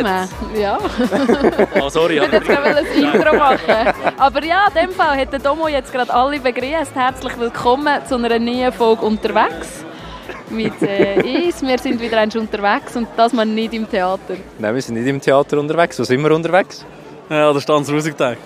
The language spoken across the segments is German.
Zusammen. Ja. Oh, sorry. Ich wollte jetzt gerade ein Intro machen. Aber ja, in dem Fall hat der Domo jetzt gerade alle begrüßt. Herzlich willkommen zu einer neuen Folge «Unterwegs» mit äh, uns. Wir sind wieder einmal unterwegs und das mal nicht im Theater. Nein, wir sind nicht im Theater unterwegs. Wo sind wir unterwegs? Ja, der Stanzmusiktag.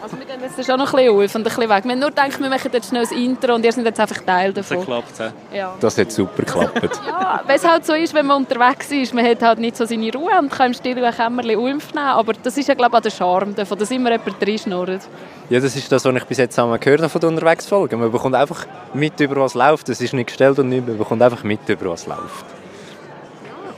Also wir gehen jetzt schon noch ein bisschen auf und ein bisschen weg. Wir haben nur gedacht, wir machen jetzt schnell ein Intro und ihr seid jetzt einfach Teil Das davon. klappt. he? Ja. Das hat super geklappt. Ja, weil es halt so ist, wenn man unterwegs ist, man hat halt nicht so seine Ruhe und kann im stillen Kämmerchen Ulf nehmen, aber das ist ja glaube ich auch der Charme davon, dass immer jemand reinschnurrt. ja, das ist das, was ich bis jetzt einmal gehört habe von den Unterwegsfolgen. Man bekommt einfach mit, über was läuft. Es ist nicht gestellt und nichts. Man bekommt einfach mit, über was läuft.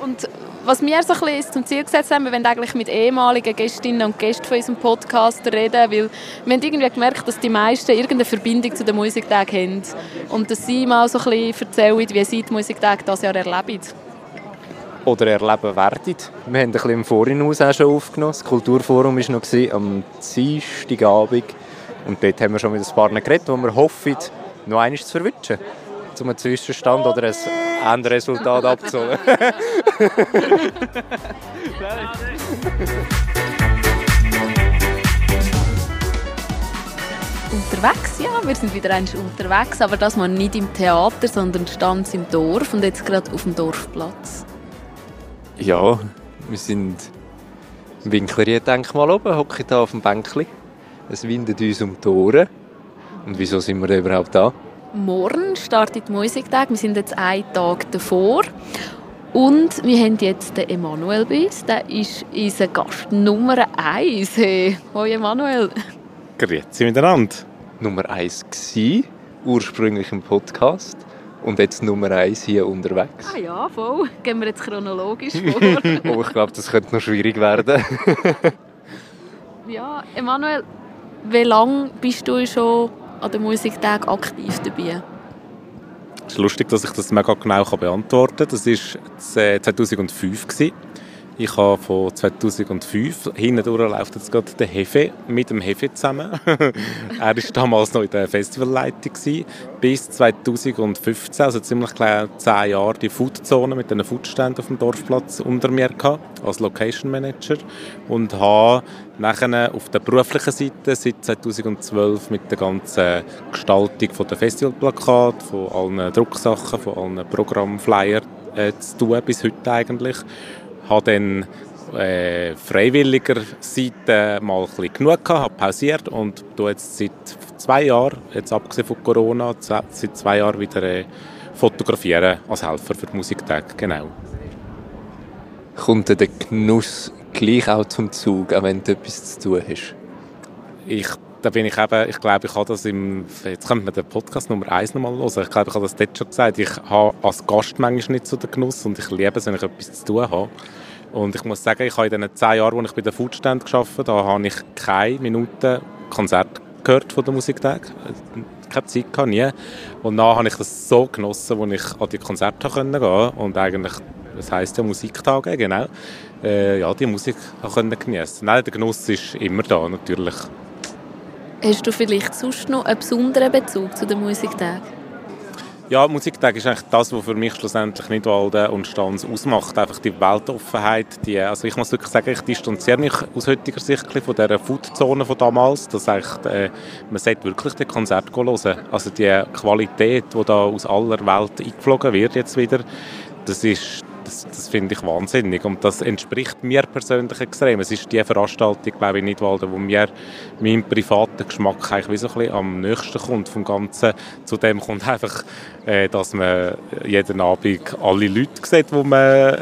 Und was wir so ein bisschen zum Ziel gesetzt haben, wir wollen eigentlich mit ehemaligen Gästinnen und Gästen von unserem Podcast reden, weil wir haben irgendwie gemerkt, dass die meisten irgendeine Verbindung zu den Musiktagen haben und dass sie mal so ein bisschen erzählen, wie sie die Musiktage dieses Jahr erleben. Oder erleben werden. Wir haben ein bisschen im Vorhinaus auch schon aufgenommen. Das Kulturforum war noch am Dienstagabend. Und dort haben wir schon mit ein paar geredet, wo wir hoffen, noch eines zu verwünschen. Um einen Zwischenstand oder ein Endresultat abzuholen. Unterwegs, ja, wir sind wieder einmal unterwegs, aber das mal nicht im Theater, sondern stand im Dorf und jetzt gerade auf dem Dorfplatz. Ja, wir sind im Winklerien-Denkmal oben, hocken hier auf dem Bänkli. Es windet uns um die Ohren. Und wieso sind wir da überhaupt da? Morgen startet die Musiktag. Wir sind jetzt einen Tag davor. Und wir haben jetzt den Emanuel bei uns. Der ist unser Gast Nummer 1. Hey. Hoi Emanuel. Grüezi miteinander. Nummer 1 gsi, ursprünglich im Podcast. Und jetzt Nummer 1 hier unterwegs. Ah ja, voll. Gehen wir jetzt chronologisch vor. Oh, ich glaube, das könnte noch schwierig werden. ja, Emanuel, wie lange bist du schon an den Musiktag aktiv dabei? Es ist lustig, dass ich das mega genau beantworten kann. Das war 2005. Ich habe von 2005, hinten durch läuft jetzt gerade der Hefe, mit dem Hefe zusammen. er war damals noch in der Festivalleitung. Bis 2015, also ziemlich genau 10 Jahre, die Foodzone mit den Foodständen auf dem Dorfplatz unter mir gehabt, als Location Manager. Und habe nachher auf der beruflichen Seite seit 2012 mit der ganzen Gestaltung von der Festivalplakat, von allen Drucksachen, von allen Programmflyern äh, zu tun, bis heute eigentlich habe dann äh, freiwilliger Seite mal ein bisschen genug gehabt, habe pausiert und tue jetzt seit zwei Jahren, jetzt abgesehen von Corona, seit zwei Jahren wieder äh, fotografieren als Helfer für die Musiktage, genau. Kommt der Genuss gleich auch zum Zug, auch wenn du etwas zu tun hast? Ich, da bin ich eben, ich glaube, ich habe das im, jetzt könnte man den Podcast Nummer 1 nochmal hören, ich glaube, ich habe das dort schon gesagt, ich habe als Gast manchmal nicht so den Genuss und ich liebe es, wenn ich etwas zu tun habe. Und ich muss sagen, ich habe in den zehn Jahren, als ich bei den Foodstand gearbeitet habe, habe ich keine Minute Konzert gehört von der Musiktag. Keine Zeit gehabt, nie. Und dann habe ich das so genossen, als ich an die Konzerte gehen konnte und eigentlich, das heisst ja Musiktage, genau, äh, ja, die Musik können geniessen. Nein, der Genuss ist immer da, natürlich. Hast du vielleicht sonst noch einen besonderen Bezug zu den Musiktagen? Ja, Musiktag ist eigentlich das, was für mich schlussendlich Nidwalden und Stanz ausmacht. Einfach die Weltoffenheit. Die, also ich muss wirklich sagen, ich distanziere mich aus heutiger Sicht von dieser Foodzone von damals. Dass äh, man sollte wirklich den Konzert hören. Also die Qualität, die da aus aller Welt eingeflogen wird jetzt wieder, das ist das, das finde ich wahnsinnig und das entspricht mir persönlich extrem. Es ist die Veranstaltung, glaube ich, nicht, wo mir meinem privaten Geschmack eigentlich wie so ein bisschen am nächsten kommt vom Ganzen. Zudem kommt einfach, äh, dass man jeden Abend alle Leute sieht, die man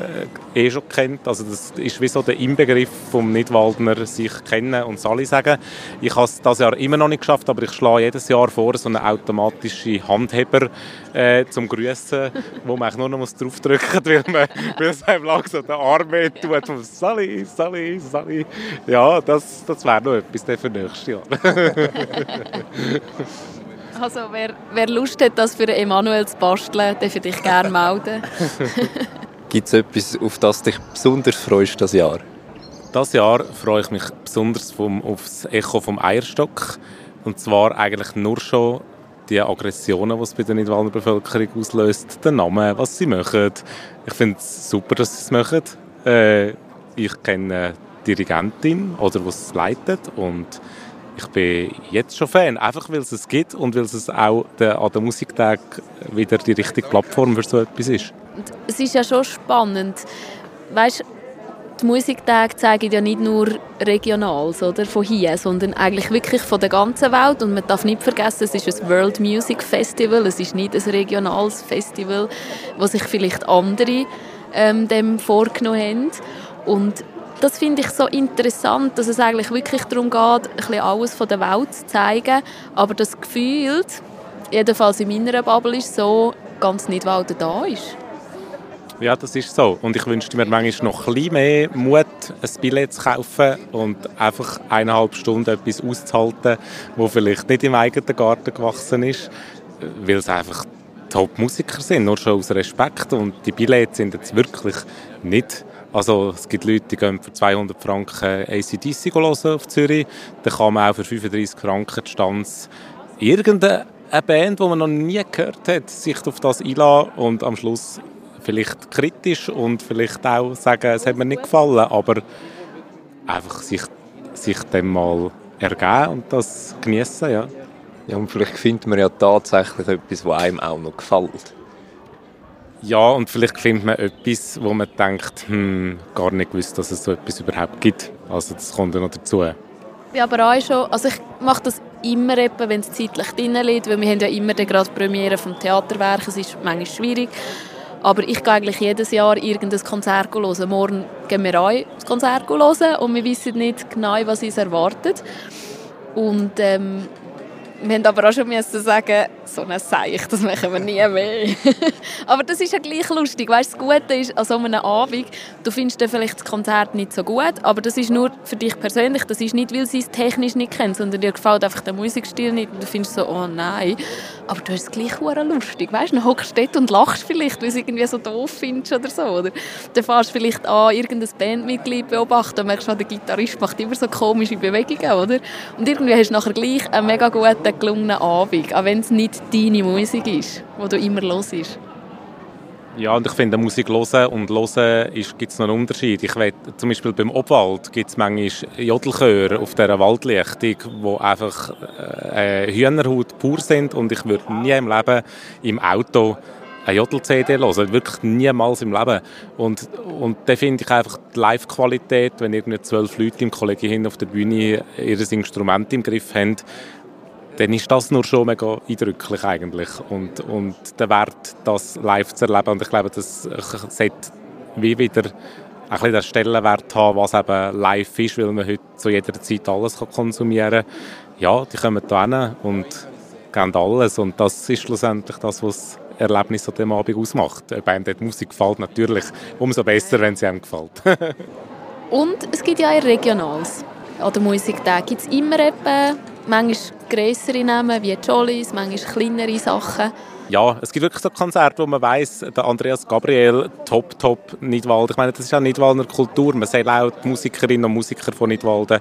eh schon kennt. Also das ist wie so der Inbegriff vom Nidwaldner sich kennen und es alle sagen. Ich habe es dieses Jahr immer noch nicht geschafft, aber ich schlage jedes Jahr vor, so einen automatischen Handheber äh, zum Grüßen, wo man nur noch draufdrücken muss, weil, man, weil es einem langsam den Arm tut. Vom Sally, Sally, Sally. Ja, das, das wäre noch etwas für nächstes Jahr. Also wer, wer Lust hat, das für Emanuel zu basteln, darf dich gerne melden. Gibt es etwas, auf das dich besonders freust das Jahr? Das Jahr freue ich mich besonders vom, auf das Echo vom Eierstock. Und zwar eigentlich nur schon die Aggressionen, die es bei der Nidwalner Bevölkerung auslöst. Den Namen, was sie machen. Ich finde es super, dass sie es machen. Äh, ich kenne die Dirigentin oder die es leitet und ich bin jetzt schon Fan, einfach weil es es gibt und weil es auch der, an den Musiktag wieder die richtige Plattform für so etwas ist. Es ist ja schon spannend, weißt, die Musiktage zeigen ja nicht nur Regionals oder von hier, sondern eigentlich wirklich von der ganzen Welt. Und man darf nicht vergessen, es ist ein World Music Festival, es ist nicht ein regionales Festival, was sich vielleicht andere ähm, dem vorgenommen haben. Und das finde ich so interessant, dass es eigentlich wirklich darum geht, ein bisschen alles von der Welt zu zeigen, aber das Gefühl, jedenfalls in meiner Bubble, ist so, ganz nicht, weil da ist. Ja, das ist so. Und ich wünschte mir manchmal noch ein bisschen mehr Mut, ein Billett zu kaufen und einfach eineinhalb Stunden etwas auszuhalten, wo vielleicht nicht im eigenen Garten gewachsen ist, weil es einfach Top-Musiker sind, nur schon aus Respekt. Und die Billets sind jetzt wirklich nicht also es gibt Leute, die gehen für 200 Franken ACDC hören auf Zürich. Dann kann man auch für 35 Franken die Stanz irgendeine Band, die man noch nie gehört hat, sich auf das einladen und am Schluss vielleicht kritisch und vielleicht auch sagen, es hat mir nicht gefallen, aber einfach sich, sich dem mal ergeben und das genießen, ja. Ja, und vielleicht findet man ja tatsächlich etwas, was einem auch noch gefällt. Ja, und vielleicht findet man etwas, wo man denkt, hm, gar nicht gewusst, dass es so etwas überhaupt gibt. Also das kommt ja noch dazu. Ja, aber auch schon, also ich mache das immer, wenn es zeitlich drin liegt, weil wir haben ja immer gerade Premiere vom Theaterwerk, es ist manchmal schwierig. Aber ich gehe eigentlich jedes Jahr irgendein Konzert hören. Morgen gehen wir auch das Konzert hören und wir wissen nicht genau, was uns erwartet. Und ähm, wir haben aber auch schon müssen sagen, so ein Seich, das machen wir nie mehr. aber das ist ja gleich lustig. Weißt, das Gute ist, an so einem Abend, du findest dann vielleicht das Konzert nicht so gut, aber das ist nur für dich persönlich. Das ist nicht, weil sie es technisch nicht kennen, sondern dir gefällt einfach der Musikstil nicht und du findest so, oh nein. Aber du hast es gleich lustig. Weißt, dann hockst du dort und lachst vielleicht, weil du es irgendwie so doof findest oder so. Oder dann fährst du vielleicht an, irgendein Bandmitglied beobachten und merkst, der Gitarrist macht immer so komische Bewegungen, oder? Und irgendwie hast du nachher gleich einen mega guten gelungenen Abend, auch wenn es nicht deine Musik ist, die du immer hörst. Ja, und ich finde, Musik hören und hören gibt es noch einen Unterschied. Ich weiß, zum Beispiel beim Obwald gibt es manchmal Jodelchöre auf dieser Waldlichtung, die einfach äh, Hühnerhaut pur sind und ich würde nie im Leben im Auto eine Jodel-CD hören. Wirklich niemals im Leben. Und, und da finde ich einfach die Live-Qualität, wenn irgendwie zwölf Leute im Kollegen hin auf der Bühne ihr Instrument im Griff haben, dann ist das nur schon mega eindrücklich eigentlich und, und der Wert, das live zu erleben und ich glaube, das sollte wie wieder ein bisschen den Stellenwert haben, was eben live ist, weil man heute zu jeder Zeit alles konsumieren kann. Ja, die kommen hin und geben alles und das ist schlussendlich das, was das Erlebnis an diesem Abend ausmacht. Ob einem die Musik gefällt, natürlich umso besser, wenn sie einem gefällt. und es gibt ja ein Regionals an den Musiktagen. Gibt es immer etwa manchmal größere Namen wie Jollies, manchmal kleinere Sachen. Ja, es gibt wirklich so Konzerte, wo man weiß, der Andreas Gabriel, top, top, Nidwalden. Ich meine, das ist ja Nidwalder Kultur. Man soll auch die Musikerinnen und Musiker von Nidwalden,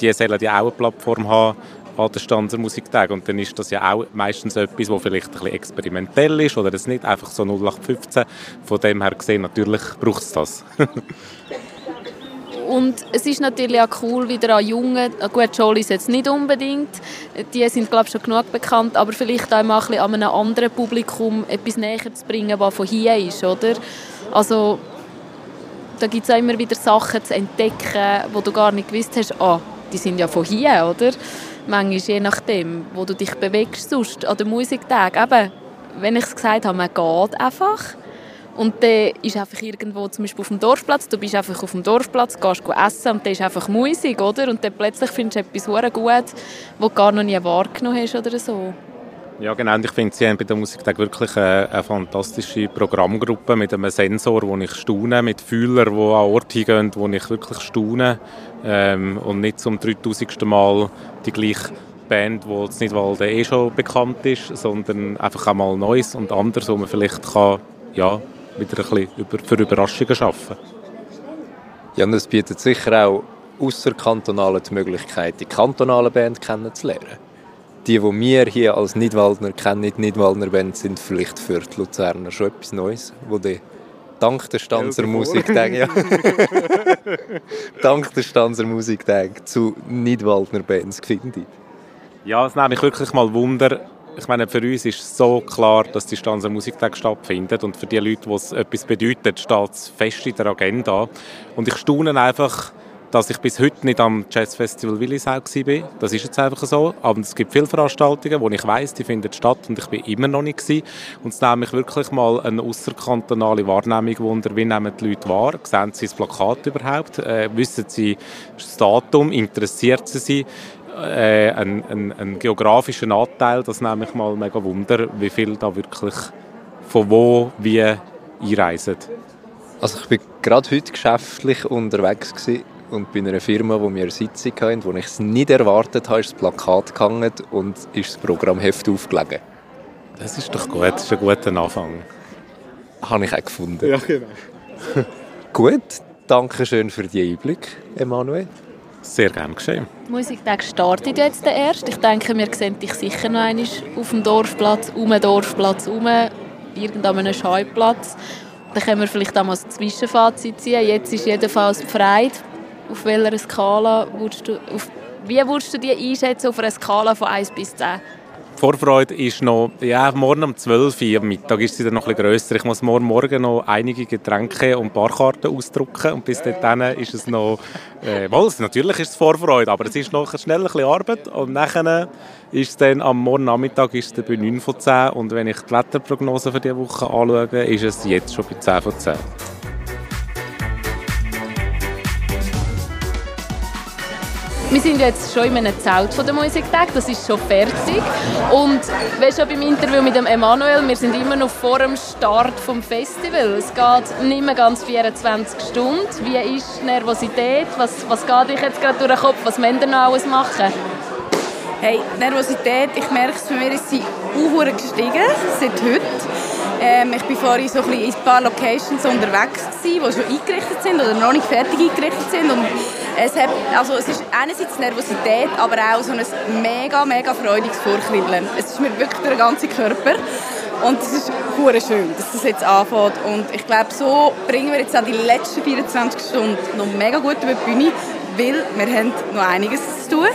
die sollen ja auch eine Plattform haben an den Stanzer Musiktag. Und dann ist das ja auch meistens etwas, was vielleicht ein bisschen experimentell ist oder es nicht einfach so 0815. Von dem her gesehen, natürlich braucht es das. Und es ist natürlich auch cool, wieder an Jungen, gut, Jolie ist jetzt nicht unbedingt, die sind glaube ich schon genug bekannt, aber vielleicht auch mal ein an einem anderen Publikum etwas näher zu bringen, was von hier ist, oder? Also da gibt es auch immer wieder Sachen zu entdecken, wo du gar nicht gewusst hast, ah, die sind ja von hier, oder? Manchmal je nachdem, wo du dich bewegst sonst an den Musiktag. Eben, wenn ich es gesagt habe, man geht einfach und dann ist einfach irgendwo, zum Beispiel auf dem Dorfplatz, du bist einfach auf dem Dorfplatz, gehst essen und dann ist einfach Musik, oder? Und dann plötzlich findest du etwas gut, was du gar noch nie wahrgenommen hast oder so. Ja, genau. Und ich finde, sie haben bei der Musiktag wirklich eine, eine, fantastische Programmgruppe mit einem Sensor, wo ich staune, mit Fühlern, die an Orte hingehen, wo ich wirklich staune. Ähm, und nicht zum 3000. Mal die gleiche Band, die jetzt nicht weil eh schon bekannt ist, sondern einfach auch mal Neues und anderes, wo man vielleicht kann, ja, wieder ein bisschen für Überraschungen arbeiten. Ja, und es bietet sicher auch außerkantonalen die Möglichkeit, die kantonale Band kennenzulernen. Die, die wir hier als Nidwaldner kennen, nicht Nidwaldner Band, sind vielleicht für die Luzerner schon etwas Neues, wo die dank der Stanzer Musiktage, ja. dank der Stanzer Musiktage zu Nidwaldner Bands gefunden? Ja, es nimmt mich wirklich mal Wunder. Ich meine, für uns ist so klar, dass die Stanzer Musiktage stattfinden und für die Leute, die etwas bedeutet, steht es fest in der Agenda. Und ich staune einfach, dass ich bis heute nicht am Jazzfestival Willisau war. Das ist jetzt einfach so. Aber es gibt viele Veranstaltungen, wo ich weiß, die finden statt und ich bin immer noch nicht gewesen. Und es nimmt mich wirklich mal eine außerkantonale Wahrnehmung wunder, wie nehmen die Leute wahr? Sehen sie das Plakat überhaupt? Äh, wissen sie das Datum? Interessiert sie sie? Äh, einen, einen, einen geografischen Anteil, das nehme ich mal mega wunder, wie viel da wirklich von wo, wie einreisen. Also ich bin gerade heute geschäftlich unterwegs gewesen und bei einer Firma, wo wir eine Sitzung hatten, wo ich es nicht erwartet habe, ist das Plakat gehangen und ist das Programmheft aufgelegen. Das ist doch gut, das ist ein guter Anfang. Habe ich auch gefunden. Ja, genau. gut, danke schön für die Einblick, Emanuel. Sehr gerne geschehen. Musiktag startet jetzt erst. Ich denke, wir sehen dich sicher noch einmal auf dem Dorfplatz, um den Dorfplatz herum, irgendeinem Scheuplatz. Dann können wir vielleicht auch mal ein Zwischenfazit ziehen. Jetzt ist jedenfalls Freude auf welcher Skala würdest du, auf, wie würdest du die einschätzen auf einer Skala von 1 bis 10? Die Vorfreude ist noch, ja, morgen um 12 Uhr am Mittag ist sie dann noch ein grösser. Ich muss morgen Morgen noch einige Getränke und Barkarten ausdrucken und bis dahin ist es noch, äh, wohl, natürlich ist es Vorfreude, aber es ist noch schnell ein bisschen Arbeit und nachher ist es dann am morgen Nachmittag ist es bei 9 von 10 und wenn ich die Wetterprognose für diese Woche anschaue, ist es jetzt schon bei 10 von 10. Wir sind jetzt schon in einem Zelt von der Musiktag, das ist schon fertig. Und wie schon beim Interview mit dem Emanuel, wir sind immer noch vor dem Start vom Festival. Es geht nicht mehr ganz 24 Stunden. Wie ist die Nervosität? Was, was geht euch jetzt gerade durch den Kopf? Was müsst ihr noch alles machen? Hey, Nervosität, ich merke es, für mich ist sie auch gestiegen, seit heute. Ähm, ich war vorhin so ein, in ein paar Locations unterwegs, gewesen, die schon eingerichtet sind oder noch nicht fertig eingerichtet sind. Und es, hat, also es ist einerseits Nervosität, aber auch so ein mega, mega freudiges Vorkribbeln. Es ist mir wirklich der ganze Körper. Und es ist hure schön, dass das jetzt anfängt. Und ich glaube, so bringen wir jetzt auch die letzten 24 Stunden noch mega gut über die Bühne, weil wir haben noch einiges zu tun.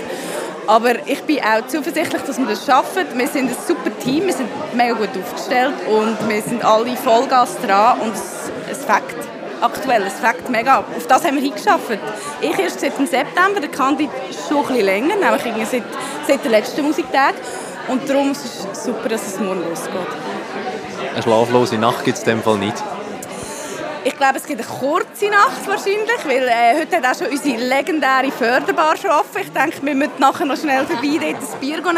Aber ich bin auch zuversichtlich, dass wir das schaffen. Wir sind ein super Team, wir sind mega gut aufgestellt und wir sind alle Vollgas dran und es, es fängt aktuell, es fängt mega ab. Auf das haben wir hingeschafft. Ich erst seit dem September, der Kandi schon ein bisschen länger, nämlich seit, seit der letzten Musiktag. Und darum ist es super, dass es morgen losgeht. Eine schlaflose Nacht gibt es in dem Fall nicht? Ich glaube, es gibt eine kurze Nacht wahrscheinlich, weil äh, heute hat auch schon unsere legendäre Förderbar schon offen. Ich denke, wir müssen nachher noch schnell vorbei dort ein Bier nehmen.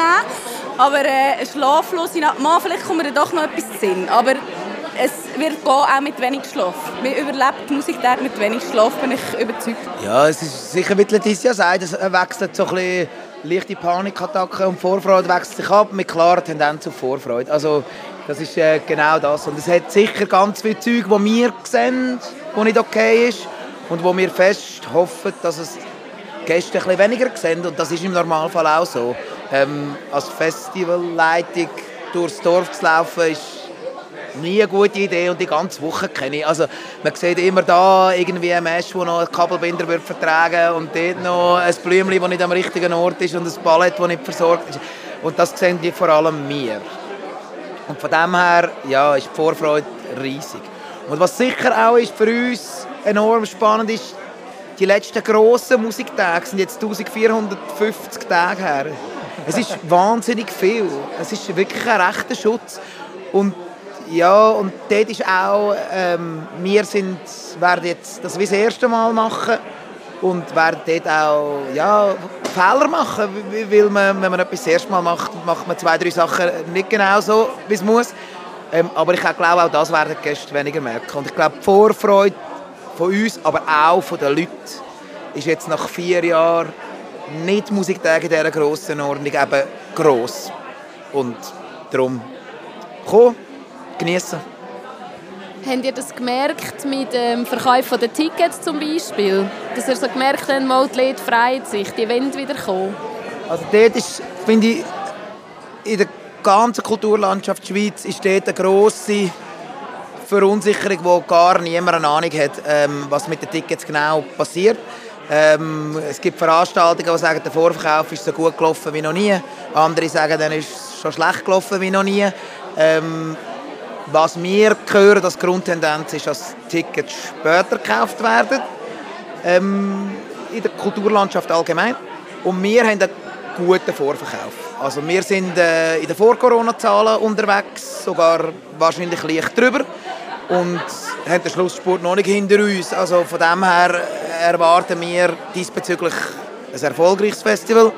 Aber äh, eine schlaflose Nacht, mal, vielleicht kommt mir doch noch etwas zu Sinn. Aber es wird gehen, auch mit wenig Schlaf. Man überlebt die Musiktage mit wenig Schlaf, bin ich überzeugt. Ja, es ist sicher, wie Letizia sagt, es wechselt so ein bisschen leichte Panikattacken und Vorfreude wechselt sich ab mit klarer Tendenz auf Vorfreude. Also das ist äh, genau das. Und es hat sicher ganz viele Zeug, die wir sehen, die nicht okay ist und wo wir fest hoffen, dass es Gäste ein bisschen weniger sehen. Und das ist im Normalfall auch so. Ähm, als Festivalleitung durchs Dorf zu laufen, ist nie eine gute Idee und die ganze Woche kenne ich. Also man sieht immer da irgendwie ein Mensch, der noch einen Kabelbinder wird vertragen und dort noch ein Blümchen, das nicht am richtigen Ort ist und ein Ballett, das nicht versorgt ist. Und das sehen die vor allem wir. Und von dem her ja, ist die Vorfreude riesig. Und was sicher auch ist für uns enorm spannend ist, die letzten grossen Musiktage sind jetzt 1450 Tage her. Es ist wahnsinnig viel. Es ist wirklich ein rechter Schutz. Und ja, und dort ist auch, ähm, wir sind, werden jetzt das wie das erste Mal machen und werden dort auch ja, Fehler machen, weil man, wenn man etwas das erste Mal macht, macht man zwei, drei Sachen nicht genau so, wie es muss. Ähm, aber ich glaube, auch das werden die Gäste weniger merken. Und ich glaube, die Vorfreude von uns, aber auch von den Leuten, ist jetzt nach vier Jahren nicht Musiktage in dieser grossen Ordnung eben gross. Und darum, komm, genießen. Habt ihr das gemerkt mit dem Verkauf der Tickets zum Beispiel? Dass ihr so gemerkt habt, mal die Leute freuen sich, die wollen wieder kommen? Also dort ist, finde ich, in der ganzen Kulturlandschaft Schweiz ist dort eine grosse Verunsicherung, wo gar niemand eine Ahnung hat, ähm, was mit den Tickets genau passiert. Ähm, es gibt Veranstaltungen, die sagen, der Vorverkauf ist so gut gelaufen wie noch nie. Andere sagen, dann ist es so schlecht gelaufen wie noch nie. Ähm, was wir hören, die Grundtendenz ist, dass Tickets später gekauft werden. Ähm, in der Kulturlandschaft allgemein. Und wir haben einen guten Vorverkauf. Also wir sind äh, in den Vor-Corona-Zahlen unterwegs, sogar wahrscheinlich leicht drüber. Und haben den Schlusssport noch nicht hinter uns. Also von dem her erwarten wir diesbezüglich ein erfolgreiches Festival.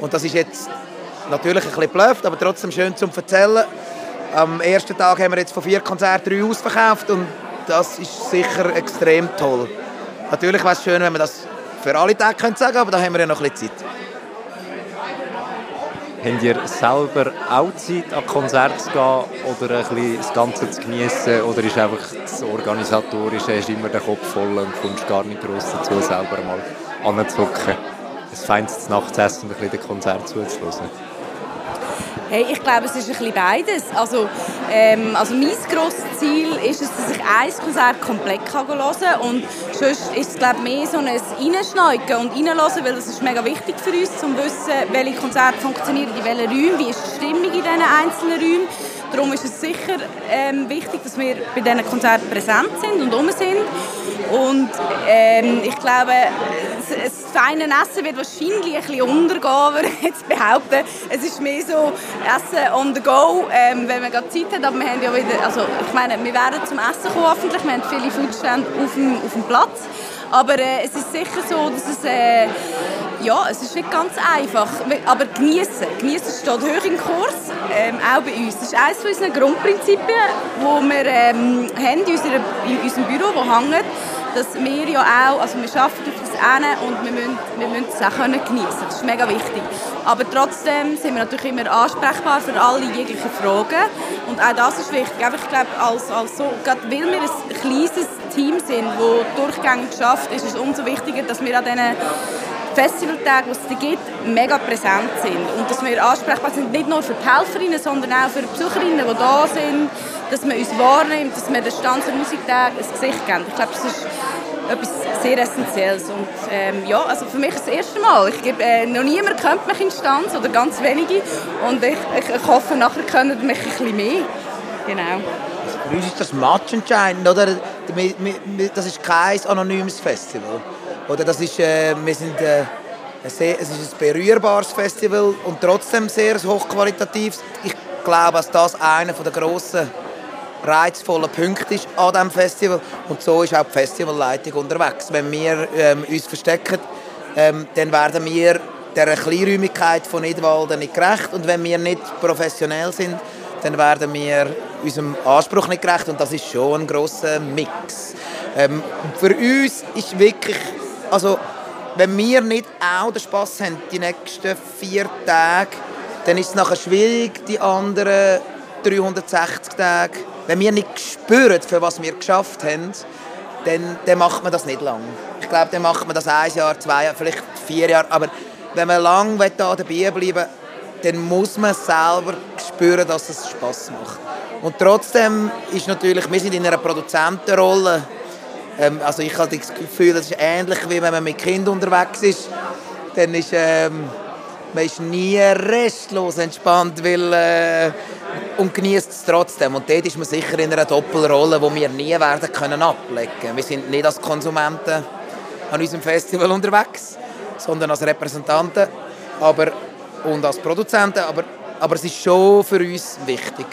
Und das ist jetzt natürlich ein bisschen blöft, aber trotzdem schön zum Erzählen. Am ersten Tag haben wir jetzt von vier Konzerten drei ausverkauft und das ist sicher extrem toll. Natürlich wäre es schön, wenn wir das für alle Tage sagen könnte, aber da haben wir ja noch ein bisschen Zeit. Habt ihr selber auch Zeit, an Konzerte zu gehen oder ein bisschen das Ganze zu genießen? Oder ist einfach das Organisatorische, hast immer den Kopf voll und kommst gar nicht groß dazu, selber mal anzuhocken, ein feines Nachtsessen und ein bisschen den Konzert zuzuhören? Hey, ich glaube, es ist ein bisschen beides. Also, ähm, also mein grosses Ziel ist es, dass ich ein Konzert komplett hören kann. Und sonst ist es glaube ich, mehr so ein Reinschneuken und Reinhören, weil das ist mega wichtig für uns, um zu wissen, welche Konzerte funktionieren in welchen Räumen, wie ist die Stimmung in diesen einzelnen Räumen. Darum ist es sicher ähm, wichtig, dass wir bei diesen Konzerten präsent sind und um sind. Und ähm, ich glaube, das feine Essen wird wahrscheinlich ein bisschen untergehen, würde ich jetzt behaupten. Es ist mehr so Essen on the go, ähm, wenn man gerade Zeit hat. Aber wir haben ja wieder, also ich meine, wir werden zum Essen kommen hoffentlich. Wir haben viele Foodstände auf dem, auf dem Platz. Aber äh, es ist sicher so, dass es, äh, ja, es ist nicht ganz einfach. Aber genießen, genießen steht hoch im Kurs, ähm, auch bei uns. Das ist eines unserer Grundprinzipien, die wir ähm, haben in, unserer, in unserem Büro, wo hängt dass wir ja auch, also wir arbeiten auf das hin und wir müssen, wir müssen es auch können. Das ist mega wichtig. Aber trotzdem sind wir natürlich immer ansprechbar für alle jegliche Fragen und auch das ist wichtig. Einfach, ich glaube, als, als so, gerade weil wir ein kleines Team sind, das durchgängig schafft, ist es umso wichtiger, dass wir an diesen Festivaltagen, die es gibt, mega präsent sind. Und dass wir ansprechbar sind, nicht nur für die Helferinnen, sondern auch für die Besucherinnen, die da sind, dass man uns wahrnimmt, dass wir den Stand der Musiktag ein Gesicht geben. Ich glaube, das ist etwas sehr Essentielles. Und ähm, ja, also für mich das erste Mal. Ich gebe, äh, noch niemand kennt mich in Stanz oder ganz wenige. Und ich, ich, ich hoffe, nachher können mich ein bisschen mehr. Genau. Für uns ist das Match entscheidend, oder? Das ist kein anonymes Festival. Oder das ist, äh, wir sind, äh, es ist ein berührbares Festival und trotzdem sehr hochqualitatives. Ich glaube, dass das einer der grossen reizvollen Punkte ist an diesem Festival. Und so ist auch die Festivalleitung unterwegs. Wenn wir ähm, uns verstecken, ähm, dann werden wir der Kleinräumigkeit von Nidwalden nicht gerecht. Und wenn wir nicht professionell sind, dann werden wir unserem Anspruch nicht gerecht. Und das ist schon ein grosser Mix. Ähm, für uns ist wirklich, also wenn wir nicht auch den Spass haben, die nächsten vier Tage, dann ist es nachher schwierig, die anderen 360 Tage wenn wir nicht spüren, für was wir geschafft haben, dann, dann macht man das nicht lang. Ich glaube, dann macht man das ein Jahr, zwei Jahre, vielleicht vier Jahre. Aber wenn man lange da dabei bleiben dann muss man selber spüren, dass es Spaß macht. Und trotzdem ist natürlich, wir sind in einer Produzentenrolle. Ähm, also ich habe das Gefühl, das ist ähnlich wie wenn man mit Kindern unterwegs ist. Dann ist ähm, man ist nie restlos entspannt, weil äh, und genießt es trotzdem. Und dort ist man sicher in einer Doppelrolle, die wir nie werden können ablecken. Wir sind nicht als Konsumenten an unserem Festival unterwegs, sondern als Repräsentanten aber, und als Produzenten. Aber, aber es ist schon für uns wichtig.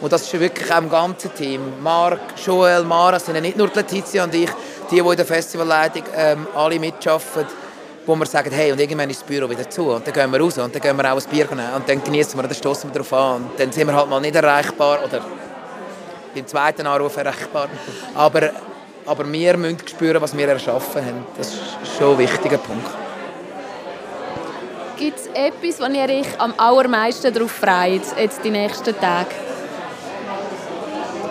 Und das ist wirklich auch im ganzen Team. Marc, Joel, Mara sind nicht nur Letizia und ich, die, die in der Festivalleitung ähm, alle mitarbeiten wo wir sagen, hey, und irgendwann ist das Büro wieder zu und dann gehen wir raus und dann gehen wir auch ein Bier nehmen und dann genießen wir, dann stoßen wir darauf an und dann sind wir halt mal nicht erreichbar oder beim zweiten Anruf erreichbar, aber, aber wir müssen spüren, was wir erschaffen haben. Das ist schon ein wichtiger Punkt. Gibt es etwas, wo ihr euch am allermeisten darauf freut, jetzt die nächsten Tage?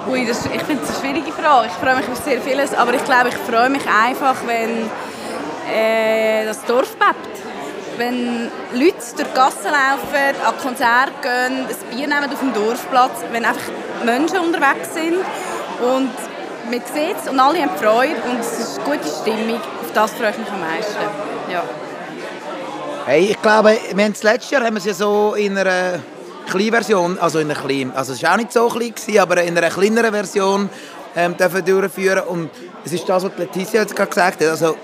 Ui, das, ich finde es eine schwierige Frage. Ich freue mich auf sehr vieles, aber ich glaube, ich freue mich einfach, wenn äh, das Dorf bebt. Wenn Leute durch die Gassen laufen, an Konzerte gehen, ein Bier nehmen auf dem Dorfplatz, wenn einfach Menschen unterwegs sind Und man sieht es und alle haben Freude und es ist eine gute Stimmung. Auf das freue ich mich am meisten. Ja. Hey, ich glaube, wir haben das letzte Jahr haben wir es ja so in einer kleinen Version, also in einer kleinen, also es war auch nicht so klein, gewesen, aber in einer kleineren Version ähm, dürfen durchführen. Und es ist das, was Letizia jetzt gerade gesagt hat, also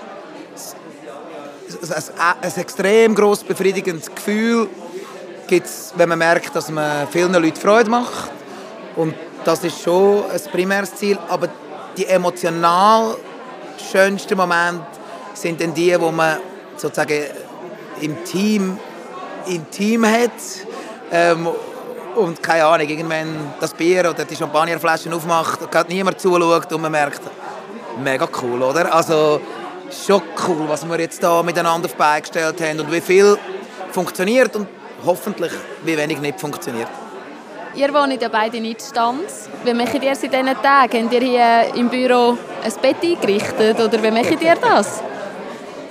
ein, ein extrem gross befriedigendes Gefühl gibt es, wenn man merkt, dass man vielen Leuten Freude macht. Und das ist schon ein primäres Ziel, aber die emotional schönsten Momente sind dann die, wo man sozusagen im Team, im Team hat ähm, und keine Ahnung, irgendwann das Bier oder die Champagnerflaschen aufmacht gerade niemand zuschaut und man merkt, mega cool, oder? Also schon cool, was wir jetzt da miteinander auf die Beine gestellt haben und wie viel funktioniert und hoffentlich wie wenig nicht funktioniert. Ihr wohnt ja beide nicht Stanz. Wie macht ihr in diesen Tagen? Habt ihr hier im Büro ein Bett eingerichtet oder wie macht ihr das?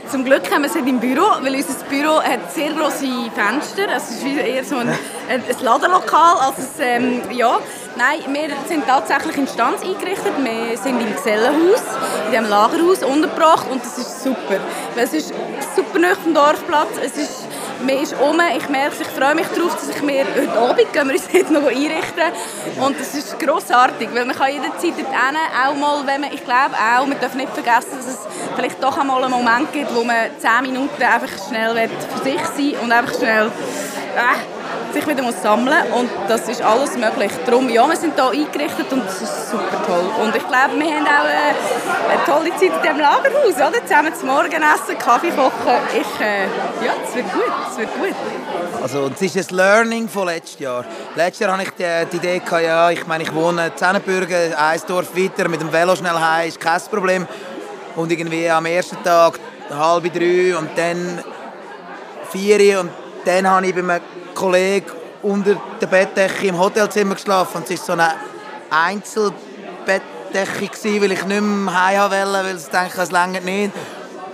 Zum Glück haben wir es im Büro, weil unser Büro hat sehr große Fenster. Also es ist eher so ein, ein Ladenlokal. Also es, ähm, ja. Nein, wir sind tatsächlich in Stanz eingerichtet. Wir sind im Gesellenhaus, in diesem Lagerhaus untergebracht und das ist super. Weil es ist super nah vom Dorfplatz. Es ist man ist um, ich merke ich freue mich darauf, dass ich mir heute Abend gehen wir uns jetzt noch einrichten. Und das ist grossartig, weil man kann jederzeit dorthin, auch mal, wenn man, ich glaube auch, man darf nicht vergessen, dass es vielleicht doch einmal einen Moment gibt, wo man 10 Minuten einfach schnell für sich sein und einfach schnell äh, sich wieder muss sammeln und das ist alles möglich. Darum, ja, wir sind hier eingerichtet und das ist super toll. Und ich glaube, wir haben auch eine, eine tolle Zeit in diesem Lagerhaus, oder? Zusammen zum Morgen essen, Kaffee kochen. Ich, äh, ja, es wird gut, es wird gut. Also, es ist ein Learning von letztes Jahr. Letztes Jahr hatte ich die, die Idee, gehabt, ja, ich meine, ich wohne in Zennenbürgen, ein Dorf weiter, mit dem Velo schnell heim, ist kein Problem. Und irgendwie am ersten Tag halb drei und dann vier und dann habe ich bei einem Kollegen unter der Bettdecke im Hotelzimmer geschlafen. Und es war so eine Einzelbettdecke, weil ich nicht mehr heim wollte, weil ich denke, es längert nicht.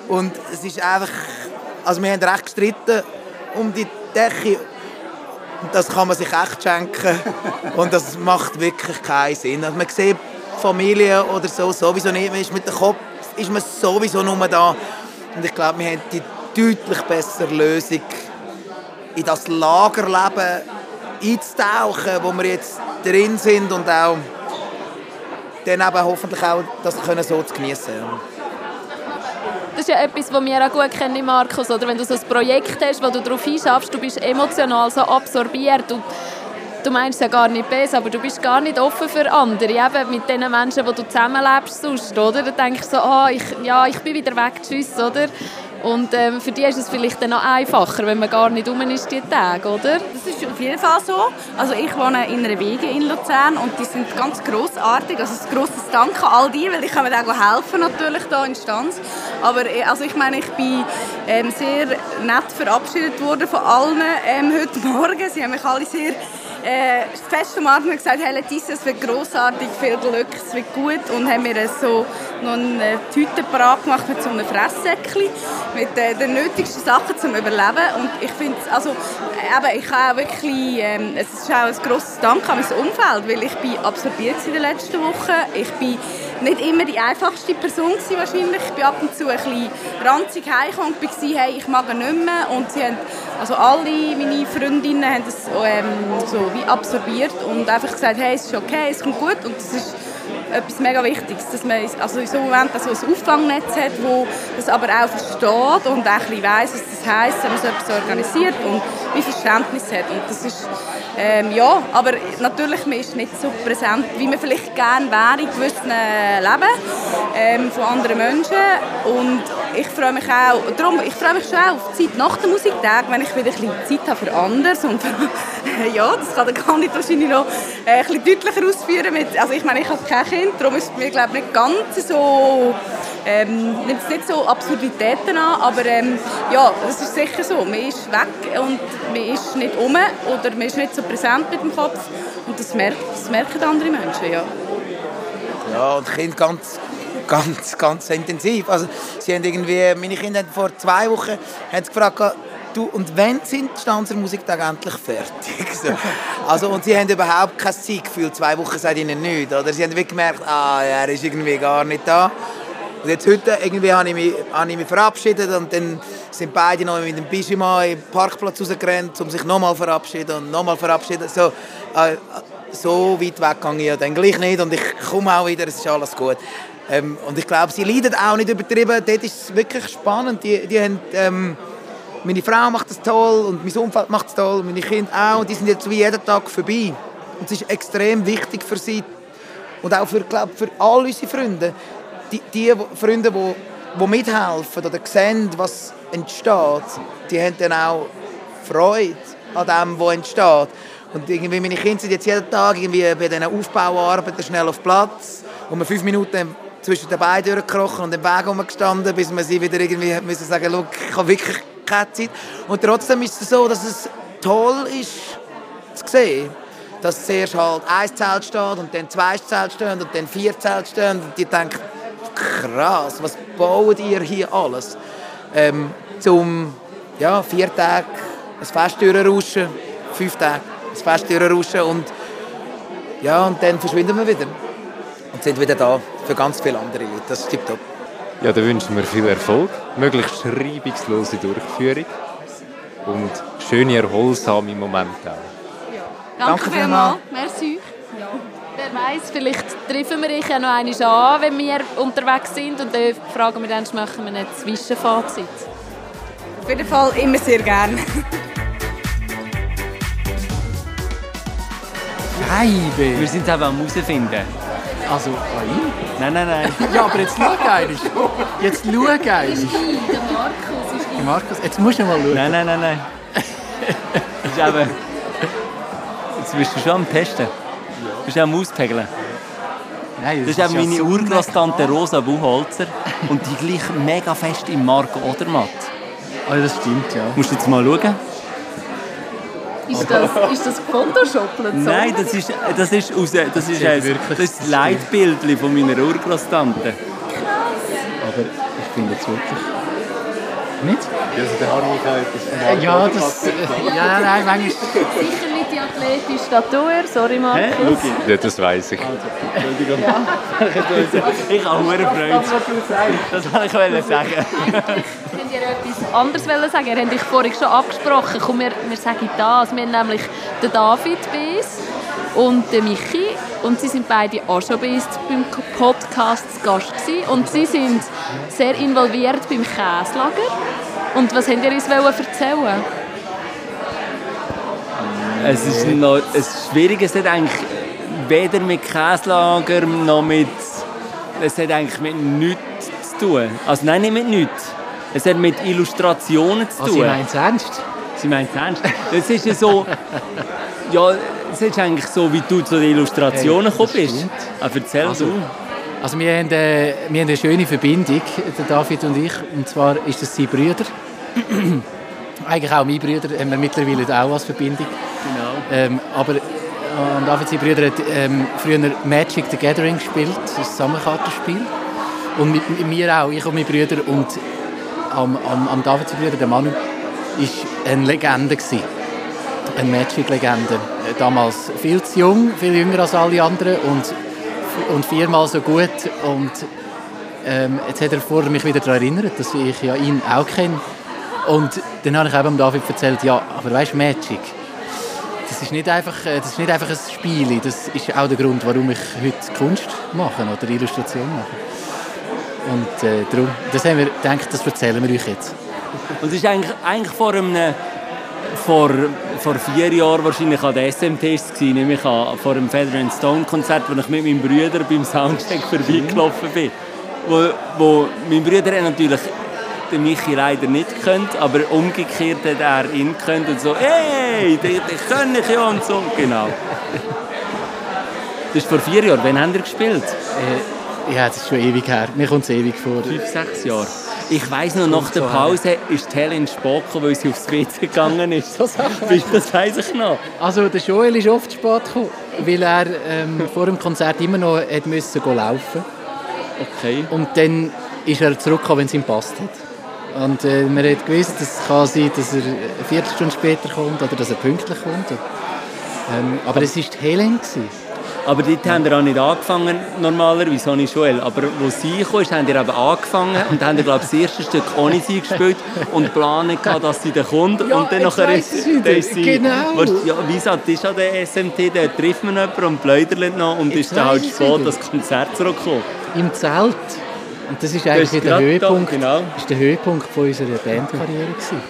Und es ist einfach... Also wir haben recht gestritten um die Decke. Und das kann man sich echt schenken. Und das macht wirklich keinen Sinn. Also man sieht Familie oder so sowieso nicht. Man ist mit dem Kopf ist man sowieso nur da. Und ich glaube, wir haben die deutlich bessere Lösung in das Lagerleben einzutauchen, wo wir jetzt drin sind und auch dann eben hoffentlich auch das können so zu genießen. Das ist ja etwas, was wir auch gut kennen, Markus. Oder wenn du so ein Projekt hast, wo du darauf hinschaffst, du bist emotional so absorbiert und du meinst ja gar nicht besser, aber du bist gar nicht offen für andere, eben mit den Menschen, die du zusammenlebst sonst, oder? Da denkst du so, oh, ich, ja, ich bin wieder weg, tschüss, oder? Und ähm, für die ist es vielleicht dann noch einfacher, wenn man gar nicht rum ist die Tage, oder? Das ist auf jeden Fall so. Also ich wohne in einer Wege in Luzern und die sind ganz grossartig. Also ein grosses Dank an all die, weil ich kann mir auch helfen natürlich da in Stanz. Aber äh, also ich meine, ich bin ähm, sehr nett verabschiedet worden von allen ähm, heute Morgen. Sie haben mich alle sehr äh, fest am Abend gesagt, hey Letizia, es wird grossartig, viel Glück, es wird gut. Und haben mir so noch eine Tüte parat gemacht mit so einem Fresssäckchen mit äh, den nötigsten Sachen zum Überleben. Und ich finde also eben, ich habe wirklich ähm, es ist auch ein grosses Dank an mein Umfeld, weil ich bin absorbiert in den letzten Wochen, ich bin nicht immer die einfachste Person gewesen, wahrscheinlich. Ich bin ab und zu ein bisschen ranzig heimgekommen und war, hey, ich mag nicht mehr. Und sie haben, also alle meine Freundinnen haben das ähm, so wie absorbiert und einfach gesagt, hey, es ist okay, es kommt gut. Und das ist etwas mega Wichtiges, dass man also in so einem Moment also ein Auffangnetz hat, wo das aber auch versteht und auch ein weiss, was das heisst, wenn man so etwas organisiert und wie Verständnis hat. Und das ist, ähm, ja, aber natürlich, man ist nicht so präsent, wie man vielleicht gerne wäre in gewissen Leben ähm, von anderen Menschen und ich freue mich auch, darum, ich freue mich schon auf die Zeit nach dem Musiktag, wenn ich wieder ein bisschen Zeit habe für anderes und ja, das kann Candidat wahrscheinlich noch äh, ein bisschen deutlicher ausführen. Mit, also ich meine, ich habe kein Kind, darum ist es mir glaube nicht ganz so, ähm, nimmt nicht so Absurditäten an, aber ähm, ja, es ist sicher so, man ist weg und man ist nicht um oder man ist nicht so präsent mit dem Kopf und das, merkt, das merken andere Menschen, ja. Ja, und Kind ganz ganz, ganz intensiv. Also, sie haben irgendwie, meine Kinder haben vor zwei Wochen haben gefragt, Du, und wenn sind die Stanzer Musiktage endlich fertig? So. Also, und sie haben überhaupt kein Zeitgefühl. Zwei Wochen seit ihnen nichts. Oder sie haben wirklich gemerkt, ah, er ist irgendwie gar nicht da. Und jetzt heute irgendwie habe ich mich, habe ich mich verabschiedet und dann sind beide noch mit dem Pyjama im Parkplatz rausgerannt, um sich nochmal verabschieden und nochmal verabschieden. So, äh, so weit weg gehe ich ja dann gleich nicht und ich komme auch wieder, es ist alles gut. Ähm, und ich glaube, sie leiden auch nicht übertrieben. Dort ist es wirklich spannend. Die, die haben, ähm, meine Frau macht das toll und mein Umfeld macht es toll, meine Kinder auch. Und die sind jetzt wie jeden Tag vorbei. Und es ist extrem wichtig für sie und auch für, glaub, für all unsere Freunde. Die, die Freunde, die, die mithelfen oder sehen, was entsteht, die haben dann auch Freude an dem, was entsteht. Und irgendwie meine Kinder sind jetzt jeden Tag irgendwie bei diesen Aufbauarbeiten schnell auf Platz. Und wir fünf Minuten zwischen den Beinen durchgekrochen und im Weg gestanden, bis wir sie wieder irgendwie müssen sagen, ich habe wirklich keine Zeit. Und trotzdem ist es so, dass es toll ist zu sehen, dass zuerst halt ein Zelt steht und dann zwei Zelte stehen und dann vier Zelte stehen und die denken, krass, was baut ihr hier alles? Ähm, zum ja, vier Tage ein Fest durchrauschen, fünf Tage ein Fest durchrauschen und ja, und dann verschwinden wir wieder und sind wieder da für ganz viele andere Leute. Das ist tipptopp. Ja, dann wünschen wir viel Erfolg, möglichst reibungslose Durchführung und schöne, erholsame Momente auch. Ja. Danke, Danke vielmals. Merci. Ja. Wer weiß, vielleicht treffen wir dich ja noch einmal an, wenn wir unterwegs sind und dann fragen wir dann, machen wir ein Zwischenfazit. Auf jeden Fall immer sehr gerne. Scheibe! Wir sind es eben am herausfinden. Also, Ain? Nein, nein, nein. ja, aber jetzt schau einmal. Jetzt schau einmal. Der Markus ist Der Markus, jetzt musst du mal schauen. Nein, nein, nein, nein. das ist eben... Jetzt bist du schon am Testen. Du bist am Auspegeln. Nein, das, das ist, ist meine ja Urgroßtante Rosa Buchholzer und die gleich mega fest im Marco Odermatt. Oh, das stimmt, ja. Musst du jetzt mal schauen. Ist das, ist das Photoshoppelt? Nein, das ist, das ist, aus, das ist, ein, das, ist das Leitbild von meiner Urgroßtante. Aber ich finde es wirklich... Nicht? Ja, also der Harmonika etwas von Ja, das... Ja, nein, manchmal... Athletische Statur, sorry Markus. Ja, das weiß ich. Also, Entschuldigung. Ja. ich habe hohe Freude. Das wollte ich sagen. Könnt ihr etwas anderes sagen? Ihr habt euch vorhin schon angesprochen. Komm, wir, wir sagen das. Wir haben nämlich den David bei uns und den Michi und sie sind beide auch schon bei uns beim Podcast zu Gast gewesen. und sie sind sehr involviert beim Käslager. Und was habt ihr uns erzählen es ist noch ein schwieriges hat eigentlich weder mit Käslager noch mit es hat eigentlich mit nichts zu tun. Also nein, nicht mit nichts. Es hat mit Illustrationen zu tun. Oh, sie meint es ernst? Sie meint es ernst. Das ist ja so... Ja, es ist eigentlich so, wie du zu den Illustrationen gekommen bist. Aber erzähl also, du. Also wir haben, äh, wir haben eine schöne Verbindung, der David und ich. Und zwar ist das seine Brüder. Eigentlich auch meine Brüder haben wir mittlerweile auch als Verbindung. Ähm, aber äh, David, seine Brüder, hat ähm, früher Magic the Gathering gespielt, das Sammelkartenspiel. Und mit, mit, mir auch, ich und meine Brüder. Und am, am, am sein Brüder, der Manu, war eine Legende. Gewesen. Eine Magic-Legende. Damals viel zu jung, viel jünger als alle anderen und, und viermal so gut. Und ähm, jetzt hat er vorher mich wieder daran erinnert, dass ich ja ihn auch kenne. Und dann habe ich eben David erzählt, ja, aber weißt du, Magic, das ist nicht einfach, äh, das ist nicht einfach ein Spiel, das ist auch der Grund, warum ich heute Kunst mache oder Illustration mache. Und äh, darum, das haben wir gedacht, das erzählen wir euch jetzt. Und es ist eigentlich, eigentlich vor einem vor, vor vier Jahren wahrscheinlich an der SMT gewesen, nämlich an, vor dem Feather and Stone Konzert, wo ich mit meinem Bruder beim Soundcheck vorbeigelaufen bin. Wo, wo mein Bruder natürlich den Michi leider nicht kennt, aber umgekehrt hat er ihn kennt und so, hey, den, den kann ich ja und so, genau. Das ist vor vier Jahren. Wann habt ihr gespielt? Äh, ja, das ist schon ewig her. Mir kommt es ewig vor. Fünf, sechs Jahre. Ich weiss noch, nach der Pause ist Helen gekommen, weil sie aufs WC gegangen ist. Das, das weiss ich noch. Also der Joel ist oft spät gekommen, weil er ähm, vor dem Konzert immer noch hat müssen laufen Okay. Und dann ist er zurückgekommen, wenn es ihm passt hat. Und äh, man hat gewusst, dass es kann sein, dass er eine Viertelstunde später kommt oder dass er pünktlich kommt. Ähm, aber es war die Helen. Gewesen. Aber dort haben wir auch nicht angefangen, normalerweise, Sonny Joel. Aber wo sie kam, haben wir eben angefangen und haben, glaube das erste Stück ohne sie gespielt und planen gehabt, dass sie dann kommt. Ja, und dann nachher ich wieder. sie... Genau. Weißt, ja, wie gesagt, das ist an der SMT, da trifft man jemanden und pläudert noch und Jetzt ist dann halt ich wieder. das Konzert zurückgekommen. Im Zelt. Und das ist eigentlich ist der gerade da, Höhepunkt, genau. ist der Höhepunkt von unserer Bandkarriere. Gewesen.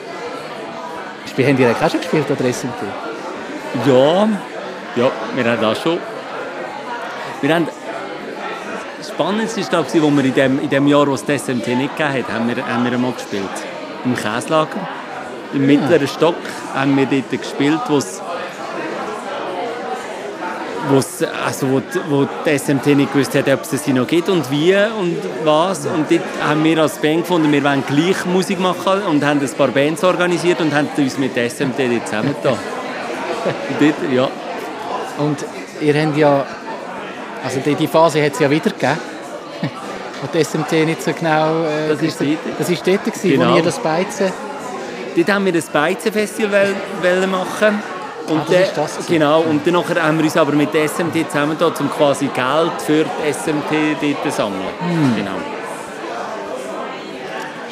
Wir haben direkt auch schon gespielt an der SMT. Ja, ja, wir haben das schon. Wir haben das Spannendste ich, wo wir in dem, in dem Jahr, wo es die SMT nicht gegeben hat, haben wir, haben wir einmal gespielt. Im Käslager. Im mittleren Stock haben wir dort gespielt, wo es also wo, wo die SMT nicht gewusst hat, ob es sie noch gibt und wie und was. Und dort haben wir als Band gefunden, wir wollen gleich Musik machen und haben ein paar Bands organisiert und haben uns mit der SMT dort zusammengetan. Und dort, ja. Und ihr habt ja, also die, die Phase hat es ja wieder gegeben, wo die SMT nicht so genau... Äh, Das ist hat. dort. Das ist dort, gewesen, Genau. wo ihr das Beizen... Dort haben wir ein Beizenfestival wollen machen. Und Ah, das. Genau, und dann nachher haben wir uns aber mit der SMT zusammengetan, um quasi Geld für die SMT dort zu sammeln. Hm. Genau.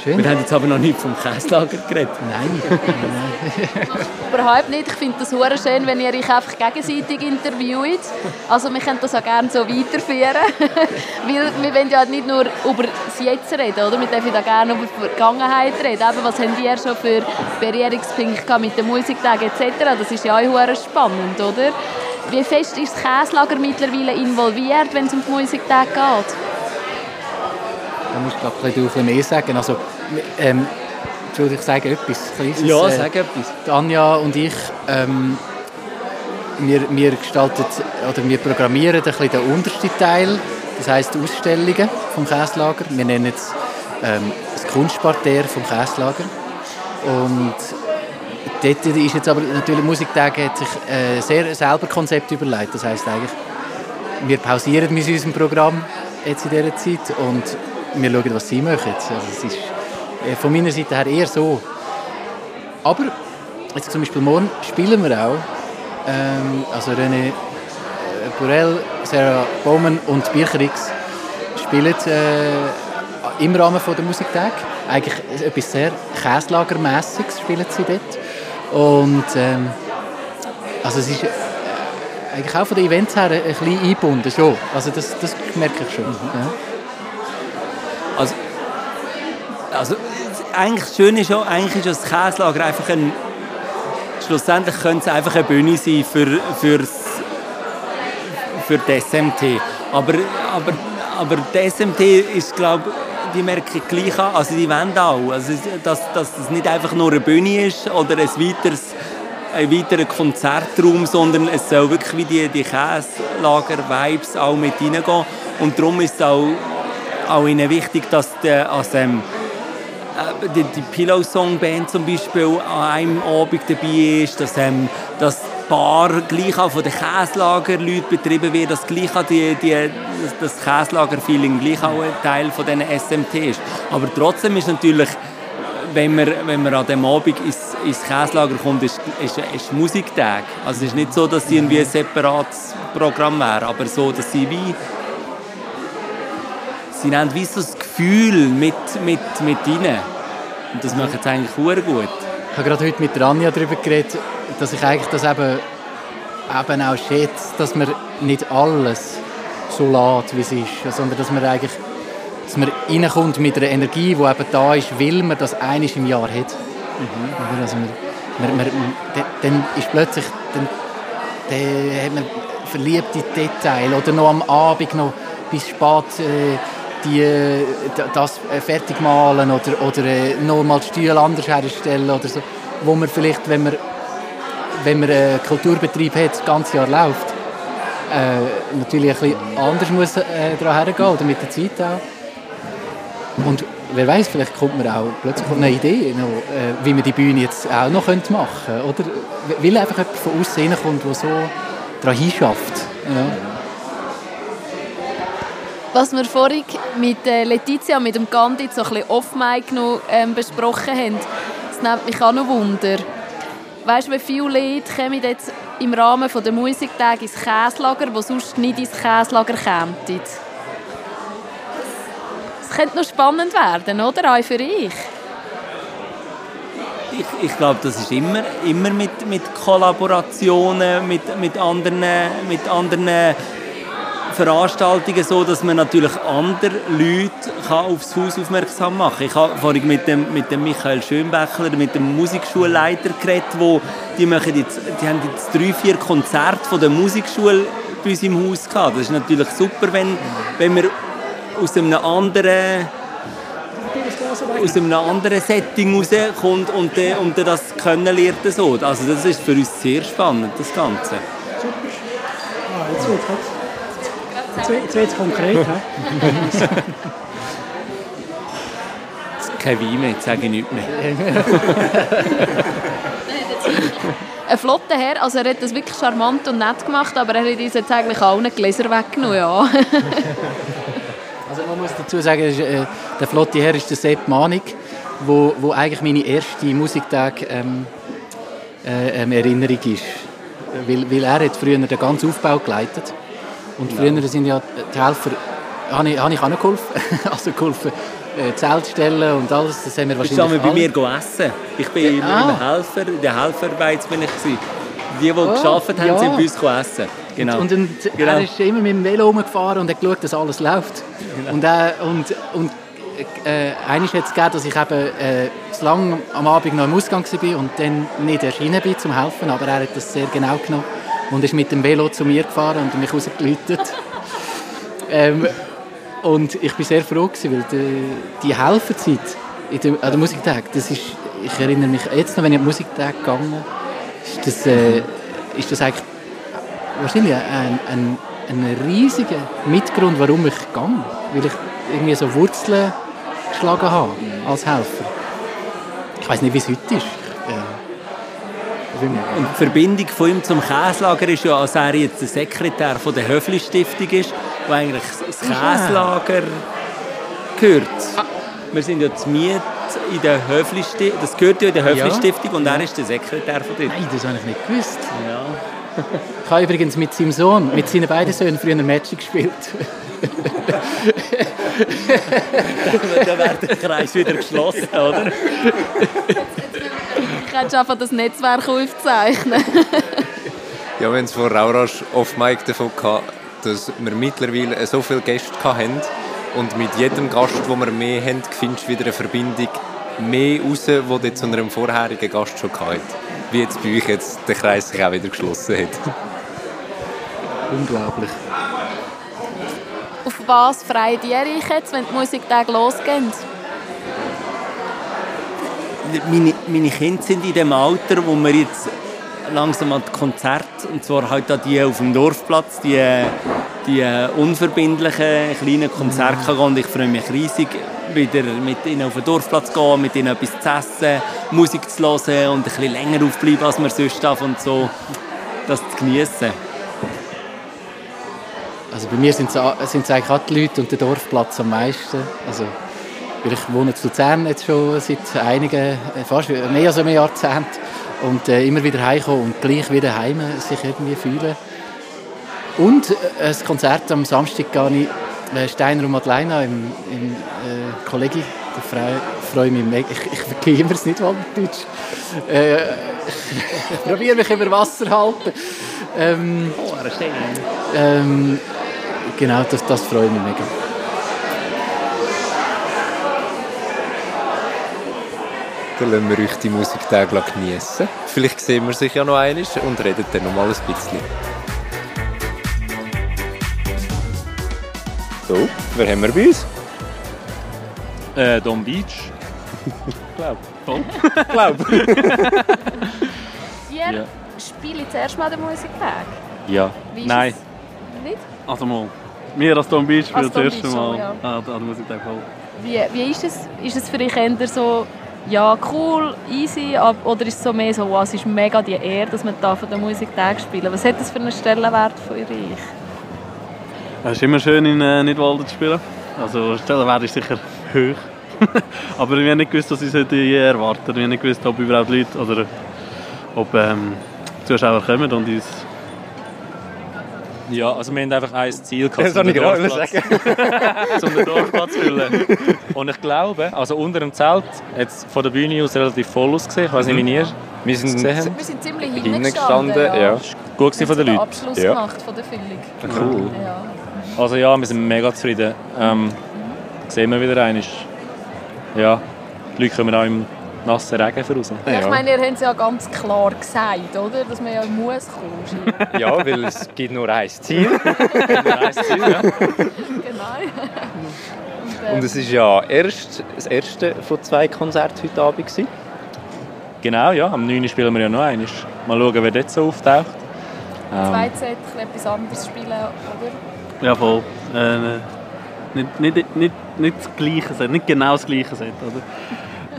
Schön. Wir haben jetzt aber noch nicht vom Käslager geredet. Nein. Überhaupt nicht. Ich finde das hure schön, wenn ihr euch einfach gegenseitig interviewt. Also wir können das auch gerne so weiterführen. Weil wir wollen ja nicht nur über das Jetzt reden, oder? Wir dürfen auch gerne über die Vergangenheit reden. Eben, was habt ihr schon für Berührungspunkte mit den Musiktagen etc.? Das ist ja auch hure spannend, oder? Wie fest ist das Käslager mittlerweile involviert, wenn es um die Musiktage geht? Da musst du glaub, ich, ein mehr sagen. Also, ähm, Entschuldigung, ich sage etwas. Kleines, Ja, äh, sag etwas. Anja und ich, ähm, wir, wir gestalten oder wir programmieren ein bisschen den untersten Teil, das heisst die Ausstellungen vom Käslager. Wir nennen es ähm, das Kunstparterre vom Käslager. Und dort ist jetzt aber natürlich Musiktage hat sich äh, sehr selber Konzept überlegt. Das heisst eigentlich, wir pausieren mit unserem Programm jetzt in dieser Zeit und wir schauen, was sie machen. Also es ist äh, von meiner Seite her eher so. Aber jetzt zum Beispiel morgen spielen wir auch. Ähm, also René äh, Burell, Sarah Bowman und Bircherix spielen äh, im Rahmen von der Musiktag. Eigentlich etwas sehr Käslagermässiges spielen sie dort. Und ähm, also es ist äh, eigentlich auch von den Events her ein bisschen eingebunden. Schon. Also das, das merke ich schon. Ja. Also, also eigentlich das Schöne ist ja, eigentlich ist das Käslager einfach ein... Schlussendlich könnte es einfach eine Bühne sein für, für's, für die SMT. Aber, aber, aber die SMT ist, glaube die merken gleich an, also die wollen auch, also, dass, dass das nicht einfach nur eine Bühne ist oder ein weiteres ein weiterer Konzertraum, sondern es soll wirklich wie die, die Käslager-Vibes auch mit reingehen. Und darum ist es auch, auch ihnen wichtig, dass der, also, ähm, äh, die, die Pillow Song Band zum Beispiel an einem Abend dabei ist, dass, ähm, dass Bar gleich auch von den Käslager-Leuten betrieben wird, dass gleich auch die, die, das Käslager-Feeling gleich auch ein Teil von diesen SMT ist. Aber trotzdem ist natürlich, wenn man, wenn man an dem Abend ins, ins Käslager kommt, ist, ist, ist Musiktag. Also es ist nicht so, dass sie irgendwie ein separates Programm wäre, aber so, dass sie wie sie haben wie so das Gefühl mit, mit, mit ihnen. Und das macht sie eigentlich sehr gut. Ich habe gerade heute mit der Anja darüber geredet, dass ich eigentlich das eben, eben auch schätze, dass man nicht alles so lässt, wie es ist, sondern dass man eigentlich dass man reinkommt mit einer Energie, die eben da ist, weil man das einiges im Jahr hat. Oder? Also man, man, man, dann- dann ist plötzlich dann, dann hat man verliebte Details oder noch am Abend noch bis spät äh, die, äh, das äh, fertig malen oder, oder äh, noch mal die Stühle anders herstellen oder so, wo man vielleicht, wenn man, wenn man einen Kulturbetrieb hat, das ganze Jahr läuft, äh, natürlich ein bisschen anders muss äh, daran hergehen oder mit der Zeit auch. Und wer weiß, vielleicht kommt man auch plötzlich eine Idee, noch, äh, wie man die Bühne jetzt auch noch machen könnte. Oder weil einfach jemand von außen reinkommt, der so daran hinschafft. Ja. Was wir vorhin mit äh, Letizia mit dem Gandhi so ein bisschen off-mic ähm, besprochen haben, das nimmt mich auch noch Wunder. Weißt du, wie viele Leute kommen jetzt im Rahmen der Musiktage ins Käslager, die sonst nicht ins Käslager kämen? Das könnte noch spannend werden, oder? Auch für dich. Ich, ich glaube, das ist immer, immer mit, mit Kollaborationen mit, mit, anderen, mit anderen Veranstaltungen so, dass man natürlich andere Leute kann aufs Haus aufmerksam machen kann. Ich habe vorhin mit dem, mit dem Michael Schönbächler, mit dem Musikschulleiter geredet, wo die, machen jetzt, die haben jetzt drei, vier Konzerte von der Musikschule bei uns im Haus gehabt. Das ist natürlich super, wenn, wenn wir aus einem anderen aus einem anderen Setting rauskommt und, äh, und das können lernt so. Also das ist für uns sehr spannend, das Ganze. Super. Ah, jetzt wird es jetzt konkret. Kein Wein mehr, jetzt sage ich nichts mehr. Ein flotter Herr, also er hat das wirklich charmant und nett gemacht, aber er hat uns jetzt eigentlich allen Gläser weggenommen, ja. Also man muss dazu sagen, ist, äh, der flotte Herr ist der Sepp Manig, wo, wo eigentlich meine erste Musiktag ähm, äh, ähm, Erinnerung ist. Weil, weil er hat früher den ganzen Aufbau geleitet. Und früher sind ja die Helfer, habe ich, habe ich auch noch geholfen. also geholfen, äh, Zelt stellen und alles, das haben wir Bist wahrscheinlich du bei mir essen? Ich bin im, Ah. im Helfer, in der Helferarbeit bin ich gewesen. Die, die Oh, geschafft haben, ja. sind bei uns essen. Genau. Und, und Genau. er ist immer mit dem Velo rumgefahren und hat geschaut, dass alles läuft. Und, äh, und, und äh, eines hat es gegeben, dass ich eben äh, zu lange am Abend noch im Ausgang war und dann nicht erschienen bin zum Helfen, aber er hat das sehr genau genommen und ist mit dem Velo zu mir gefahren und mich rausgeläutet. ähm, und ich bin sehr froh gewesen, weil die, die Helferzeit in der, an der Musiktag, das ist, ich erinnere mich jetzt noch, wenn ich an den Musiktag gegangen ist das, äh, ist das eigentlich wahrscheinlich ein, ein, ein riesiger Mitgrund, warum ich gehe. Weil ich irgendwie so Wurzeln geschlagen habe als Helfer. Ich weiß nicht, wie es heute ist. Und die Verbindung von ihm zum Käslager ist ja, als er jetzt der Sekretär von der Höfli-Stiftung ist, wo eigentlich das Käslager gehört. Wir sind ja zu Miet in der Höfli-Stiftung, das gehört ja in der Höfli-Stiftung und er ist der Sekretär von dort. Nein, das habe ich nicht gewusst. Ja. Ich habe übrigens mit seinem Sohn, mit seinen beiden Söhnen früher Magic gespielt. Dann wäre der Kreis wieder geschlossen, oder? Ich hätte einfach das Netzwerk aufzeichnen. Ja, haben es vor Aurasch off Mic davon gehabt, dass wir mittlerweile so viele Gäste hatten und mit jedem Gast, den wir mehr haben, findest du wieder eine Verbindung mehr raus, die du zu einem vorherigen Gast schon gehabt hast. Wie jetzt bei euch jetzt der Kreis sich auch wieder geschlossen hat. Unglaublich. Auf was freut ihr euch jetzt, wenn die Musiktage losgehen? Meine, meine Kinder sind in dem Alter, wo wir jetzt langsam an die Konzerte, und zwar halt an die auf dem Dorfplatz, die, die unverbindlichen kleinen Konzerte gehen. Und ich freue mich riesig, wieder mit ihnen auf den Dorfplatz zu gehen, mit ihnen etwas zu essen, Musik zu hören und ein bisschen länger aufbleiben, als man sonst darf und so das zu genießen. Also bei mir sind es sind es eigentlich auch die Leute und der Dorfplatz am meisten. Also, weil ich wohne zu Luzern jetzt schon seit einigen, äh, fast mehr als einem Jahrzehnt und äh, immer wieder heimkommen und gleich wieder heim sich irgendwie fühlen. Und äh, das Konzert am Samstag gehe ich äh, Steiner und Madeleine im, im äh, Kollegi. Da freue, freue mich mega. Ich, ich vergehe immer es nicht Walddeutsch. Äh, ich probiere mich über Wasser zu halten. Ähm, ähm, genau, das, das freut mich mega. Dann lassen wir euch die Musiktage genießen. Vielleicht sehen wir sich ja noch einmal und reden dann noch mal ein bisschen. So, wer haben wir bei uns? Äh, Don Beach. Glaub. Voll. Glaub. Ihr Ja. spielt das erste Mal den Musiktag? Ja. Nein. Nicht? Also mal. Wir als Don Beach spielen das erste Mal schon, ja. an an der Musiktag voll. Wie, wie ist es? Ist es für euch eher so, ja, cool, easy, oder ist es so mehr so, wow, es ist mega die Ehre, dass man da von den Musiktag spielen Was hat das für einen Stellenwert für euch? Es ist immer schön, in äh, Nidwalden zu spielen. Also, der Stellenwert ist sicher hoch. Aber wir haben nicht gewusst, was uns heute je erwartet. Wir haben nicht gewusst, ob überhaupt Leute oder ob ähm, Zuschauer kommen und uns Ja, also wir haben einfach ein Ziel gehabt, Das ich den Dorfplatz- um den Dorfplatz zu füllen. Und ich glaube, also unter dem Zelt hat es von der Bühne aus relativ voll ausgesehen. Ich weiß nicht, wie ihr Wir sind. Wir sind ziemlich hinten gestanden. gestanden. Ja. Gut von den Leuten. Abschluss Ja. gemacht von der Füllung. Cool. Ja. Also ja, wir sind mega zufrieden. Ähm, sehen wir wieder einen. Ja, die Leute kommen auch im nassen Regen voraus. Ja. Ich meine, ihr habt es ja ganz klar gesagt, oder? Dass man ja muss kommen. Ja, weil es gibt nur ein Ziel. Ein Ziel, ja. genau. Und, es ist ja erst das erste von zwei Konzerten heute Abend. Gewesen. Genau, ja. Am 9. spielen wir ja noch einmal. Mal schauen, wer dort so auftaucht. Ähm, sollte ich etwas anderes spielen, oder? Ja, voll. Äh, nicht, nicht, nicht, nicht das gleiche Set, nicht genau das gleiche Set. Oder?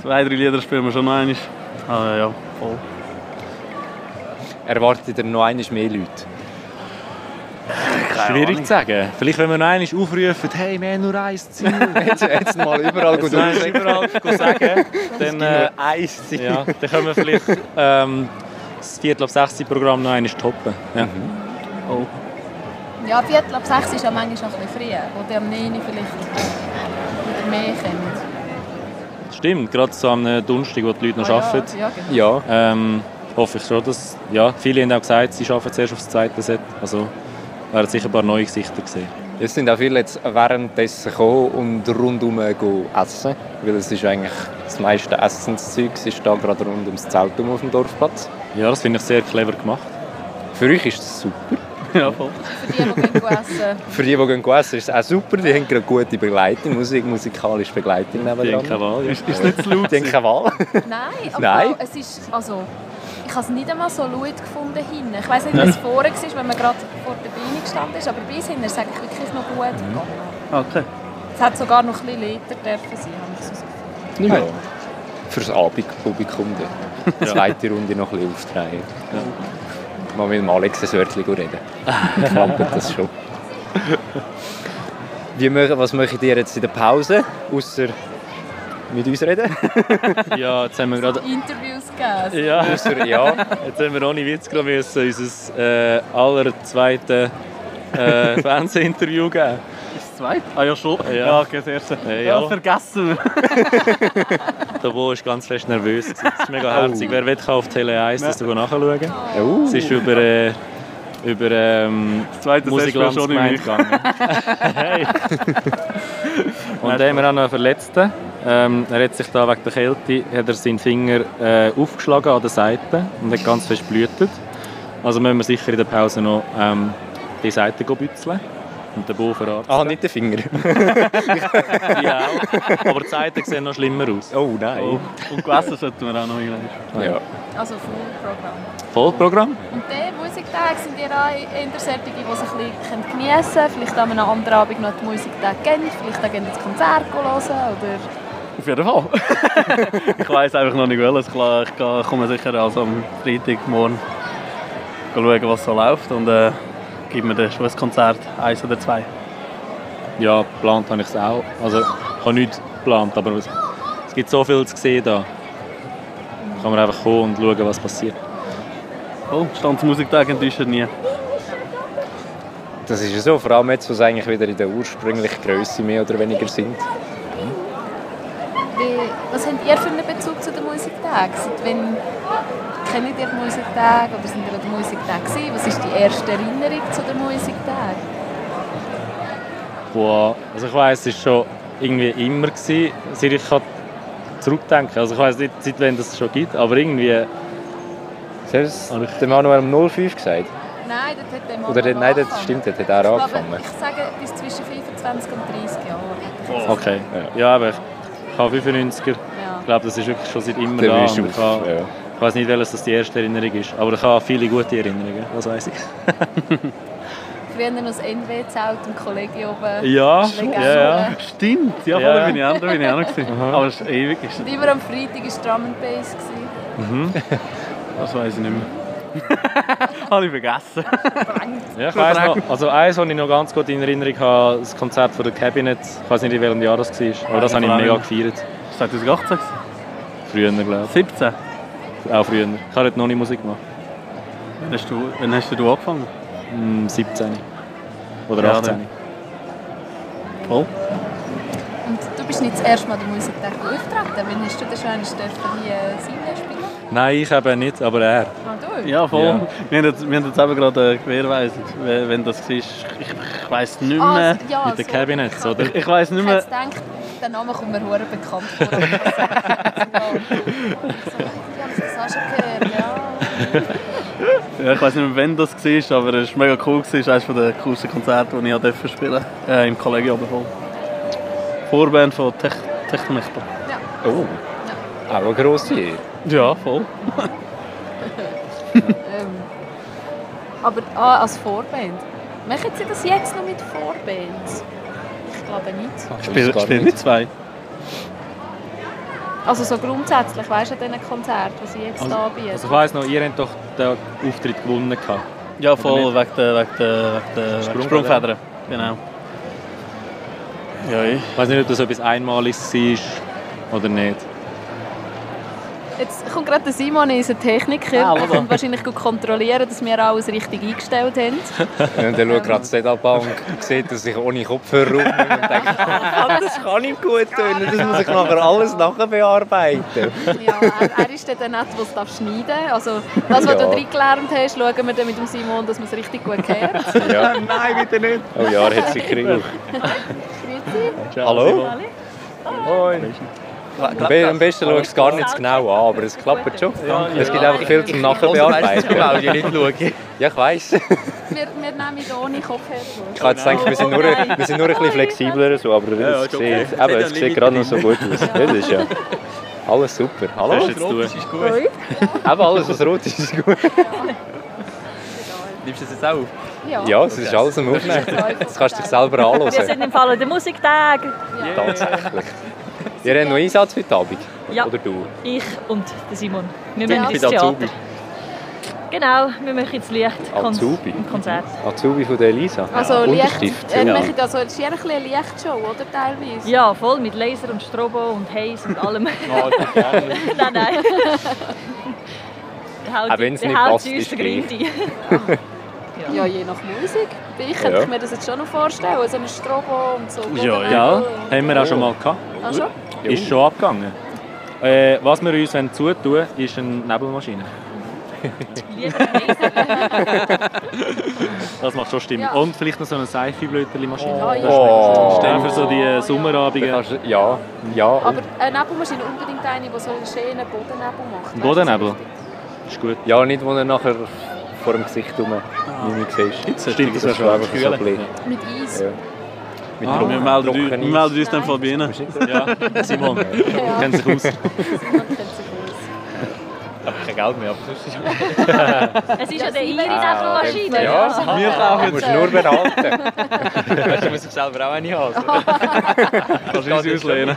Zwei, drei Lieder spielen wir schon noch einmal. Ah, ja, voll. Erwartet ihr noch einmal mehr Leute? schwierig zu sagen. Vielleicht, wenn wir noch einmal aufrufen, hey, wir haben nur ein Ziel. Jetzt, jetzt mal überall gut Jetzt überall sagen, dann, äh, ein Ziel. ja, dann können wir vielleicht ähm, das Viertel ab 6 Programm noch einmal toppen. Ja. Oh. Ja, Viertel ab sechs ist ja manchmal noch ein bisschen früh, wo die am 9 vielleicht wieder mehr kommen. Stimmt, gerade so am äh, Donnerstag, wo die Leute noch Ah, arbeiten. Ja, ja, genau. Ja, Ähm, hoffe ich schon, dass... Ja, viele haben auch gesagt, sie arbeiten zuerst auf das zweite Set. Also werden sicher ein paar neue Gesichter gesehen. es sind auch viele jetzt währenddessen gekommen und rundum go essen. Weil es ist eigentlich das meiste Essenszeug ist da gerade rund ums Zelt auf dem Dorfplatz. Ja, das finde ich sehr clever gemacht. Für euch ist das super. Ja, voll. Für die, die gehen essen. Für die, die gehen essen, ist es auch super. Die haben gerade gute Begleitung, Musik, musikalische Begleitung Die haben nebenan. keine Wahl. Ja. Ist, ist nicht zu laut? Die haben keine Wahl. Nein, aber Nein? es ist, also, ich habe es nicht einmal so laut gefunden hinten. Ich weiß nicht, wie es vorher war, wenn man gerade vor der Bühne gestanden ist, aber bis hinten ist es eigentlich wirklich noch gut Mhm. gegangen. Okay. Es hat sogar noch ein bisschen lauter dürfen sein, habe ich so das Gefühl. Ja. Fürs Abendpublikum. Die zweite Runde noch ein bisschen aufdrehen. Mal mit dem Alex ein Wörtchen reden. Klappert das schon. Wie, was möchtet ihr jetzt in der Pause? Außer mit uns reden? ja, jetzt haben wir gerade... Interviews gegeben. Ja, Außer, ja. jetzt haben wir ohne Witz gerade müssen unser äh, aller zweites äh, Fernsehinterview geben. Ist es zweit? Ah ja, schon. Ja. Ja, okay, das erste. Ja, ja. vergessen wir. Der Bo ist ganz fest nervös. Das ist mega herzig. Wer will, kann auf Tele 1 das ja. nachschauen. Oh. Es ist über, äh, über ähm, Das zweite spielt schon nicht gegangen. hey. Und dann haben wir auch noch einen Verletzten. Ähm, er hat sich da wegen der Kälte hat er seinen Finger äh, aufgeschlagen an der Seite und hat ganz fest blutet. Also müssen wir sicher in der Pause noch ähm, die Seite bützeln und den Bo verarzten. Ah, nicht den Finger. Auch. Aber die Seiten sehen noch schlimmer aus. Oh nein. Oh. Und gegessen sollten wir auch noch irgendwann. Ja. Also Fullprogramm. Vollprogramm? Und die Musiktage sind ihr auch eher solche, die sich ein bisschen geniessen können. Vielleicht an einem anderen Abend noch die Musiktage kennen, vielleicht auch gerne das Konzert hören oder... Auf jeden Fall. ich weiß einfach noch nicht welches. Ich klar, ich komme sicher also am Freitagmorgen schauen, was so läuft und äh, gebe mir dann schon ein Konzert, eins oder zwei. Ja, geplant habe ich es auch. Also, ich habe nichts geplant, aber es, es gibt so viel zu sehen da. Da kann man einfach kommen und schauen, was passiert. Oh, Standsmusiktag enttäuscht nie. Das ist ja so, vor allem jetzt, wo es eigentlich wieder in der ursprünglichen Größe mehr oder weniger sind. Wie, was habt ihr für einen Bezug zu den Musiktagen? Seit wann kennt ihr die Musiktage oder sind den gewesen? Was ist die erste Erinnerung zu den Musiktagen? Boah, also ich weiss, es war schon irgendwie immer, gewesen, seit ich kann zurückdenken Also ich weiss nicht, seit wann das schon gibt, aber irgendwie... Hast du der Manuel um 05 gesagt? Nein, das hat der Oder noch nein, das angefangen. stimmt, das hat er Ich glaube, angefangen. ich sage bis zwischen 25 und 30 Jahren. Okay, ja, aber ich habe 95er. Ja. Ich glaube, das ist wirklich schon seit immer Der da. Ich, ja. ich weiß nicht, welches das die erste Erinnerung ist, aber ich habe viele gute Erinnerungen, das weiß ich. Früher noch das NW-Zelt im Kollegium oben. Ja, Legende. ja, ja. Stimmt, ja, Ja. da bin ich auch, da bin ich auch noch gewesen. Aber es ist ewig, ist, Und immer am Freitag war Drum and Bass. gewesen. das weiß ich nicht mehr. Habe ich vergessen. Ja, ich weiss noch, also eins, was ich noch ganz gut in Erinnerung habe, das Konzert von der Cabinet. Ich weiß nicht, in welchem Jahr das war, aber das habe ich mega gefeiert. 2018? Früher, glaube 17? Ich. Auch früher. Ich habe noch nicht Musik gemacht. Wann hast du, wann hast du angefangen? Hm, 17. Oder Ja, 18. dann. Voll. Und du bist nicht das erste Mal der Musiktag auftreten. Wann hast du denn schon dürfen hier äh, Sinne spielen? Nein, ich eben nicht, aber er. Ah, du? Ja, voll. Ja. Wir haben jetzt, wir haben jetzt eben gerade äh, gewährweisen, wenn das war. Ich, ich weiss nicht Ah, mehr. ja, Mit den so. Cabinets, oder? Ich, ich weiss nicht Ich mehr. gedacht, der Name kommt mir hure bekannt vor. ich Ja, das du schon gehört, ja. Ja, ich weiß nicht mehr, wann das war, aber es war mega cool. Es war eines der coolsten Konzerte, die ich durfte spielen äh, Im Kollegium voll. Vorband von Tech Technichter. Oh, auch eine grosse. Ja, voll. Ähm, aber ah, als Vorband. Machen Sie das jetzt noch mit Vorbands? Ich glaube nicht. Spiel, gar spiel nicht. mit zwei. Also so grundsätzlich, weißt du, an diesen Konzerten, die Sie jetzt Also, anbieten? also ich weiss noch, ihr habt doch den Auftritt gewonnen. gehabt. Ja, voll, wegen der, wegen der, wegen der Sprungfedern. Sprungfedern. Genau. Ja, ich. Ich weiß nicht, ob das etwas Einmaliges war oder nicht. Jetzt kommt gerade der Simon, unser Techniker, Ah, kommt wahrscheinlich gut kontrollieren, dass wir alles richtig eingestellt haben. Und dann schaut gerade das Setup an und sieht, dass ich ohne Kopfhörer und denkt, ah, das kann nicht gut tun, das muss ich nachher alles nachher bearbeiten. Ja, er, er ist dann der nicht, der es darf schneiden darf. Also das, was Ja. du reingelernt hast, schauen wir dann mit dem Simon, dass man es richtig gut kennt. Ja. Nein, bitte nicht. Oh ja, er hat sicher gebraucht. Grüezi. Hallo? Moin. Am be- Am besten schaust du es gar nicht genau an, aber es klappt schon. Es gibt einfach viel zum Nachbearbeiten. ja nicht schauen. Ja, ich weiss. Wir, wir nehmen ohne Kopfhörer. Ich habe jetzt gedacht, wir sind nur, wir sind nur ein bisschen flexibler, so, aber es, ist sieht, okay. eben, es sieht gerade noch so gut aus. Ja, das ist ja alles super. Hallo? Was hast du jetzt tun? Eben alles, was rot ist, ist gut. Nimmst du das jetzt auch auf? Ja. Ja, es ist alles am Aufnehmen. Das kannst du dich selber Wir anhören. sind im Fall der Musiktag. Tatsächlich. Ihr habt noch Einsatz heute Abend? Ja. Oder du? Ich und der Simon. Wir Ja. machen Mit ins Theater. Azubi. Genau, wir machen jetzt Licht Azubi? im Konzert. Azubi von der Elisa? Also Licht, Unterstift. äh, Ja. machen also, es ist eher ein bisschen eine Lichtshow, oder teilweise? Ja, voll mit Laser und Strobo und Haze und allem. nein, nein. Haut- Auch wenn es nicht passt, ist. Ja, je nach Musik. Ich könnte Ja. mir das jetzt schon noch vorstellen, so ein Strobo und so. Ja, ja, haben wir auch schon mal gehabt. Ah, schon? Ist schon abgegangen. Äh, was wir uns wollen zutun ist eine Nebelmaschine. Das macht schon Stimmung. Ja. Und vielleicht noch so eine Seife-Blöterli-Maschine. Ja, ja. Oh. Stell für so die äh, Sommerabende. Kannst du- Ja, ja. Aber eine Nebelmaschine unbedingt eine, die so einen schönen Bodennebel macht. Ein Bodennebel? Ist gut. ja, nicht, wo er nachher vor dem Gesicht rum nicht mehr siehst. Stimmt, das wäre ist schon einfach so ein bisschen... Mit Eis. Ja. Mit Ah, wir melden, uns- wir Trockeneis. melden uns dann von Ihnen. Ja, Simon, Ja. kennt sich aus. Simon kennt sich aus. Aber kein Geld mehr, aber Es ist ja der ihre Nebelmaschine. Ja, Wir kaufen du musst nur beraten. Du musst dich selber auch eine haben. Kannst du uns auslehnen.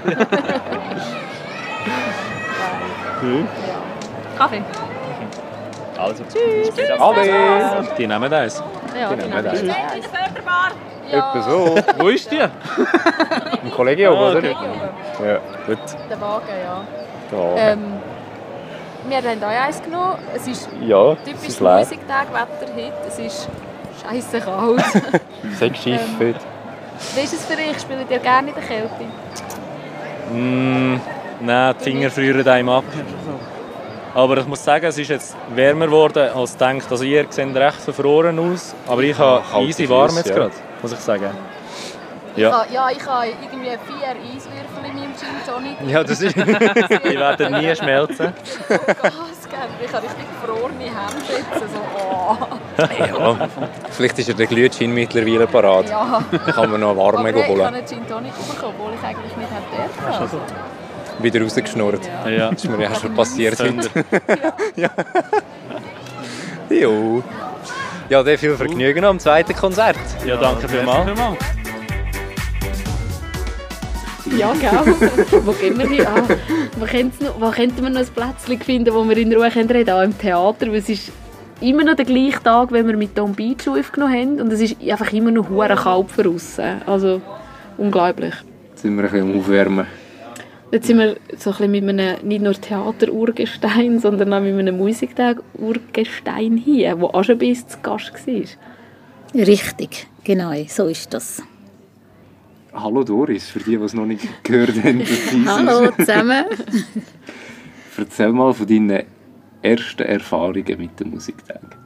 Kaffee. Also. Ade! Die nehmen eins. Ja, genau. nein. In der Förderbar. Etwa so. Wo ist die? Im Kollegium, Ah, oder? okay. Ja, gut. Der Wagen, ja. Da. Ähm, wir haben auch eins genommen. Es ist Ja, typisch ist. Musiktag, Wetter heute. Es ist scheiße kalt. Sechs Schiff heute. Wie ist es für dich? Spielt ihr gerne in der Kälte? Mm, nein, die Finger frieren einem ab. Aber ich muss sagen, es ist jetzt wärmer geworden als gedacht. Also ihr seht recht verfroren aus, aber ich habe kalte easy warm jetzt ja. gerade, muss ich sagen. Ich Ja, habe, ja, ich habe irgendwie vier Eiswürfel in meinem Gin Tonic. Ja, das ist... die werden nie schmelzen. Gas. Ich habe richtig gefrorene Hände jetzt. So, oh. ja. Vielleicht ist ja der Glühwein mittlerweile parat. Ja. Dann kann man noch warme Aber ich habe holen. einen Gin Tonic bekommen, obwohl ich eigentlich nicht hätte dürfen. Wieder rausgeschnurrt. Ja. Das ist mir ja schon passiert heute. Jo. Ja, dann viel Vergnügen am zweiten Konzert. Ja, danke vielmals. Ja, genau. wo gehen wir hin? Ah, wo, können's noch, wo könnten wir noch ein Plätzchen finden, wo wir in Ruhe reden können? Ah, im Theater. weil Es ist immer noch der gleiche Tag, wenn wir mit Tom Beach aufgenommen haben und es ist einfach immer noch hure kalt draussen. Also unglaublich. Jetzt sind wir ein bisschen am Aufwärmen. Jetzt sind wir so ein bisschen mit einem, nicht nur Theater-Urgestein, sondern auch mit einem Musiktag-Urgestein hier, wo auch schon bis zu Gast war. Richtig, genau, so ist das. Hallo Doris, für die, die es noch nicht gehört haben. Hallo zusammen. Erzähl mal von deinen ersten Erfahrungen mit dem Musiktag.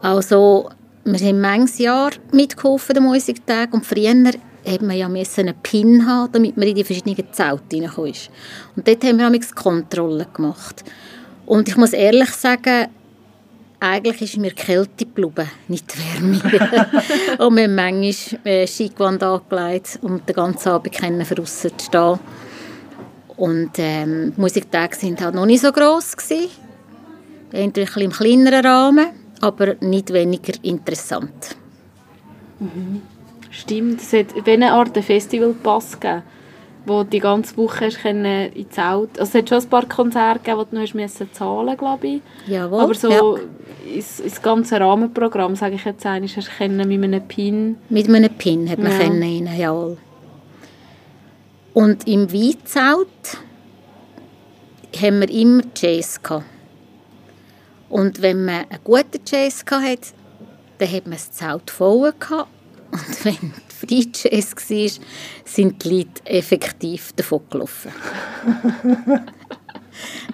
Also, wir haben manches Jahr mitgeholfen, den Musiktag, und früher hat man ja einen PIN haben, damit man in die verschiedenen Zelte reinkommt. Und dort haben wir auch Kontrollen gemacht. Und ich muss ehrlich sagen, eigentlich ist mir Kälte geblieben, nicht Wärme. und wir haben manchmal äh, Skigewand angelegt und den ganzen Abend können zu stehen. Und ähm, die Musiktage waren halt noch nicht so gross. Gewesen. Eher ein bisschen im kleineren Rahmen, aber nicht weniger interessant. Mhm. Stimmt, es hat eine Art Festivalpass gegeben, wo die ganze Woche hast in Zelt, also es hat schon ein paar Konzerte gegeben, wo du noch hast zahlen glaube ich. Jawohl, Aber so ja. ins, ins ganze Rahmenprogramm, sage ich jetzt einmal, hast du mit einem Pin. Mit einem Pin hat man ja. rein, jawohl. Und im Weinzelt haben wir immer Jazz gehabt. Und wenn man einen guten Jazz hatte, dann hat man das Zelt voll gehabt und wenn Free Jazz war, sind die Leute effektiv davon gelaufen.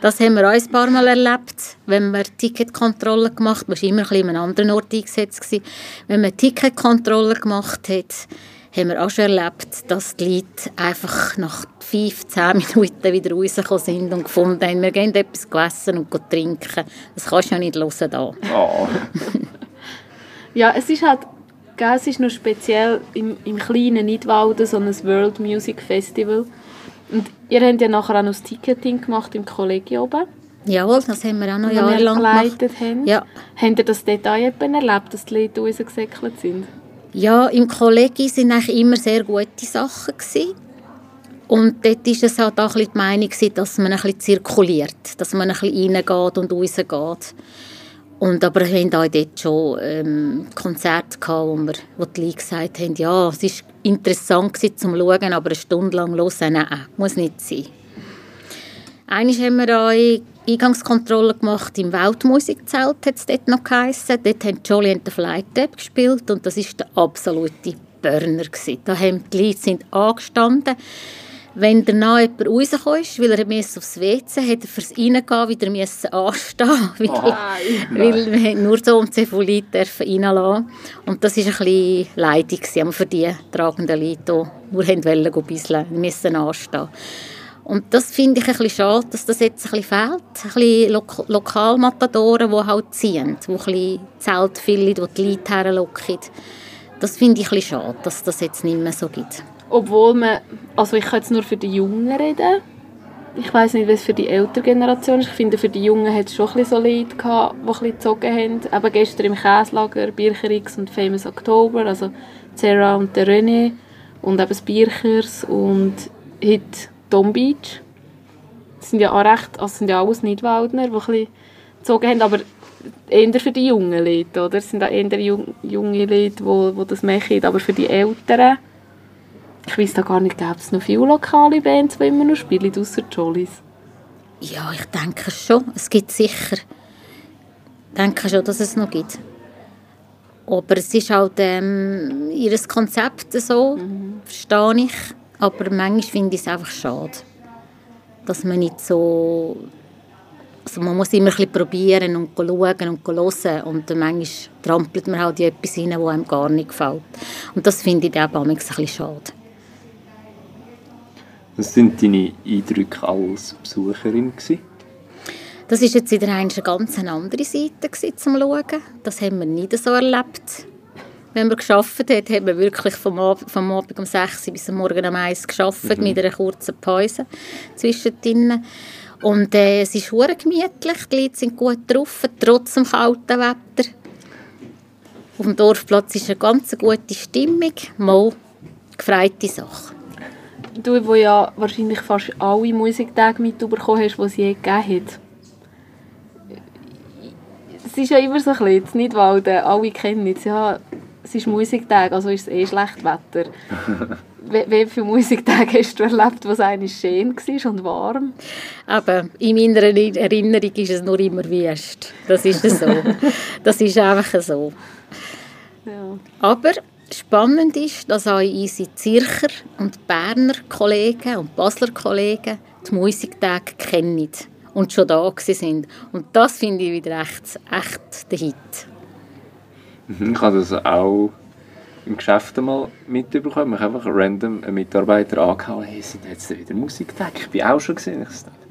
das haben wir auch ein paar Mal erlebt, wenn wir Ticketkontrolle gemacht haben. Das war immer ein bisschen an einem anderen Ort eingesetzt. Wenn man Ticketkontrolle gemacht hat, haben wir auch schon erlebt, dass die Leute einfach nach fünf, zehn Minuten wieder rausgekommen sind und gefunden haben, wir gehen etwas essen und trinken. Das kannst du ja nicht hören da. Oh. ja, es ist halt es ist noch speziell im, im kleinen Nidwalden so ein World Music Festival. Und ihr habt ja nachher auch noch das Ticketing gemacht im Kollegium oben. Jawohl, das haben wir auch noch jahrelang gemacht. Haben. Ja. Habt ihr das auch erlebt, dass die Leute rausgesäckelt sind? Ja, im Kollegium waren eigentlich immer sehr gute Sachen. Gewesen. Und dort war es halt auch ein bisschen die Meinung, dass man ein bisschen zirkuliert, dass man ein bisschen reingeht und rausgeht. Und aber wir hatten auch dort schon ähm, Konzerte, gehabt, wo, wir, wo die Leute gesagt haben, ja, es war interessant zum Schauen, aber eine Stunde lang hören, nein, muss nicht sein. Einmal haben wir auch Eingangskontrolle gemacht im Weltmusikzelt, hat es dort noch geheissen. Dort haben Jolly and the Flight Tap gespielt und das war der absolute Burner. Gewesen. Da haben die Leute sind angestanden wenn danach jemand rausgekommen ist, weil er aufs WC hat er fürs Reingehen wieder müssen anstehen weil, oh, weil wir nur so so viele Leute reinlassen Und das war ein bisschen leidig für die tragenden Leute, die nur ein bisschen müssen anstehen und das finde ich ein bisschen schade, dass das jetzt ein bisschen fehlt. Ein bisschen Lok Lokalmatadoren, die halt ziehen, die ein bisschen Zelt füllen, die die Leute herlocken. Das finde ich ein bisschen schade, dass das jetzt nicht mehr so gibt. Obwohl man, also ich kann jetzt nur für die Jungen reden. Ich weiß nicht, was für die ältere Generation ist. Ich finde, für die Jungen hat es schon ein bisschen so Leute gehabt, die ein bisschen gezogen haben. Eben gestern im Käslager, Bircherix und Famous October, also Sarah und der René und eben das Birchers und heute Tom Beach. Das sind ja auch recht, also sind ja alles Nidwaldner, die ein bisschen gezogen haben, aber eher für die jungen Leute, oder? Es sind auch eher junge Leute, die, die das machen, aber für die Älteren ich weiß da gar nicht, gibt es noch viele lokale Bands, die immer noch spielen, außer Jollies? Ja, ich denke schon. Es gibt sicher. Ich denke schon, dass es noch gibt. Aber es ist halt ähm, ihr Konzept so, mhm. verstehe ich. Aber manchmal finde ich es einfach schade, dass man nicht so... Also man muss immer ein bisschen probieren und schauen und hören und manchmal trampelt man halt in etwas rein, das einem gar nicht gefällt. Und das finde ich auch manchmal ein bisschen schade. Was sind deine Eindrücke als Besucherin? Gewesen? Das war jetzt wieder eine ganz andere Seite zum Schauen. Das haben wir nicht so erlebt. Wenn wir geschafft haben, haben wir wirklich vom, Ab vom Abend um 6 Uhr bis am Morgen um 1 geschafft, mhm. mit einer kurzen Pause zwischendrin. Und äh, es ist sehr gemütlich, die Leute sind gut drauf, trotz dem kalten Wetter. Auf dem Dorfplatz ist eine ganz gute Stimmung, mal gefreite Sache du, wo ja wahrscheinlich fast alle Musiktage mitbekommen hast, die es je gegeben hat. ist ja immer so ein bisschen, in Nidwalden, alle kennen es, ja, es ist Musiktag, also ist es eh schlecht Wetter. wie, viele Musiktage hast du erlebt, wo es eigentlich schön war und warm? Aber in meiner Erinnerung ist es nur immer wüst. Das ist so. das ist einfach so. Ja. Aber spannend ist, dass auch unsere Zürcher und Berner Kollegen und Basler Kollegen die Musiktage kennen und schon da sind. Und das finde ich wieder echt, echt der Hit. Mhm, ich habe das auch im Geschäft mal mitbekommen. Ich habe einfach random einen Mitarbeiter angehauen, hey, sind jetzt wieder Musiktag? Ich bin auch schon gesehen. Ich dachte,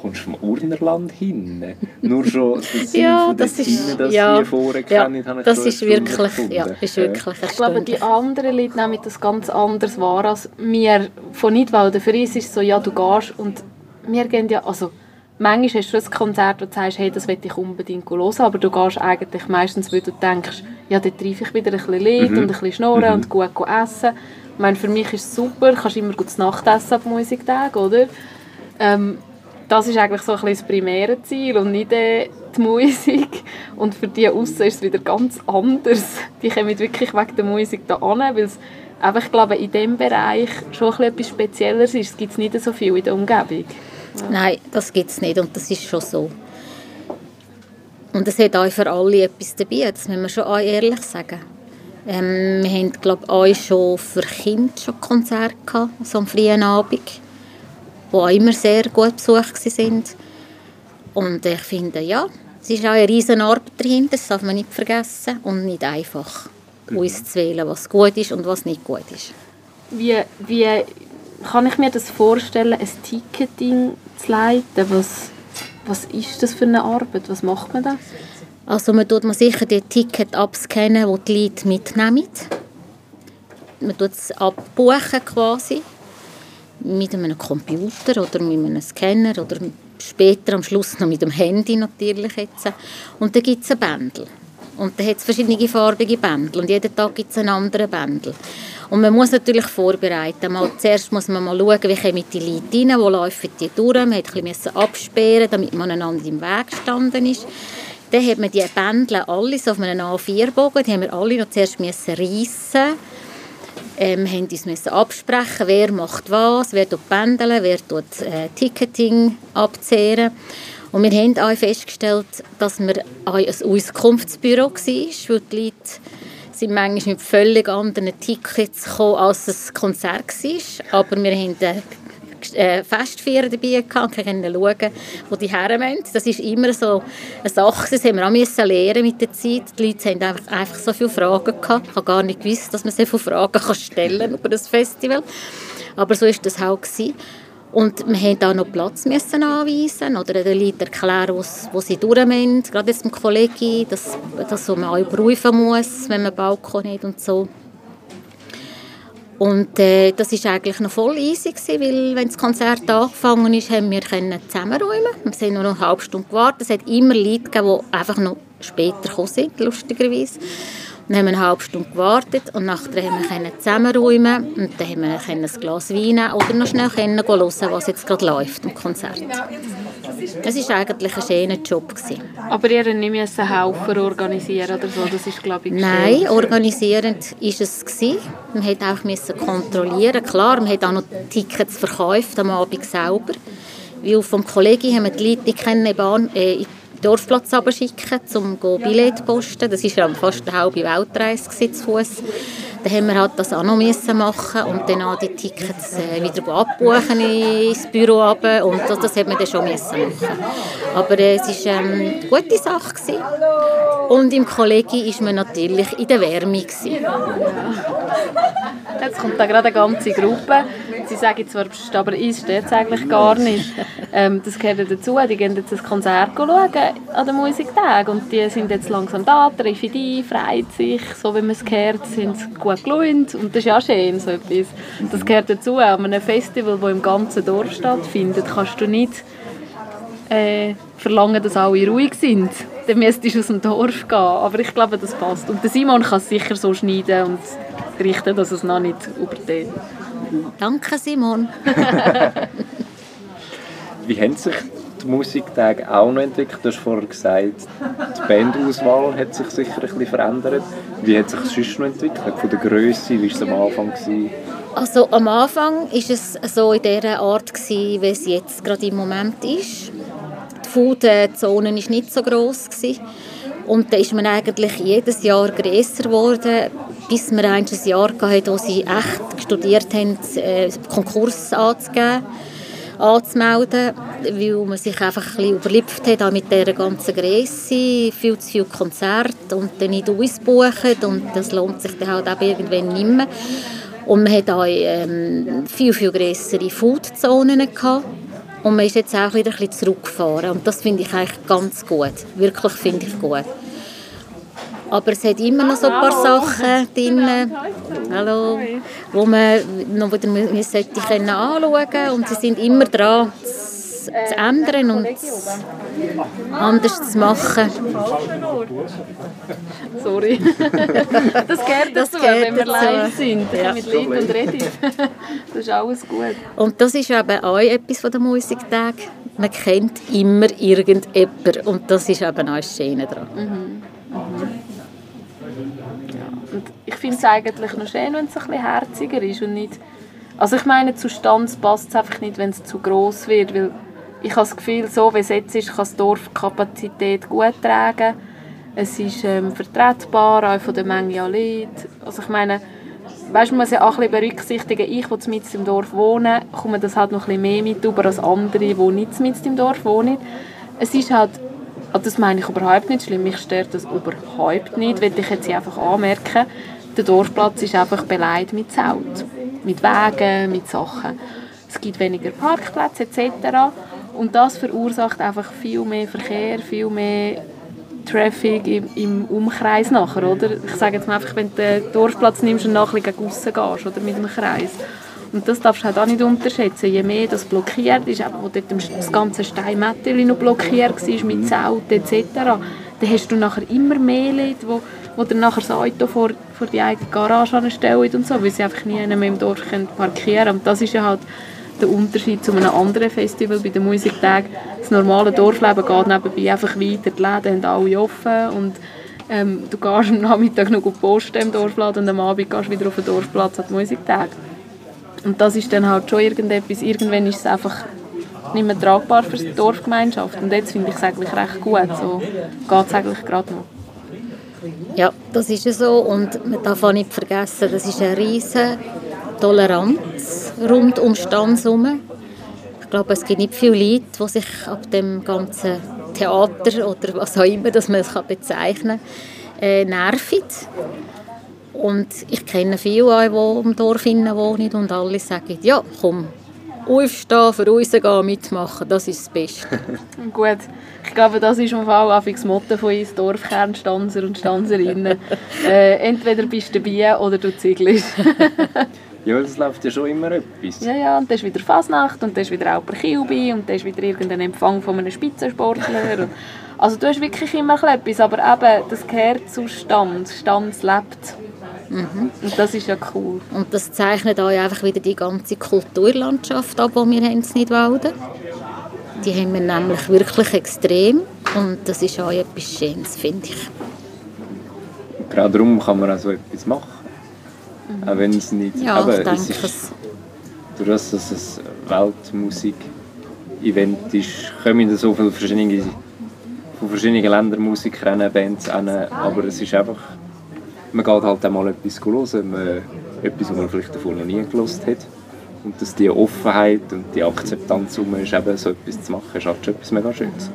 kommst vom Urnerland hin. Nur schon das Ziel ja, von das ist, Ziele, das ja, wir vorher ja, kennen, habe ich das ist wirklich, ja, ist wirklich Ich glaube, die anderen Leute nehmen das ganz anders wahr als wir von Nidwalden. Für uns ist es so, ja, du gehst und wir gehen ja, also manchmal hast du ein Konzert, wo du sagst, hey, das will ich unbedingt hören, aber du gehst eigentlich meistens, weil du denkst, ja, dort treffe ich wieder ein bisschen Lied mhm. und ein bisschen schnurren mhm. und gut essen. Ich meine, für mich ist es super, du kannst immer gut Nachtessen am Musiktag, oder? Ähm, das ist eigentlich so ein das primäre Ziel und nicht äh, die Musik. Und für die aussen ist es wieder ganz anders. Die kommen wirklich wegen der Musik da an, weil es einfach, ich glaube, in diesem Bereich schon etwas Spezielleres ist. Es gibt nicht so viel in der Umgebung. Nein, das gibt es nicht und das ist schon so. Und es hat auch für alle etwas dabei, das müssen wir schon ehrlich sagen. Ähm, wir haben, glaube ich, auch schon für Kinder schon Konzerte gehabt, so am frühen Abend, die auch immer sehr gut besucht sind. Und ich finde, ja, es ist auch eine riesen Arbeit dahinter, das darf man nicht vergessen und nicht einfach uns zu wählen, was gut ist und was nicht gut ist. Wie, wie kann ich mir das vorstellen, ein Ticketing zu leiten? Was, was ist das für eine Arbeit? Was macht man da? Also man tut man sicher die Ticket abscannen, wo die Leute mitnehmen. Man tut es abbuchen quasi mit einem Computer oder mit einem Scanner oder später am Schluss noch mit dem Handy natürlich jetzt. Und dann gibt es ein Bändel. Und dann hat es verschiedene farbige Bändel und jeden Tag gibt es einen anderen Bändel. Und man muss natürlich vorbereiten. Mal, zuerst muss man mal schauen, wie kommen die Leute rein, wo laufen die durch. Man musste ein bisschen absperren, damit man einander im Weg gestanden ist. Dann hat man die Bändel alle so auf einem A4-Bogen, die haben wir alle noch zuerst reissen ähm, haben uns absprechen, wer macht was, wer tut Bändeln, wer tut äh, Ticketing abzehren. Und wir haben auch festgestellt, dass wir auch ein Auskunftsbüro war, weil die Leute sind manchmal mit völlig anderen Tickets gekommen, als es Konzert war. Aber wir haben äh, Festfeier dabei gehabt und können schauen, wo die herren Das ist immer so eine Sache, das haben wir auch müssen lernen mit der Zeit. Die Leute haben einfach, einfach so viele Fragen gehabt. Ich habe gar nicht gewusst, dass man so viele Fragen kann stellen über das Festival. Aber so war das halt. Gewesen. Und wir mussten auch noch Platz müssen anweisen oder den Leuten erklären, wo sie durch müssen. Gerade jetzt dem Kollegen, dass, dass man auch überrufen muss, wenn man Balkon hat und so. Und äh, das war eigentlich noch voll easy gewesen, weil wenn das Konzert angefangen ist, haben wir können zusammenräumen. Wir haben nur noch eine halbe Stunde gewartet. Es hat immer Leute gegeben, die einfach noch später gekommen sind, lustigerweise. Dann haben wir eine halbe Stunde gewartet und nachher haben wir zusammenräumen und dann haben wir ein Glas Wein oder noch schnell hören, was jetzt gerade läuft im Konzert. Das war eigentlich ein schöner Job. Gewesen. Aber ihr müsst einen Haufen organisieren oder so, das ist glaube ich Nein, organisierend war es. Gewesen. Man musste auch müssen kontrollieren. Klar, man hat auch noch Tickets verkauft am Abend selber. Weil vom Kollegen haben wir die Leute nicht in Bahn, äh, Dorfplatz schicken, um Billett zu posten. Das war fast eine halbe Weltreise zu Fuß. Dann haben wir halt das auch noch müssen machen und dann auch die Tickets äh, wieder abbuchen ins Büro runter. und das, das hat man dann schon müssen machen. Aber äh, es war ähm, eine gute Sache gewesen. und im Kollegi war man natürlich in der Wärme gewesen. Jetzt kommt da gerade eine ganze Gruppe. Sie sagen zwar, aber ist jetzt eigentlich gar nicht. Ähm, das gehört dazu. Die gehen jetzt ein Konzert schauen an den Musiktag und die sind jetzt langsam da, treffen die, freut sich, so wie man es gehört, sind gut gelohnt und das ist ja schön, so etwas. Das gehört dazu. An einem Festival, das im ganzen Dorf stattfindet, kannst du nicht äh, verlangen, dass alle ruhig sind. Dann müsstest du aus dem Dorf gehen. Aber ich glaube, das passt. Und der Simon kann es sicher so schneiden und richten, dass es noch nicht übertät. Danke, Simon. Wie haben sich die Musiktage auch noch entwickelt? Du hast vorher gesagt, die Bandauswahl hat sich sicher ein bisschen verändert. Wie hat sich das sonst noch entwickelt? Von der Größe, wie war es am Anfang? Gewesen? Also am Anfang war es so in dieser Art, gewesen, wie es jetzt gerade im Moment ist. Die Food-Zone war nicht so gross. Gewesen. Und dann ist man eigentlich jedes Jahr grösser geworden, bis wir ein Jahr hatten, wo sie echt studiert haben, äh, Konkurs anzugeben anzumelden, weil man sich einfach ein bisschen hat mit dieser ganzen Größe, viel zu viele Konzerte und dann nicht ausbuchen und das lohnt sich dann halt auch irgendwann nicht mehr. Und man hat auch ähm, viel, viel größere Foodzonen gehabt. Und man ist jetzt auch wieder ein bisschen zurückgefahren. Und das finde ich eigentlich ganz gut. Wirklich finde ich gut. Aber es hat immer noch so ein paar Sachen drin, Hallo. wo man noch wieder sollte können anschauen können. Und sie sind immer dran, zu, zu ändern und anders zu machen. Sorry. Das gehört dazu, das wenn wir live sind. Ja. Mit Lied und Reden. Das ist alles gut. Und das ist eben auch etwas von der Musiktag. Man kennt immer irgendjemanden und das ist eben auch das Schöne daran. Mhm. Mhm. Ich finde es eigentlich noch schön, wenn es ein bisschen herziger ist und nicht... Also ich meine, zu Stanz passt es einfach nicht, wenn es zu groß wird, weil ich habe das Gefühl, so wie es jetzt ist, kann das Dorf Kapazität gut tragen. Es ist ähm, vertretbar, auch von der Menge an Leuten. Also ich meine, weißt, man muss ja auch ein bisschen berücksichtigen, ich, die mit im Dorf wohne, komme das halt noch ein bisschen mehr mit über als andere, die nicht mit im Dorf wohnen. Es ist halt also das meine ich überhaupt nicht schlimm. Mich stört das überhaupt nicht. Will ich jetzt einfach anmerken, der Dorfplatz ist einfach beleidigt mit Zelt, mit Wegen, mit Sachen. Es gibt weniger Parkplätze etc. Und das verursacht einfach viel mehr Verkehr, viel mehr Traffic im, im Umkreis nachher, oder? Ich sage jetzt mal einfach, wenn du den Dorfplatz nimmst und nachher gegen aussen gehst, oder mit dem Kreis. Und das darfst du halt auch nicht unterschätzen. Je mehr das blockiert ist, wo dort das ganze Steinmetall noch blockiert war, mit Zelt etc., dann hast du nachher immer mehr Leute, wo, wo dann nachher das Auto vor, vor die eigene Garage anstellen und so, weil sie einfach nie mehr im Dorf können parkieren können. Und das ist ja halt der Unterschied zu einem anderen Festival bei den Musiktagen. Das normale Dorfleben geht nebenbei einfach weiter, die Läden haben alle offen und ähm, du gehst am Nachmittag noch posten im Dorfladen und am Abend gehst du wieder auf den Dorfplatz an die Musiktage. Und das ist dann halt schon irgendetwas, irgendwann ist es einfach nicht mehr tragbar für die Dorfgemeinschaft. Und jetzt finde ich es eigentlich recht gut. So geht es eigentlich gerade noch. Ja, das ist so. Und man darf auch nicht vergessen, das ist eine riesige Toleranz rund um herum. Ich glaube, es gibt nicht viele Leute, die sich ab dem ganzen Theater oder was auch immer, dass man es bezeichnen kann, äh, nerven. Und ich kenne viele, die im Dorf wohnen und alle sagen, ja, komm, aufstehen, für uns gehen, mitmachen, das ist das Beste. Gut, ich glaube, das ist im Fall auch das Motto von uns Dorfkernstanzer und Stanzerinnen. äh, entweder bist du dabei oder du ziegelst. ja, das läuft ja schon immer etwas. Ja, ja, und dann ist wieder Fasnacht und dann ist wieder Alper Kilby und dann ist wieder irgendein Empfang von einem Spitzensportler. also du hast wirklich immer etwas, aber eben, das gehört zu Stand. Stand lebt. Mhm. Und das ist ja cool. Und das zeichnet auch einfach wieder die ganze Kulturlandschaft ab, die wir haben in Nidwalden. Die haben wir nämlich wirklich extrem und das ist auch etwas Schönes, finde ich. Gerade darum kann man auch so etwas machen. Mhm. Auch wenn es nicht... Ja, aber ich denke es. Ist, durch das, dass es ein Weltmusik-Event ist, kommen so viele verschiedene, von verschiedenen Ländern Musiker, Bands aber es ist einfach man geht halt einmal etwas hören, man, etwas, was man vielleicht davor noch nie gelost hat. Und dass die Offenheit und die Akzeptanz um ist, eben so etwas zu machen, ist halt schon etwas mega Schönes.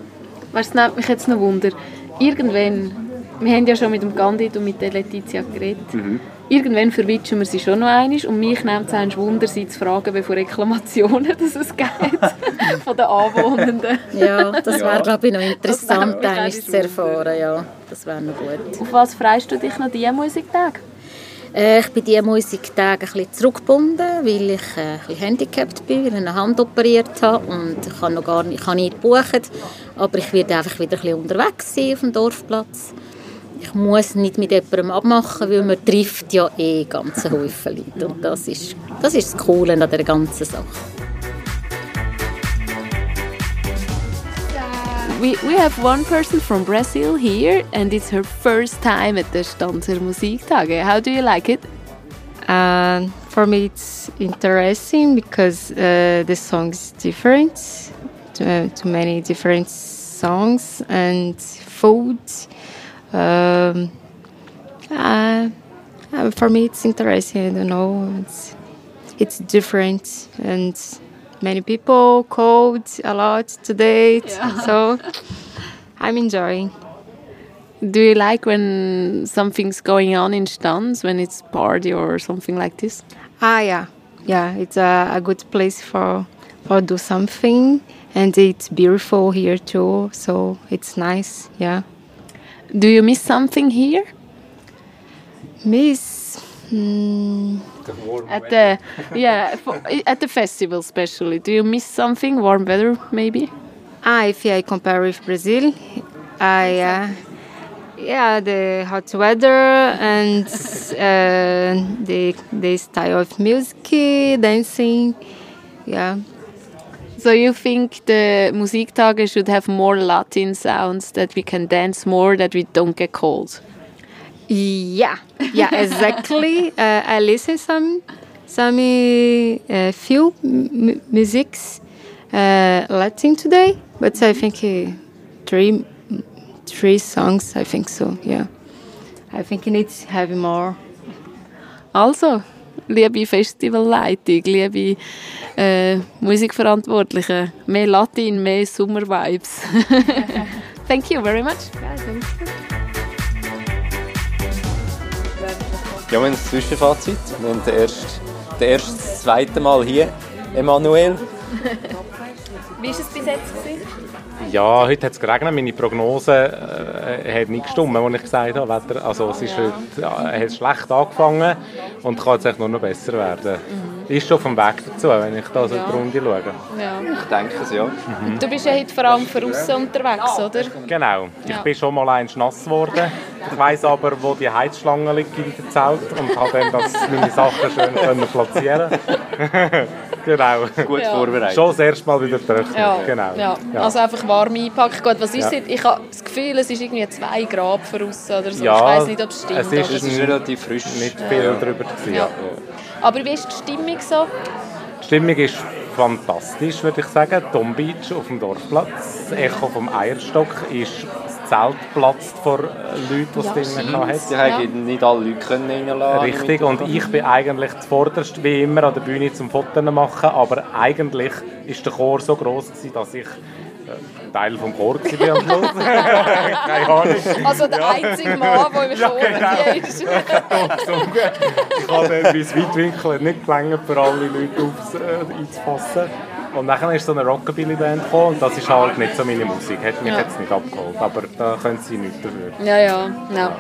Weißt du, mich jetzt noch Wunder. Irgendwann, wir haben ja schon mit dem Gandit und mit der Letizia geredet, mhm. Irgendwann verwitschen wir sie schon noch einmal und mich nimmt es Wunder, sie zu fragen, wie viele Reklamationen dass es gibt von den Anwohnenden. Ja, das wäre, glaube ich, noch interessant, zu erfahren. Ja, das wäre noch gut. Auf was freust du dich noch diese Musiktage? Äh, ich bin diese Musiktage ein bisschen zurückgebunden, weil ich äh, ein bisschen handicapped bin, weil ich eine Hand operiert habe und ich kann noch gar nicht, ich kann nicht buchen, aber ich werde einfach wieder ein bisschen unterwegs sein auf dem Dorfplatz. Ich muss nicht mit jemandem abmachen, weil man trifft ja eh ganz Haufen Leute und das ist, das ist das Coole an der ganzen Sache. we, we have one person from Brazil here, and it's her first time at the Stanzer Musiktage. How do you like it? And for me, it's interesting because uh, the song is different, too, too many different songs and food. Um, uh, uh, for me, it's interesting. I don't know. It's it's different and many people called a lot today. Yeah. So I'm enjoying. Do you like when something's going on in Stans, when it's party or something like this? Ah, yeah, yeah. It's a, a good place for for do something, and it's beautiful here too. So it's nice. Yeah. Do you miss something here? Miss. Mm, At the yeah, for, at the festival especially. Do you miss something? Warm weather, maybe? Ah, if I compare with Brazil, I uh, yeah the hot weather and uh, the the style of music, dancing, yeah. So you think the Musiktage should have more Latin sounds that we can dance more, that we don't get cold? Yeah, yeah, exactly. uh, I listen some some uh, few m- musics uh, Latin today, but I think uh, three three songs. I think so. Yeah, I think it needs to have more. Also, liebe Festivalleitung, liebe äh, Musikverantwortliche, mehr Latin, mehr Summer-Vibes. Thank you very much. Ja, wir haben das Zwischenfazit. Wir haben den ersten, den ersten, das zweite Mal hier, Emanuel. Wie war es bis jetzt? Ja, heute hat es geregnet. Meine Prognose äh, hat nicht gestimmt, als ich gesagt habe. Wetter, also es ist heute, ja, hat schlecht angefangen und kann jetzt nur noch besser werden. Ist schon auf dem Weg dazu, wenn ich da so Ja. die Runde schaue. Ja. Ich denke es, ja. Mhm. Du bist ja heute vor allem für aussen unterwegs, oder? Genau. Ich Ja. bin schon mal eins nass geworden. Ich weiss aber, wo die Heizschlange liegt in dem Zelt und habe dann das, meine Sachen schön können platzieren Genau. Gut Ja. vorbereitet. Schon das erste Mal wieder trocken. Ja, Genau. ja. also einfach warm einpacken. Gut, was ist Ja. Ich habe das Gefühl, es ist irgendwie 2 Grad für aussen oder so. Ja, ich weiß nicht, ob es stimmt. es ist, es ist relativ frisch. Nicht viel Ja. drüber gewesen, Ja. ja. Aber wie ist die Stimmung so? Die Stimmung ist fantastisch, würde ich sagen. Tom Beach auf dem Dorfplatz. Das Echo vom Eierstock ist Zelt platzt vor äh, Leuten, die es Ja, drinnen. Die haben nicht alle Leute können reinlassen. Richtig, und ich bin eigentlich zuvorderst wie immer an der Bühne zum Fotos machen, aber eigentlich ist der Chor so groß gewesen, dass ich äh, Teil vom Chor war am Schluss. Keine Ahnung. Also der einzige Mann, der im Ja, Chor genau. ist. Ich habe dann bis Weitwinkel nicht gelangt, für alle Leute aufs, äh, einzufassen. Und dann ist so eine Rockabilly-Band gekommen und das ist halt nicht so meine Musik. Hat mich Ja. jetzt nicht abgeholt, aber da können sie nichts dafür. Ja, ja, ja.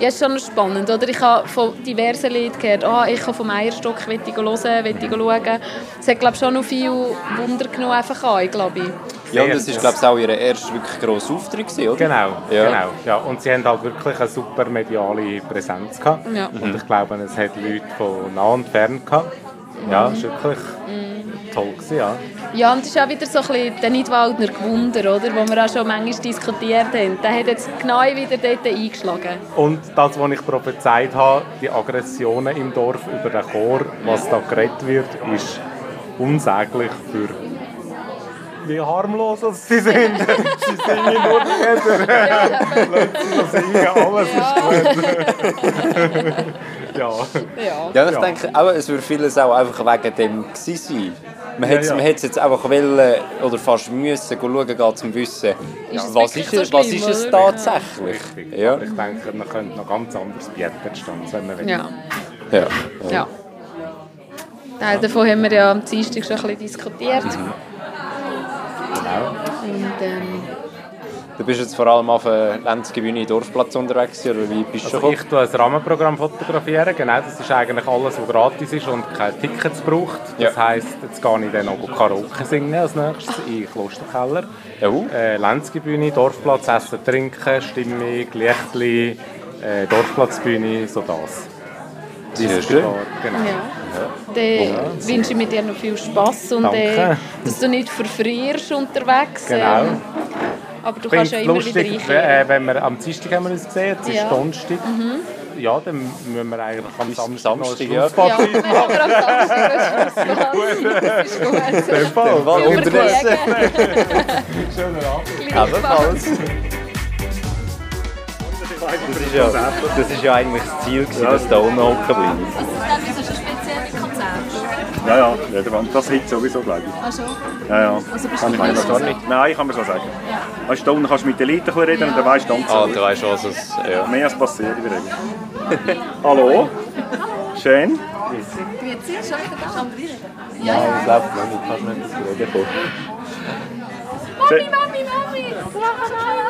Ja, ist schon spannend, oder? Ich habe von diversen Leuten gehört, ah, ich habe vom Eierstock hören, will ich schauen. Es hat, glaube ich, schon noch viel Wunder genommen einfach an, glaube ich. Ja, und das ist, glaube ich, auch ihr erster wirklich grosser Auftritt, oder? Genau, Ja. genau. Ja, und sie haben halt wirklich eine super mediale Präsenz gehabt. Ja. Und ich glaube, es hat Leute von nah und fern gehabt. Ja, es war wirklich toll. Gewesen, ja. Ja, und das ist auch wieder so ein bisschen der Nidwaldner Gewunder, oder? Wo wir auch schon manchmal diskutiert haben. Der hat jetzt genau wieder dort eingeschlagen. Und das, was ich prophezeit habe, die Aggressionen im Dorf über den Chor, was da geredet wird, ist unsäglich für wie harmlos es sie sind. sie singen nur Lieder. Lassen sie singen, alles ist gut. ja. Ja, ich denke auch, es würde vieles auch einfach wegen dem gewesen sein. Man Ja, hätte ja. man hätte es jetzt einfach wollen, oder fast müssen schauen, gehen, um zu wissen, Ist was, ist es, so was ist es tatsächlich. Richtig. Ja. Aber ich denke, man könnte noch ganz anders bieten stand, wenn man will. Ja. Ja. Ja. Teil davon haben wir ja am Dienstag schon ein bisschen diskutiert. Genau. Und, ähm, Du bist jetzt vor allem auf der Lenzgebühne Dorfplatz unterwegs, oder wie bist du Also ich tue ein Rahmenprogramm fotografieren, genau, das ist eigentlich alles, was gratis ist und keine Tickets braucht. Das heisst, jetzt gehe ich dann noch Karaoke singen als nächstes in Klosterkeller. Äh, Lenzgebühne, Dorfplatz, Essen, Trinken, Stimmung, Lichtli, äh, Dorfplatzbühne, so das. Sehr Dieses schön. Dann wünsche ich mir dir noch viel Spass und äh, Danke. dass du nicht verfrierst unterwegs. Genau. Ähm, Aber du kannst ja immer wieder lustig, reinkehren. äh, wenn wir am Dienstag haben wir uns gesehen, jetzt ist Ja. Donnerstag. Mhm. Ja, dann müssen wir eigentlich am Samstag Samstag, ja. Ja, wir haben am Samstag Das ist gut. In dem Fall. Unterdessen. Schönen Abend. Ebenfalls. Das ist, ja, das ist ja eigentlich das Ziel, gewesen, dass da unten hocken bleiben. Ja, ja, jeder Mann. das Hit sowieso, glaube ich. Ach schon? Ja, ja. Also bist kann du ich gar so? nicht. Nein, ich kann mir so sagen. Weißt du, da unten kannst du mit den Leuten reden und dann weißt du ganz Ah, du weißt was es... Ja. Mehr als passiert in der Regel. Hallo? Schön. Grüezi, schon wieder da? Kann man reden? Ja, ich glaube. Kannst du nicht reden kommen. Mami, Mami, Mami!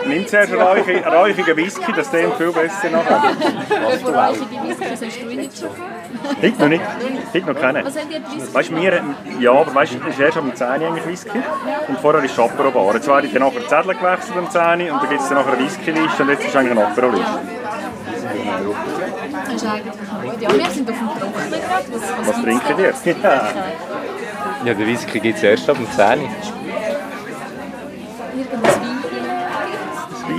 Nimm zuerst einen räuchigen, räuchigen Whisky, das klingt viel besser nachher. Bevor räuchige Whisky, hast du ihn nicht schon? Heute noch nicht. Heute noch keinen. Was Whisky? Weißt wir, ja, aber weißt du, es ist erst am 10 Uhr eigentlich Whisky und vorher ist Chapeau Bar. Jetzt werde ich dann nachher die Zettel gewechselt am 10 Uhr und dann gibt es dann nachher eine Whisky-Liste und jetzt ist eigentlich eine Aperol-Liste. Das ist eigentlich gut. Ja, wir sind auf dem Trocknen gerade. Was, Was gibt's trinken jetzt? Ja. Ja, den Whisky gibt es erst ab dem 10 Uhr.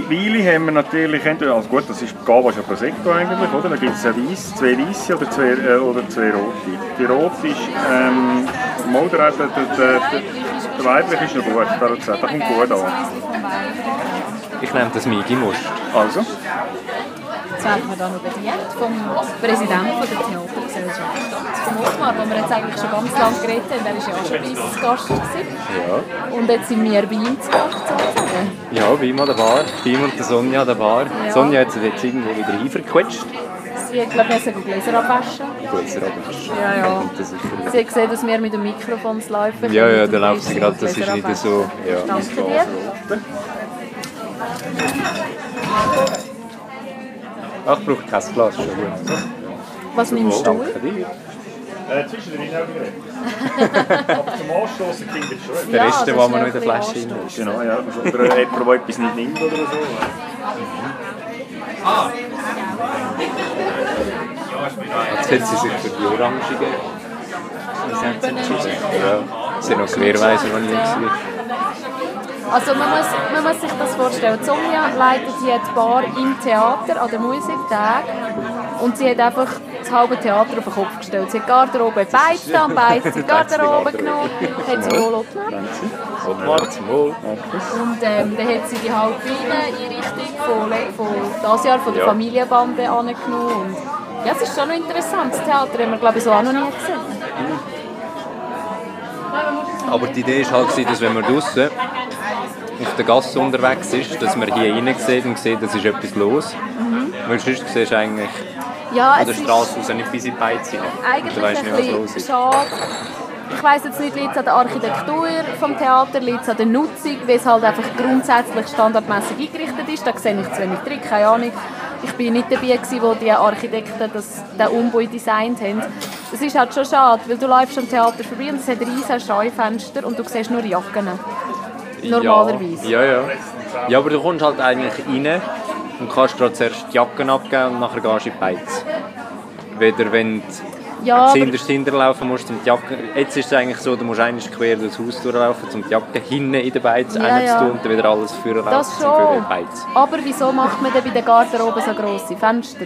Weile haben wir natürlich entweder, also gut, das ist Gava schon Prosecco eigentlich, oder? Da gibt es Weiss, zwei Weisse oder zwei, äh, oder zwei Rote. Die Rote ist, ähm, mal der, der, der, weibliche ist noch gut, hat gesagt, der kommt gut an. Ich nehme das Migi Must. Also? Werden wir da noch bedient vom Präsidenten der Theatergesellschaft vom Ottmar, wo wir jetzt eigentlich schon ganz lange geredet haben. Der war ja auch schon bei uns zu Gast. Gewesen. Ja. Und jetzt sind wir bei ihm zu Gast sozusagen. Ja, bei ihm an der Bar. Bei ihm und der Sonja an der Bar. Ja. Sonja hat sich jetzt irgendwo wieder reinverquetscht. Sie hat, glaube ich, Gläser abwaschen. Gläser abwaschen. Ja, ja. Sie hat gesehen, dass wir mit dem Mikrofon laufen. Ja, ja, dann läuft sie gerade, das ist nicht so... Ja. Danke dir. Ach, ich brauche kein Glas, schon gut. Was nimmst du? Danke dir. Äh, zwischendrin auch wieder. Aber zum Anstoßen klingt es schon. Der Rest, das der ist noch in der Flasche ist. Genau, ja. Oder jemand, der etwas nicht nimmt oder so. Jetzt hat sie sich für die orangigen Lizenzen entschieden. Ja. Sie sind noch Querweiser, die ich gesehen Also man muss, man muss sich das vorstellen. Sonja leitet hier die Bar im Theater an den Musiktagen und sie hat einfach das halbe Theater auf den Kopf gestellt. Sie hat Garderobe beizt am Beiz, sie hat Garderobe genommen, hat sie wohl auch Wohl. Und ähm, dann hat sie die halbe Einrichtung von, von dieses Jahr von der Ja. Familienbande angenommen. Und ja, es ist schon noch interessant. Das Theater haben wir glaube ich so auch noch nie gesehen. Aber die Idee war halt, dass wenn man draußen auf der Gasse unterwegs ist, dass man hier rein sieht und sieht, es ist etwas los. Mhm. Weil sonst siehst du eigentlich Ja, an der Straße raus nicht bis in die Beiz rein. Eigentlich weißt ein nicht, was los ist. schade. Ich weiss jetzt nicht, liegt es an der Architektur vom Theater, liegt es an der Nutzung, wie es halt einfach grundsätzlich standardmäßig eingerichtet ist. Da sehe ich zu wenig drin, keine Ahnung. Ich war nicht dabei, gewesen, wo die Architekten das, den Umbau designt haben. Es ist halt schon schade, weil du läufst am Theater vorbei und es hat riesige Scheufenster und du siehst nur Jacken. Normalerweise. Ja, ja, ja. Aber du kommst halt eigentlich rein und kannst gerade zuerst die Jacken abgeben und nachher gehst du in die Beiz. Weder wenn du Ja, zuhinterst hinterlaufen musst, um die Jacke... Jetzt ist es eigentlich so, du musst eigentlich quer durchs Haus durchlaufen, um die Jacke hinten in der Beiz Ja, reinzutun ja. und dann wieder alles führen Das schon. die. Aber wieso macht man denn bei der Garderobe so grosse Fenster?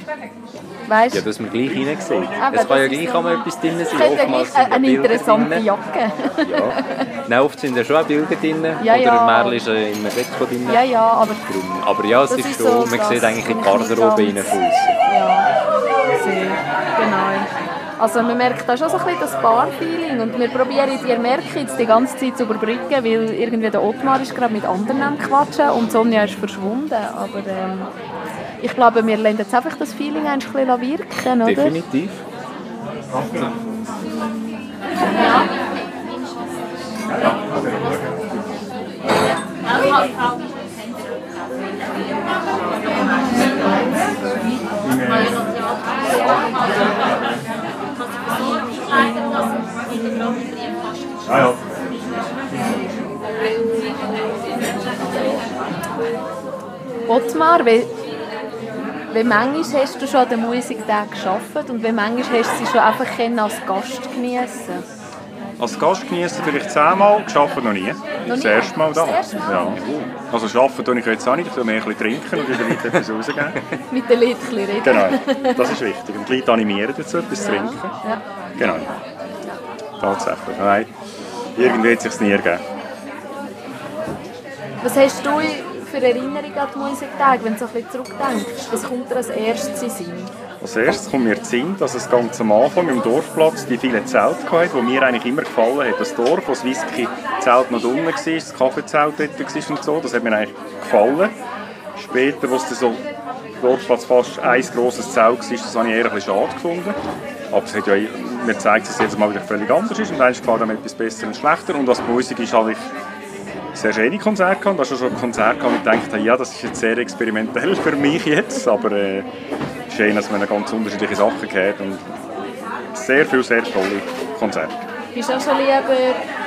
Weißt Ja, dass man gleich rein sieht. Eben, es kann ja gleich kann man etwas drin sein. Es ja gleich ja eine Bilder interessante drin. Jacke. Nein, oft sind ja schon auch Bilder drin. Ja, Oder ja. Merl ist ja immer Deko drin. Ja, ja, aber... Drum. Aber ja, es ist, ist schon, so man sieht eigentlich in die Garderobe rein von. Ja, sehr, genau. Also man merkt da schon so ein bisschen das Bar-Feeling und wir probieren die Merke jetzt die ganze Zeit zu überbrücken, weil irgendwie der Ottmar ist gerade mit anderen am Quatschen und Sonja ist verschwunden, aber ähm, ich glaube, wir lassen jetzt einfach das Feeling ein bisschen wirken, oder? Definitiv. Ja, ja. Ottmar, wie, manchmal hast du schon an den Musiktagen gearbeitet und wie manchmal hast du sie schon einfach als Gast geniessen Als Gast genießen vielleicht zehnmal, geschafft noch nie. Noch Das erste Mal da. Das erste Mal? Ja. Also arbeiten tue ich jetzt auch nicht, ich mehr ein bisschen trinken und wieder Leuten etwas rausgeben. Mit den Leuten ein reden. Genau, das ist wichtig. Und die Leute animieren dazu, etwas zu trinken. Ja. Genau. Tatsächlich. Nein, irgendwie hat es sich nie ergeben. Was hast du für Erinnerungen an die Musiktage, wenn du so ein bisschen zurückdenkst? Was kommt dir als erstes in Sinn? Als erstes kommt mir in Sinn, dass es ganz am Anfang im Dorfplatz die vielen Zelte hatte, die mir eigentlich immer gefallen hat. Das Dorf, wo das Whisky-Zelt noch unten war, das Kaffeezelt dort war und so, das hat mir eigentlich gefallen. Später, wo es dann so Dorfplatz fast ein grosses Zelt war, das habe ich eher ein bisschen schade gefunden. Aber es hat ja, mir zeigt, dass es jetzt mal wieder völlig anders ist und eins gefällt einem etwas besser und schlechter. Und als Musik ist habe ich sehr schöne Konzerte gehabt. Da schon ein Konzert gehabt, wo ich gedacht habe, ja, das ist jetzt sehr experimentell für mich jetzt, aber äh, schön, dass man ganz unterschiedliche Sachen gehört und sehr viele, sehr tolle Konzerte. Bist du auch schon lieber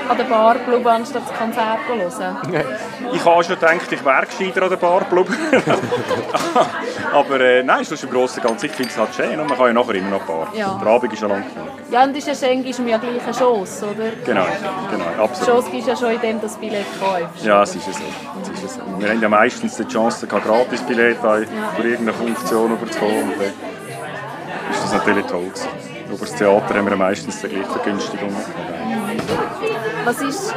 an der Bar bleiben, anstatt das Konzert zu hören? Ich habe schon gedacht, ich wäre gescheiter an der Bar geblieben. aber äh, nein, sonst im Großen und Ganzen, ich finde es halt schön und man kann ja nachher immer noch Bar. Ja. Der Abend ist ja lang genug. Ja, und ist ja Schenk ist ja gleich eine Chance, oder? Genau, genau, Die absolut. Chance gibst ja schon, indem du das Billett kaufst. Ja, es ist ja so. Es ist ja so. Wir haben ja meistens die Chance, kein Gratisbillett für irgendeine Funktion überzukommen. Dann ist das natürlich toll gewesen. Über das Theater haben wir ja meistens die gleiche Vergünstigung. Was ist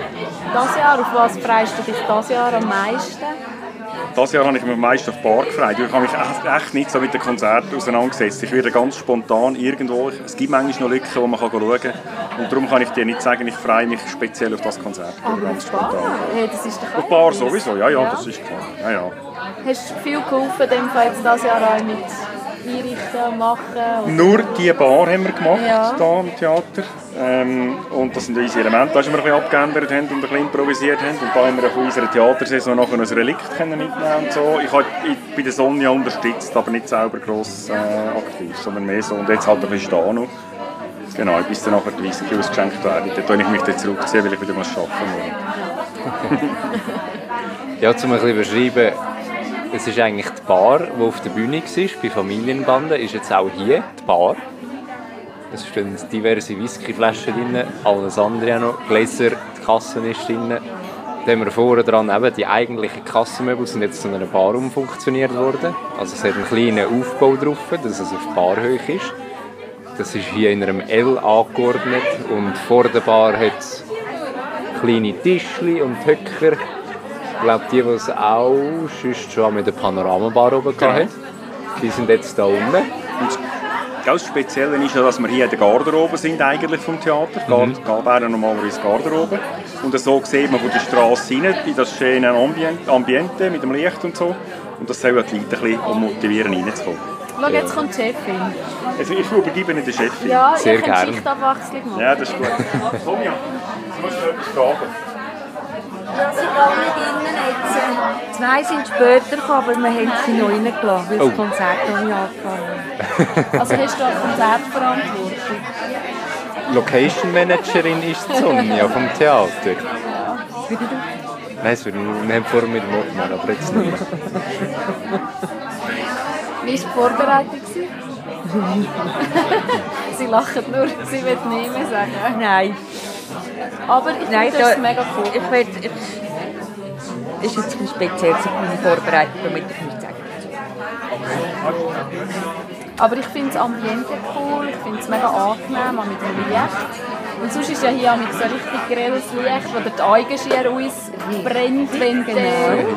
das Jahr, auf was freust du dich das Jahr am meisten? Dieses Jahr habe ich mich am meisten auf die Bar gefreut. Ich habe mich echt, echt nicht so mit den Konzerten auseinandergesetzt. Ich werde ganz spontan irgendwo, es gibt manchmal noch Lücken, wo man schauen kann. Und darum kann ich dir nicht sagen, ich freue mich speziell auf das Konzert. Aber ganz auf die Bar? Hey, das ist doch Auf die Bar sowieso, ja, ja, Ja. das ist klar. Ja, ja. Hast du viel geholfen, dem Fall jetzt das Jahr auch mit und machen? Nur die Bar haben wir gemacht, Ja. hier im Theater. Ähm, und das sind unsere Elemente, die wir ein bisschen abgeändert haben und ein bisschen improvisiert haben. Und da haben wir von unserer Theatersaison nachher ein Relikt können mitnehmen und so. Ich habe bei der Sonja unterstützt, aber nicht selber gross äh, aktiv, sondern mehr so. Und jetzt halt ein bisschen stehen noch. Genau, bis dann nachher die Whisky ausgeschenkt werden. Dann tue ich mich dann zurückziehen, weil ich wieder arbeiten muss. Ja, um ein bisschen beschreiben, es ist eigentlich die Bar, die auf der Bühne war, bei Familienbanden, ist jetzt auch hier die Bar. Es stehen diverse Whiskyflaschen drin, alles andere auch noch, Gläser, die Kasse ist drin. Dann haben wir vorne dran eben die eigentlichen Kassenmöbel sind jetzt zu einer Bar umfunktioniert worden. Also es hat einen kleinen Aufbau drauf, dass es auf Barhöhe ist. Das ist hier in einem L angeordnet und vor der Bar hat es kleine Tischli und Höcker. Ich glaube, die, die es auch sonst schon mit der Panoramabar oben Genau. hatten, die sind jetzt da unten. Und das Spezielle ist ja, dass wir hier in der Garderobe sind eigentlich vom Theater. Mhm. Wäre normalerweise Garderobe. Und so sieht man von der Straße hinein in das schöne Ambiente, mit dem Licht und so. Und das soll ja die Leute ein bisschen motivieren, reinzukommen. Schau, jetzt kommt die Chefin. Also ich übergebe den Chefin. Ja, ihr könnt Schichtabwechslung machen. Ja, das ist gut. Sonja, jetzt musst du etwas fragen. Ja, sie gehen nicht innen jetzt. Zwei sind später gekommen, aber wir haben sie noch reingelassen, weil Oh. das Konzert noch nicht angefangen hat. Also hast du eine Konzertverantwortung? Location Managerin ist die Sonja vom Theater. Nein, es wird nur- wir haben vorher mit dem aber jetzt nicht mehr. Wie war die Vorbereitung? sie lachen nur, sie will nicht mehr sagen. Nein. Aber ich Nein, finde, das ist da- mega cool. Ich will, ich, ist jetzt ein bisschen speziell für meine Vorbereitung, damit ich nicht sage. Aber ich finde das Ambiente cool, ich finde es mega angenehm, auch mit dem Licht. Und sonst ist ja hier auch mit so richtig grelles Licht, wo die Augenschere ausbrennt, wenn du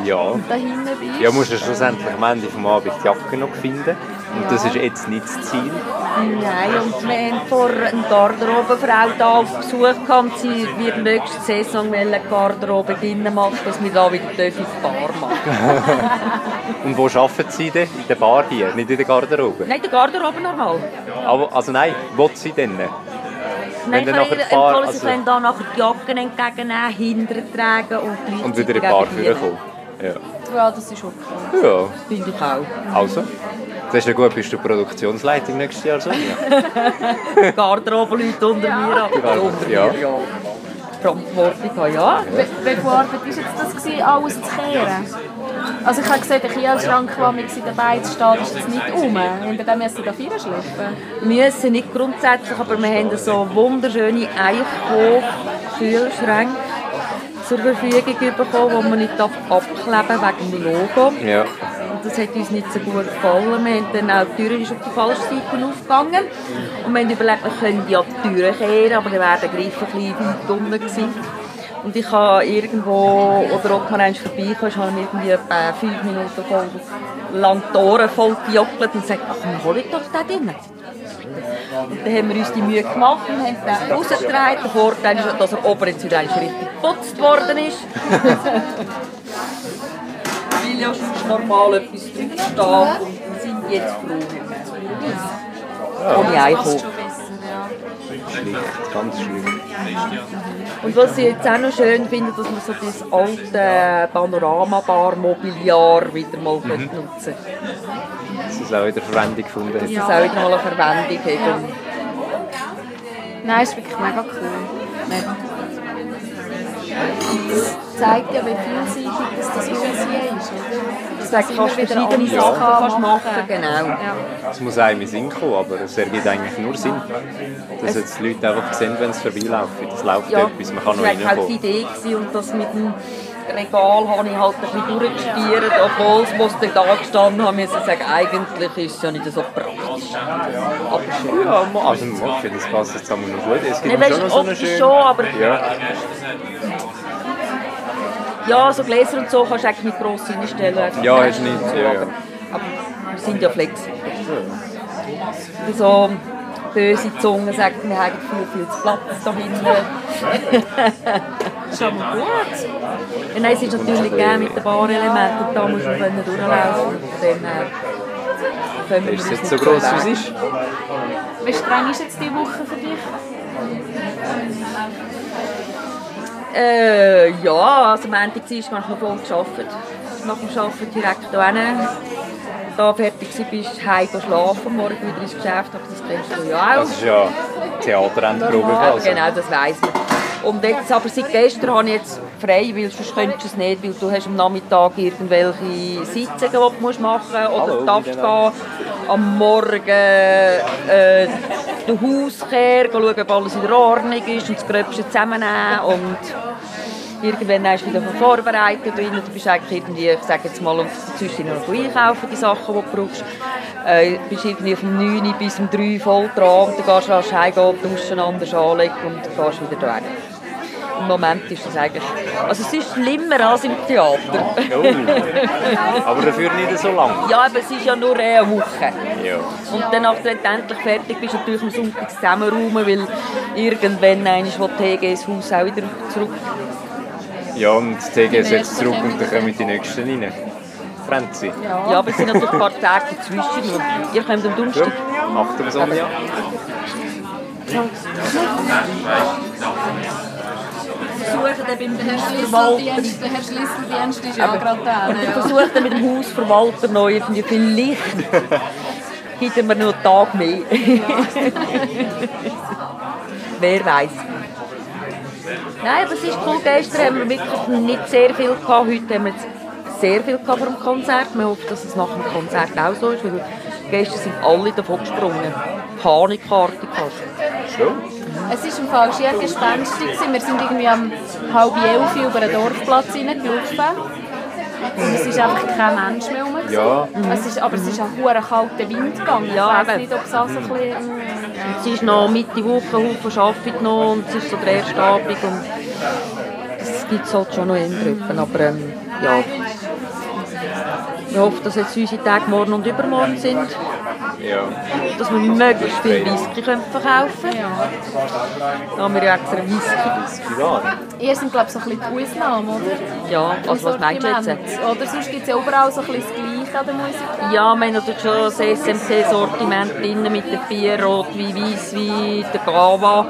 Ja. da hinten bist. Ja, musst du schlussendlich am Ende des Abends die Jacke noch finden. Und das ist jetzt nicht das Ziel. Nein, und wir haben vor eine Garderobefrau hier auf Besuch gehabt sie wird nächste Saison eine Garderobe drinnen machen, dass wir da wieder in die Bar machen. Und wo arbeiten Sie denn? In der Bar hier, nicht in der Garderobe? Nein, die Garderobe normal. Aber, also nein, wo Sie denn? Nein, Wenn ich nachher die Bar- empfohlen, sie also- können hier nachher die Jacken entgegennehmen, hinterher tragen und Und wieder in die Bar die kommen. Ja. Ja, das ist okay. Ja. Finde ich auch. Also, das ist ja gut, bist du Produktionsleitung nächstes Jahr, Sonja? Garderobe-Leute unter mir, aber Garderobe, unter ja. mir, ja. Verantwortung haben, ja. Wie wie viel Arbeit war jetzt das, gewesen, alles zu kehren? Also ich habe gesehen, der Kielschrank, der mit in den Beinen steht, ist jetzt nicht um. Und dem müssen Sie da vier schliffen. müssen nicht grundsätzlich, aber wir haben so wunderschöne Eichhof-Kühlschränke. Zur Verfügung bekommen, das man nicht abkleben darf wegen dem Logo. Ja. Und das hat uns nicht so gut gefallen. Wir haben dann auch die Tür ist auf die falsche Seite aufgegangen. Und wir haben überlegt, wir können ja die Türen kehren, aber dann wäre der Griff ein bisschen weit unten gewesen. Und ich habe irgendwo, oder ob man eins vorbeikam, ist man irgendwie etwa fünf Minuten voll lang die Ohren voll gejockelt und gesagt, ach, wir holen doch da drinnen. Dann haben wir uns die Mühe gemacht und haben den rausgetragen. Der Vorteil ist, dass er oben jetzt wieder richtig geputzt worden ist. Weil ja sonst normal etwas draufsteht und wir sind jetzt froh. Ohne Einkauf. Schlicht, ganz schlimm. Und was ich jetzt auch noch schön finde, dass man so das alte Panoramabar-Mobiliar wieder mal Mhm. nutzen Dass es auch wieder Verwendung gefunden hat. Dass es auch wieder mal eine Verwendung hat. Nein, ist wirklich mega cool. Es zeigt ja, wie vielseitig das, das Haus hier ist, oder? Das kannst du immer wieder verschiedene Sachen Sachen kannst machen, genau. Ja. Es muss einem in Sinn kommen, aber es ergibt eigentlich nur Sinn. Dass jetzt die Leute einfach sehen, wenn sie vorbeilaufen. Es läuft Ja, etwas, man kann noch das war halt die reinkommen. Idee gewesen und das mit dem Regal habe ich halt ein bisschen durchgestiert, obwohl es, was dann da gestanden haben, müssen sagen, eigentlich ist es ja nicht so praktisch. Aber schön. Ja, also ich finde, das passt jetzt einmal noch gut. Es gibt Nee, schon noch so eine schöne... schon, aber- Ja. Ja, so Gläser und so kannst du eigentlich nicht gross reinstellen. Ja, ist nicht, ja, ja. Aber, aber wir sind ja flexibel. Und so böse Zungen sagen, wir haben viel, viel zu Platz da hinten. Ist aber gut. Ja, nein, es ist natürlich gegeben mit den Barelementen und da muss man können durchlaufen. Von dem her können wir Ist jetzt so gross, wie es ist? Wie streng ist jetzt diese Woche für dich? Äh, ja, also Montag, Dienstag habe ich noch voll gearbeitet. Nach dem Arbeiten direkt hierhin. Da fertig war, bist du heim schlafen, morgen wieder ins Geschäft, aber das kennst du ja auch. Das ist ja Theaterendprobe. Genau, das weiss ich. Und jetzt, aber seit gestern habe ich jetzt frei, weil sonst könntest du es nicht, weil du hast am Nachmittag irgendwelche Sitzungen, die du musst machen musst, oder Hallo, darfst denn gehen, am Morgen äh, den Hauskehr, schauen, ob alles in der Ordnung ist und das Gröbste zusammennehmen und irgendwann hast du wieder vorbereitet drin. Du bist eigentlich irgendwie, ich sage jetzt mal, und zwischen noch einkaufen, die Sachen, die du brauchst. Äh, bist irgendwie vom 9 Uhr bis um 3 Uhr voll dran und dann gehst du rasch heimgehen, duschen, anders anlegen und gehst wieder weg. Im Moment ist das eigentlich... Also es ist schlimmer als im Theater. Aber dafür nicht so lang. Ja, aber es ist ja nur eine Woche. Ja. Und dann, nachdem du endlich fertig bist, natürlich am Sonntag zusammenräumen, weil irgendwann einmal will TG das Haus auch wieder zurück. Ja, und die TG ist jetzt zurück und dann kommen die Nächsten rein. Franzi. Ja, aber es sind natürlich ein paar Tage dazwischen. Und ihr kommt am Donnerstag. Ja, achten wir Sonja. Versuche dann beim Der Herr Hausverwalter... Der Herr Schlüsseldienst ist ja gerade da. Ich Ja. versuche dann mit dem Hausverwalter noch irgendwie vielleicht gibt er mir noch einen Tag mehr. Wer weiß. Nein, aber es ist cool. Gestern haben wir wirklich nicht sehr viel gehabt. Heute haben wir sehr viel gehabt vor dem Konzert. Wir hoffen, dass es nach dem Konzert auch so ist, weil gestern sind alle davon gesprungen. Panikartig fast. Schon? Es war im Fall schier gespenstig. Wir sind irgendwie um halb elf über den Dorfplatz hineingelaufen. Und es ist einfach kein Mensch mehr rum. Ja. Es ist, aber es ist ein hoher kalter Wind gegangen. Ja, ich weiß eben. nicht, ob es auch so ein bisschen... Es ist noch Mitte Woche, Haufen Arbeit noch und es ist so der erste Abend und das gibt es halt schon noch in Gruppen, aber ähm, ja. Wir hoffen, dass jetzt unsere Tage morgen und übermorgen sind, Ja. dass wir möglichst viel Whisky können verkaufen können. Da haben wir ja extra Whisky. Ihr sind, glaube ich, so ein bisschen die Ausnahme, oder? Ja, also was meinst du jetzt? Oder sonst gibt es ja überall so ein bisschen das Gleiche an der Musik. Ja, wir haben natürlich schon das SMC-Sortiment drin mit den Bier, Rotwein, Weisswein, der Gava.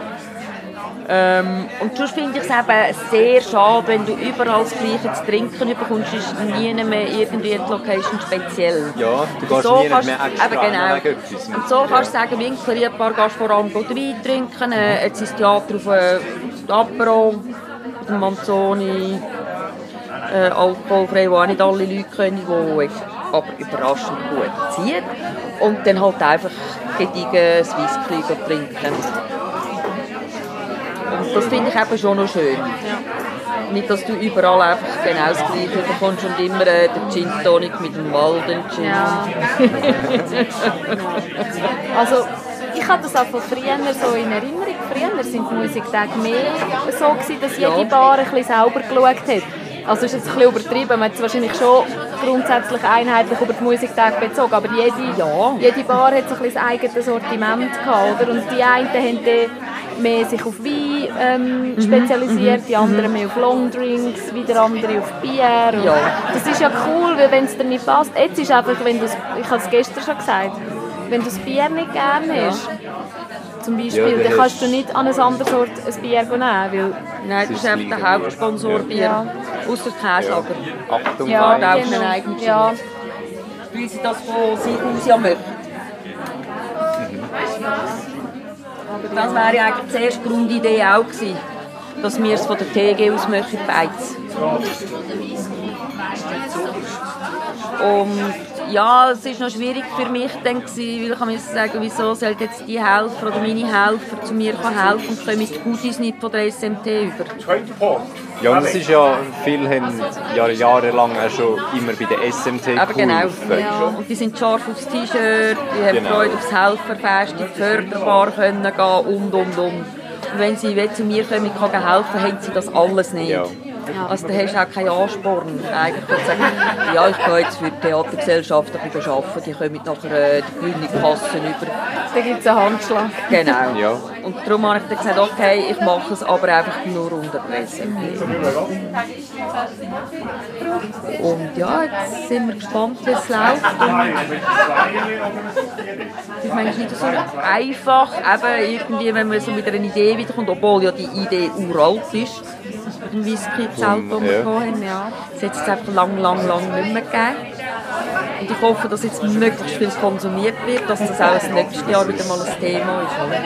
Ähm, und sonst finde ich es eben sehr schade, wenn du überall das Gleiche zu trinken bekommst, ist nie mehr irgendwie die Location speziell. Ja, du gehst so nie kannst, mehr extra genau. etwas. Und so kannst du sagen, Winkler, ein paar gehst vor allem Wein trinken, äh, jetzt ist Theater auf äh, Apero, auf dem Manzoni, äh, alkoholfrei, wo auch nicht alle Leute können, wo aber überraschend gut zieht. Und dann halt einfach gediegen Whisky trinken. Und das finde ich eben schon noch schön. Nicht, dass du überall einfach genau das Gleiche bekommst und immer äh, den Gin Tonic mit dem Walden Gin. Ja. also ich habe das auch von früher so in Erinnerung. Früher sind die Musiktage mehr so gewesen, dass jede Ja. Bar ein bisschen sauber geschaut hat. Also ist jetzt ein bisschen übertrieben. Man hat es wahrscheinlich schon grundsätzlich einheitlich über die Musiktage bezogen, aber jede, jede Bar hat so ein bisschen das eigene Sortiment gehabt, oder? Und die einen haben mehr sich auf Wein ähm, Mhm, spezialisiert, mhm, die anderen mhm. mehr auf Longdrinks, wieder andere auf Bier. Ja. Das ist ja cool, weil wenn es dir nicht passt, jetzt ist einfach, wenn du ich habe es gestern schon gesagt, wenn du das Bier nicht gerne Ja. hast, zum Ja, Beispiel, dann dann kannst du nicht an ein anderes Ort ein Bier nehmen, weil... Nein, das ist einfach der Hauptsponsor Bier. Ja. Außer Käslager. Achtung, Ja, Ja, auch genau. einen eigenen Ja. Weil sie das von sich aus ja möchten. Das wäre eigentlich die erste Grundidee auch gewesen, dass wir es von der TG aus möchten, beides. Und ja, es war noch schwierig für mich dann, weil ich mir sagen, wieso sollten jetzt die Helfer oder meine Helfer zu mir helfen und kommen die Goodies nicht von der SMT über. Ja, und es ist ja, viele haben Jahre, jahrelang auch schon immer bei der SMT Aber genau. geholfen. Und die sind scharf aufs T-Shirt, die haben Genau. Freude aufs Helferfest, die Förderbar können gehen und, und, und. Und wenn sie zu mir kommen kann helfen, haben sie das alles nicht. Ja. Also da hast du auch keinen Ansporn. Eigentlich zu sagen, ja, ich gehe jetzt für die Theatergesellschaft ein bisschen arbeiten, die kommen nachher äh, die grüne Kassen über. Da gibt es einen Handschlag. Genau. Ja. Und darum habe ich dann gesagt, okay, ich mache es aber einfach nur unter. Und ja, jetzt sind wir gespannt, wie es läuft. Und ich meine, es ist nicht so einfach, eben irgendwie, wenn man so mit einer Idee wiederkommt, obwohl ja die Idee uralt ist, mit dem Whisky-Zelt, das wir Ja. gehabt haben. Ja. Es hat es einfach lang, lang, lang nicht mehr gegeben. Und ich hoffe, dass jetzt möglichst viel konsumiert wird, dass das auch das nächste Jahr wieder mal ein Thema ist. oder?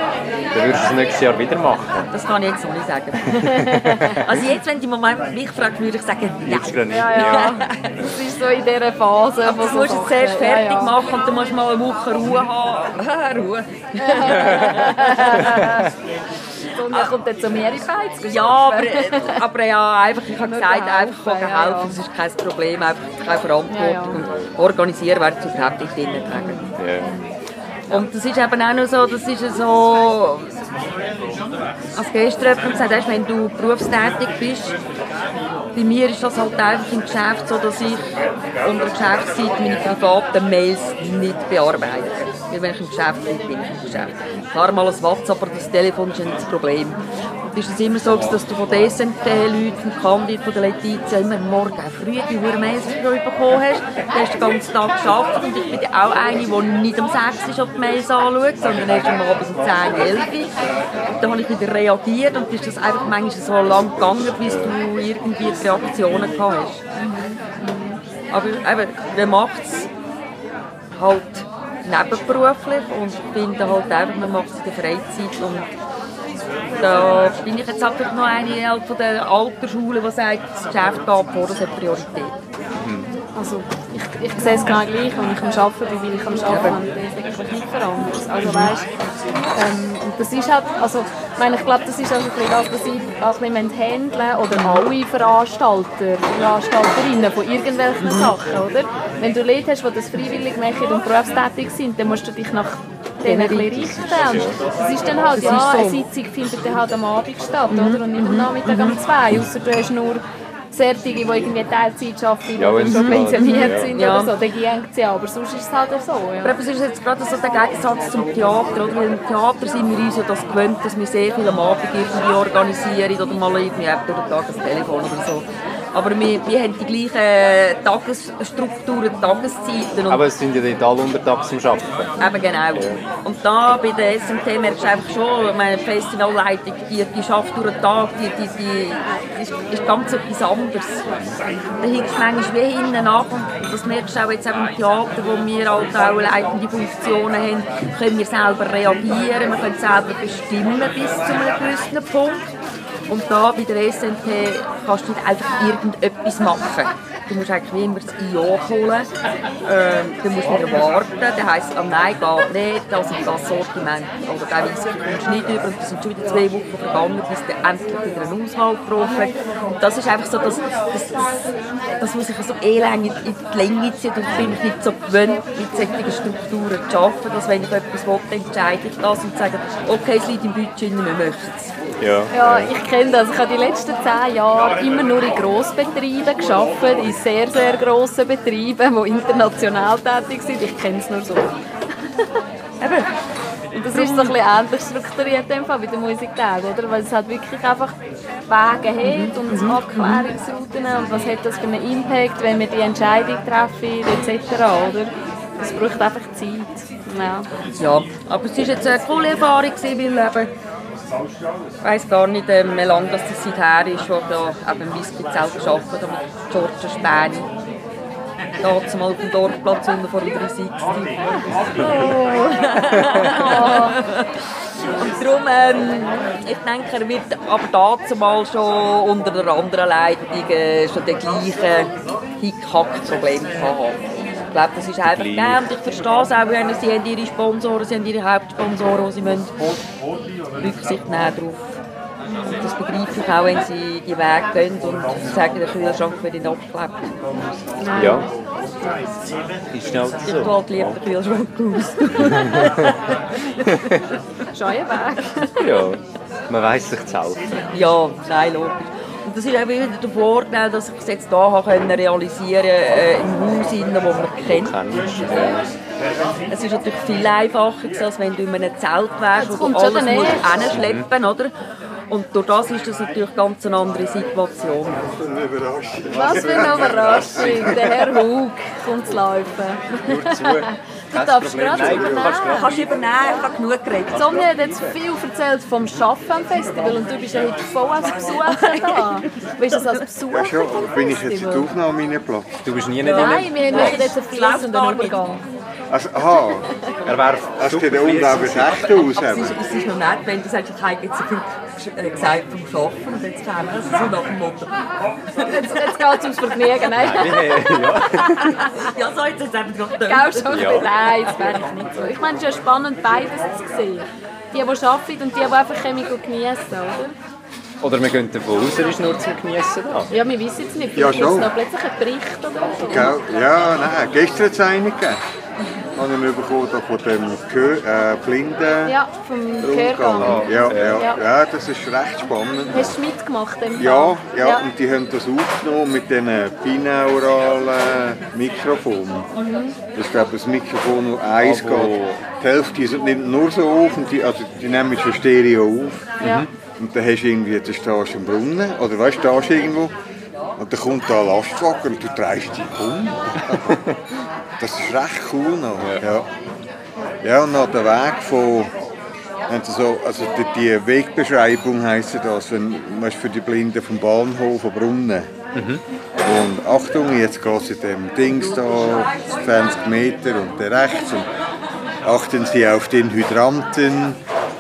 Dann würdest du es nächstes Jahr wieder machen. Das kann ich jetzt noch nicht sagen. also jetzt, wenn du im Moment mich fragst, würde ich sagen, ja. Jetzt gerade nicht. Ja, ja. Das ist so in dieser Phase. Aber du musst es zuerst fertig machen und dann musst du mal eine Woche Ruhe haben. Ruhe. Und dann kommt dann zu mir in Beiz. Ja, aber, aber ja, einfach, ich habe gesagt, helfen, einfach kann ja, helfen, ja. das ist kein Problem, einfach keine Verantwortung. Ja, ja. Und organisieren werden sie überhaupt nicht drin tragen. Und das ist eben auch noch so, das ist so, als gestern jemand gesagt hast, wenn du berufstätig bist, bei mir ist das halt einfach im Geschäft so, dass ich unter Geschäftszeit meine privaten Mails nicht bearbeite. Wenn ich im Geschäft bin, bin ich im Geschäft. Klar mal ein WhatsApp, aber das Telefon ist das Problem. Und ist es immer so, dass du von den SMT-Leuten, vom Candid, von der Letizia, immer morgen früh die Uhr Mails bekommen hast. Du hast den ganzen Tag gearbeitet und ich bin auch eine, die nicht um 6 ist auf die Mails anschaut, sondern erst am Abend um 10, 11 Uhr. Und dann habe ich wieder reagiert und ist das einfach manchmal so lang gegangen, bis du irgendwie Reaktionen gehabt hast. Aber eben, man macht es halt nebenberuflich und finde halt einfach, man macht es in der Freizeit und da bin ich jetzt einfach noch eine halt von der alten die sagt, das Geschäft geht vor, das hat Priorität. Also ich, ich sehe es genau gleich, wenn ich am Arbeiten bin, weil ich am Arbeiten bin, das ist wirklich nicht für anderes. Also weißt, ähm, das ist halt, also ich meine, ich glaube, das ist auch ein bisschen das, was ich auch ein bisschen handeln oder alle Veranstalter, Veranstalterinnen von irgendwelchen Sachen, oder? Wenn du Leute hast, die das freiwillig machen und berufstätig sind, dann musst du dich nach denen ein richten. Das ist dann halt, ja, eine Sitzung findet dann halt am Abend statt, oder? Und nicht am Nachmittag um zwei, außer du hast nur Certige, die irgendwie Teilzeit arbeiten Ja, oder schon sie- pensioniert ja. sind Ja. oder so, dann geht es ja. Aber sonst ist es halt auch so. Aber Ja. eben, es ist jetzt gerade so der Gegensatz zum Theater. Oder? Im Theater sind wir uns ja das gewöhnt, dass wir sehr viel am Abend irgendwie organisieren oder mal irgendwie eben durch den Tag ein Telefon oder so. Aber wir, wir haben die gleichen Tagesstrukturen, Tageszeiten. Aber es sind ja dort alle untertags am Arbeiten. Eben genau. Und da bei der SMT merkst du einfach schon, meine Festivalleitung, die, die schafft durch den Tag, die, die, die ist, ist ganz etwas anderes. Da hinkst du manchmal wie hinten nach und das merkst du auch jetzt eben im Theater, wo wir halt auch leitende Funktionen haben, können wir selber reagieren, wir können selber bestimmen bis zu einem gewissen Punkt. Und da bei der SMT kannst du nicht einfach irgendetwas machen. du musst eigentlich wie immer das IO holen. Ähm, du musst wieder warten, dann heisst es, oh nein, geht nicht, also das Sortiment oder der Whisky kommst nicht über und es sind schon wieder zwei Wochen vergangen, bis du endlich wieder eine Auswahl getroffen. Und das ist einfach so, dass, dass, dass, das muss sich so elend in, in die Länge ziehen und ich bin mich nicht so gewöhnt, mit solchen Strukturen zu arbeiten, dass wenn ich etwas will, entscheide ich das und sage, okay, es liegt im Budget, wir möchten es. Ja. Ja, ich kenne das. Ich habe die letzten zehn Jahre immer nur in Grossbetrieben gearbeitet, in sehr, sehr grossen Betrieben, die international tätig sind. Ich kenne es nur so. Eben. Und das ist so ein bisschen ähnlich strukturiert Fall bei den Musiktagen, oder? Weil es halt wirklich einfach Wege hat und Mhm. Abklärungsrouten und was hat das für einen Impact, wenn wir die Entscheidung treffen, etc., oder? Das braucht einfach Zeit. Ja. Ja, aber es war jetzt eine coole Erfahrung, gewesen, weil eben, ich weiss gar nicht, ähm, wie lange das die Zeit her ist, wo da eben im Whisky-Zelt gearbeitet habe mit Georgia Späni. Da mal auf dem Dorfplatz unten vor dem 30. Und darum, ähm, ich denke, er wird aber dazu mal schon unter der anderen Leitung äh, schon den gleichen Hick-Hack-Problem haben. Ich glaube, das ist einfach gegeben und ich verstehe es auch, wenn sie haben ihre Sponsoren, sie haben ihre Hauptsponsoren, sie müssen Rücksicht nehmen drauf. Und das begreife ich auch, wenn sie die Wege gehen und sagen, der Kühlschrank wird nicht abgeklebt. Ja. Ist Ich so. tue halt lieber den Kühlschrank aus. Schon ein Weg. Ja, man weiss sich zu helfen. Ja, nein, logisch. Und das ist auch wieder der Vorteil, dass ich es jetzt hier habe können realisieren äh, im Haus, innen, das man kennt. Es ist natürlich viel einfacher, als wenn du in einem Zelt wärst, wo du alles musst hinschleppen oder? Und durch das ist das natürlich ganz eine andere Situation. Was für eine Überraschung. Der Herr Hug kommt zu laufen. Du darfst gerade Nein, übernehmen. kannst, kannst übernehmen, ich habe genug geredet. Sonja hat jetzt viel erzählt vom Schaffen am Festival und du bist ja heute voll als Besucher da. Bist du als Besucher Ja, schon. Bin ich jetzt in Festival? Aufnahme reingeplatzt? Du bist nie Nein, wir machen jetzt einen fließenden Übergang. Also, aha. Er wäre Das sieht ja unglaublich echt aus. Aber es ist, es ist noch nett, wenn du sagst, ich habe jetzt so viel äh, gesagt vom Schaffen und jetzt käme es so nach dem Motto. Jetzt, jetzt geht es ums Vergnügen, nein? ja, so jetzt ist es eben gerade Gell, schon? Ja. Nein, das wäre ich nicht so. Ich meine, es ist ja spannend, beides zu sehen. Die, die arbeiten und die, die einfach und geniessen, oder? Oder wir gehen davon aus, er ist nur zum Geniessen da. Ja, wir wissen es nicht. Ja, gibt es schon. noch plötzlich einen Bericht oder so. Ja, nein, gestern hat es einen gegeben. Habe ich ihn bekommen da von dem Gehör, äh, Blinden Ja, vom Rundgang. Gehörgang. Ja, ja, Ja. ja, das ist recht spannend. Hast du mitgemacht? im Ja, Fall? ja, und die haben das aufgenommen mit diesen binauralen Mikrofonen. Mhm. Das ist, glaube ich, das Mikrofon, nur eins Aber- geht. Die Hälfte nicht nur so auf, und die, also die nehmen schon Stereo auf. Ja. Und dann hast du irgendwie, da stehst du im Brunnen, oder weißt du, stehst du irgendwo, und dann kommt da ein Lastwagen und du drehst dich um. das ist recht cool noch. Ja. Ja, und nach dem Weg von, haben sie so, also die, die Wegbeschreibung heisst das, wenn, weißt, für die Blinden vom Bahnhof von Brunnen. Und Achtung, jetzt geht in dem Dings da, 20 Meter und der rechts. Und achten Sie auf den Hydranten.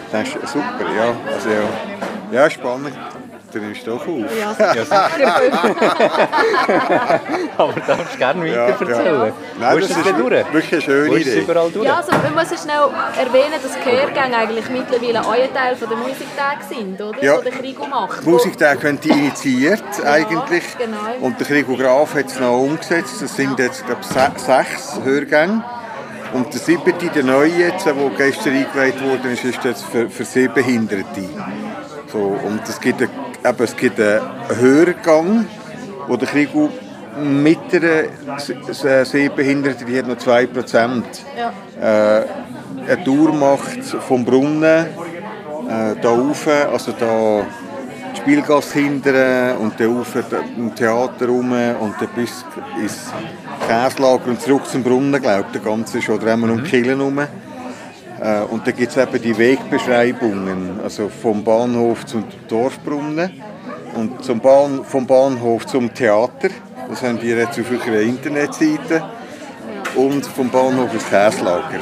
Das ist super, ja. Also, ja. Ja, spannend. Dann ist es doch auf. Ja, sicher. Aber darfst du gerne weiter erzählen. Nein, Wo das ist durch? wirklich eine schöne Idee. überall durch? Ja, also man muss schnell erwähnen, dass Gehörgänge eigentlich mittlerweile auch ein Teil von der Musiktage sind, oder? Ja. Die der Krigo macht. Die Musiktag haben die initiiert eigentlich. genau. Und der Krigo Graf hat es noch umgesetzt. Das sind jetzt glaube ich, sechs Hörgänge. Und der siebte, der neue jetzt, der gestern eingeweiht wurde, ist, ist jetzt für, für Sehbehinderte. So, und es gibt, ein, eben, es gibt einen Hörgang, wo der Krigo mit Se- Sehbehinderten, die hat noch 2%, Ja. äh, eine Tour macht vom Brunnen äh, da rauf, also da die Spielgasse hinten und dann rauf im Theater rum und dann bis ins Käslager und zurück zum Brunnen, glaube ich, der ganze ist, oder einmal um die Kirche herum. Äh, und dann gibt es eben die Wegbeschreibungen, also vom Bahnhof zum Dorfbrunnen und zum Bahn, vom Bahnhof zum Theater. Das haben die jetzt auf ihrer Internetseite. Und vom Bahnhof ins Käslager.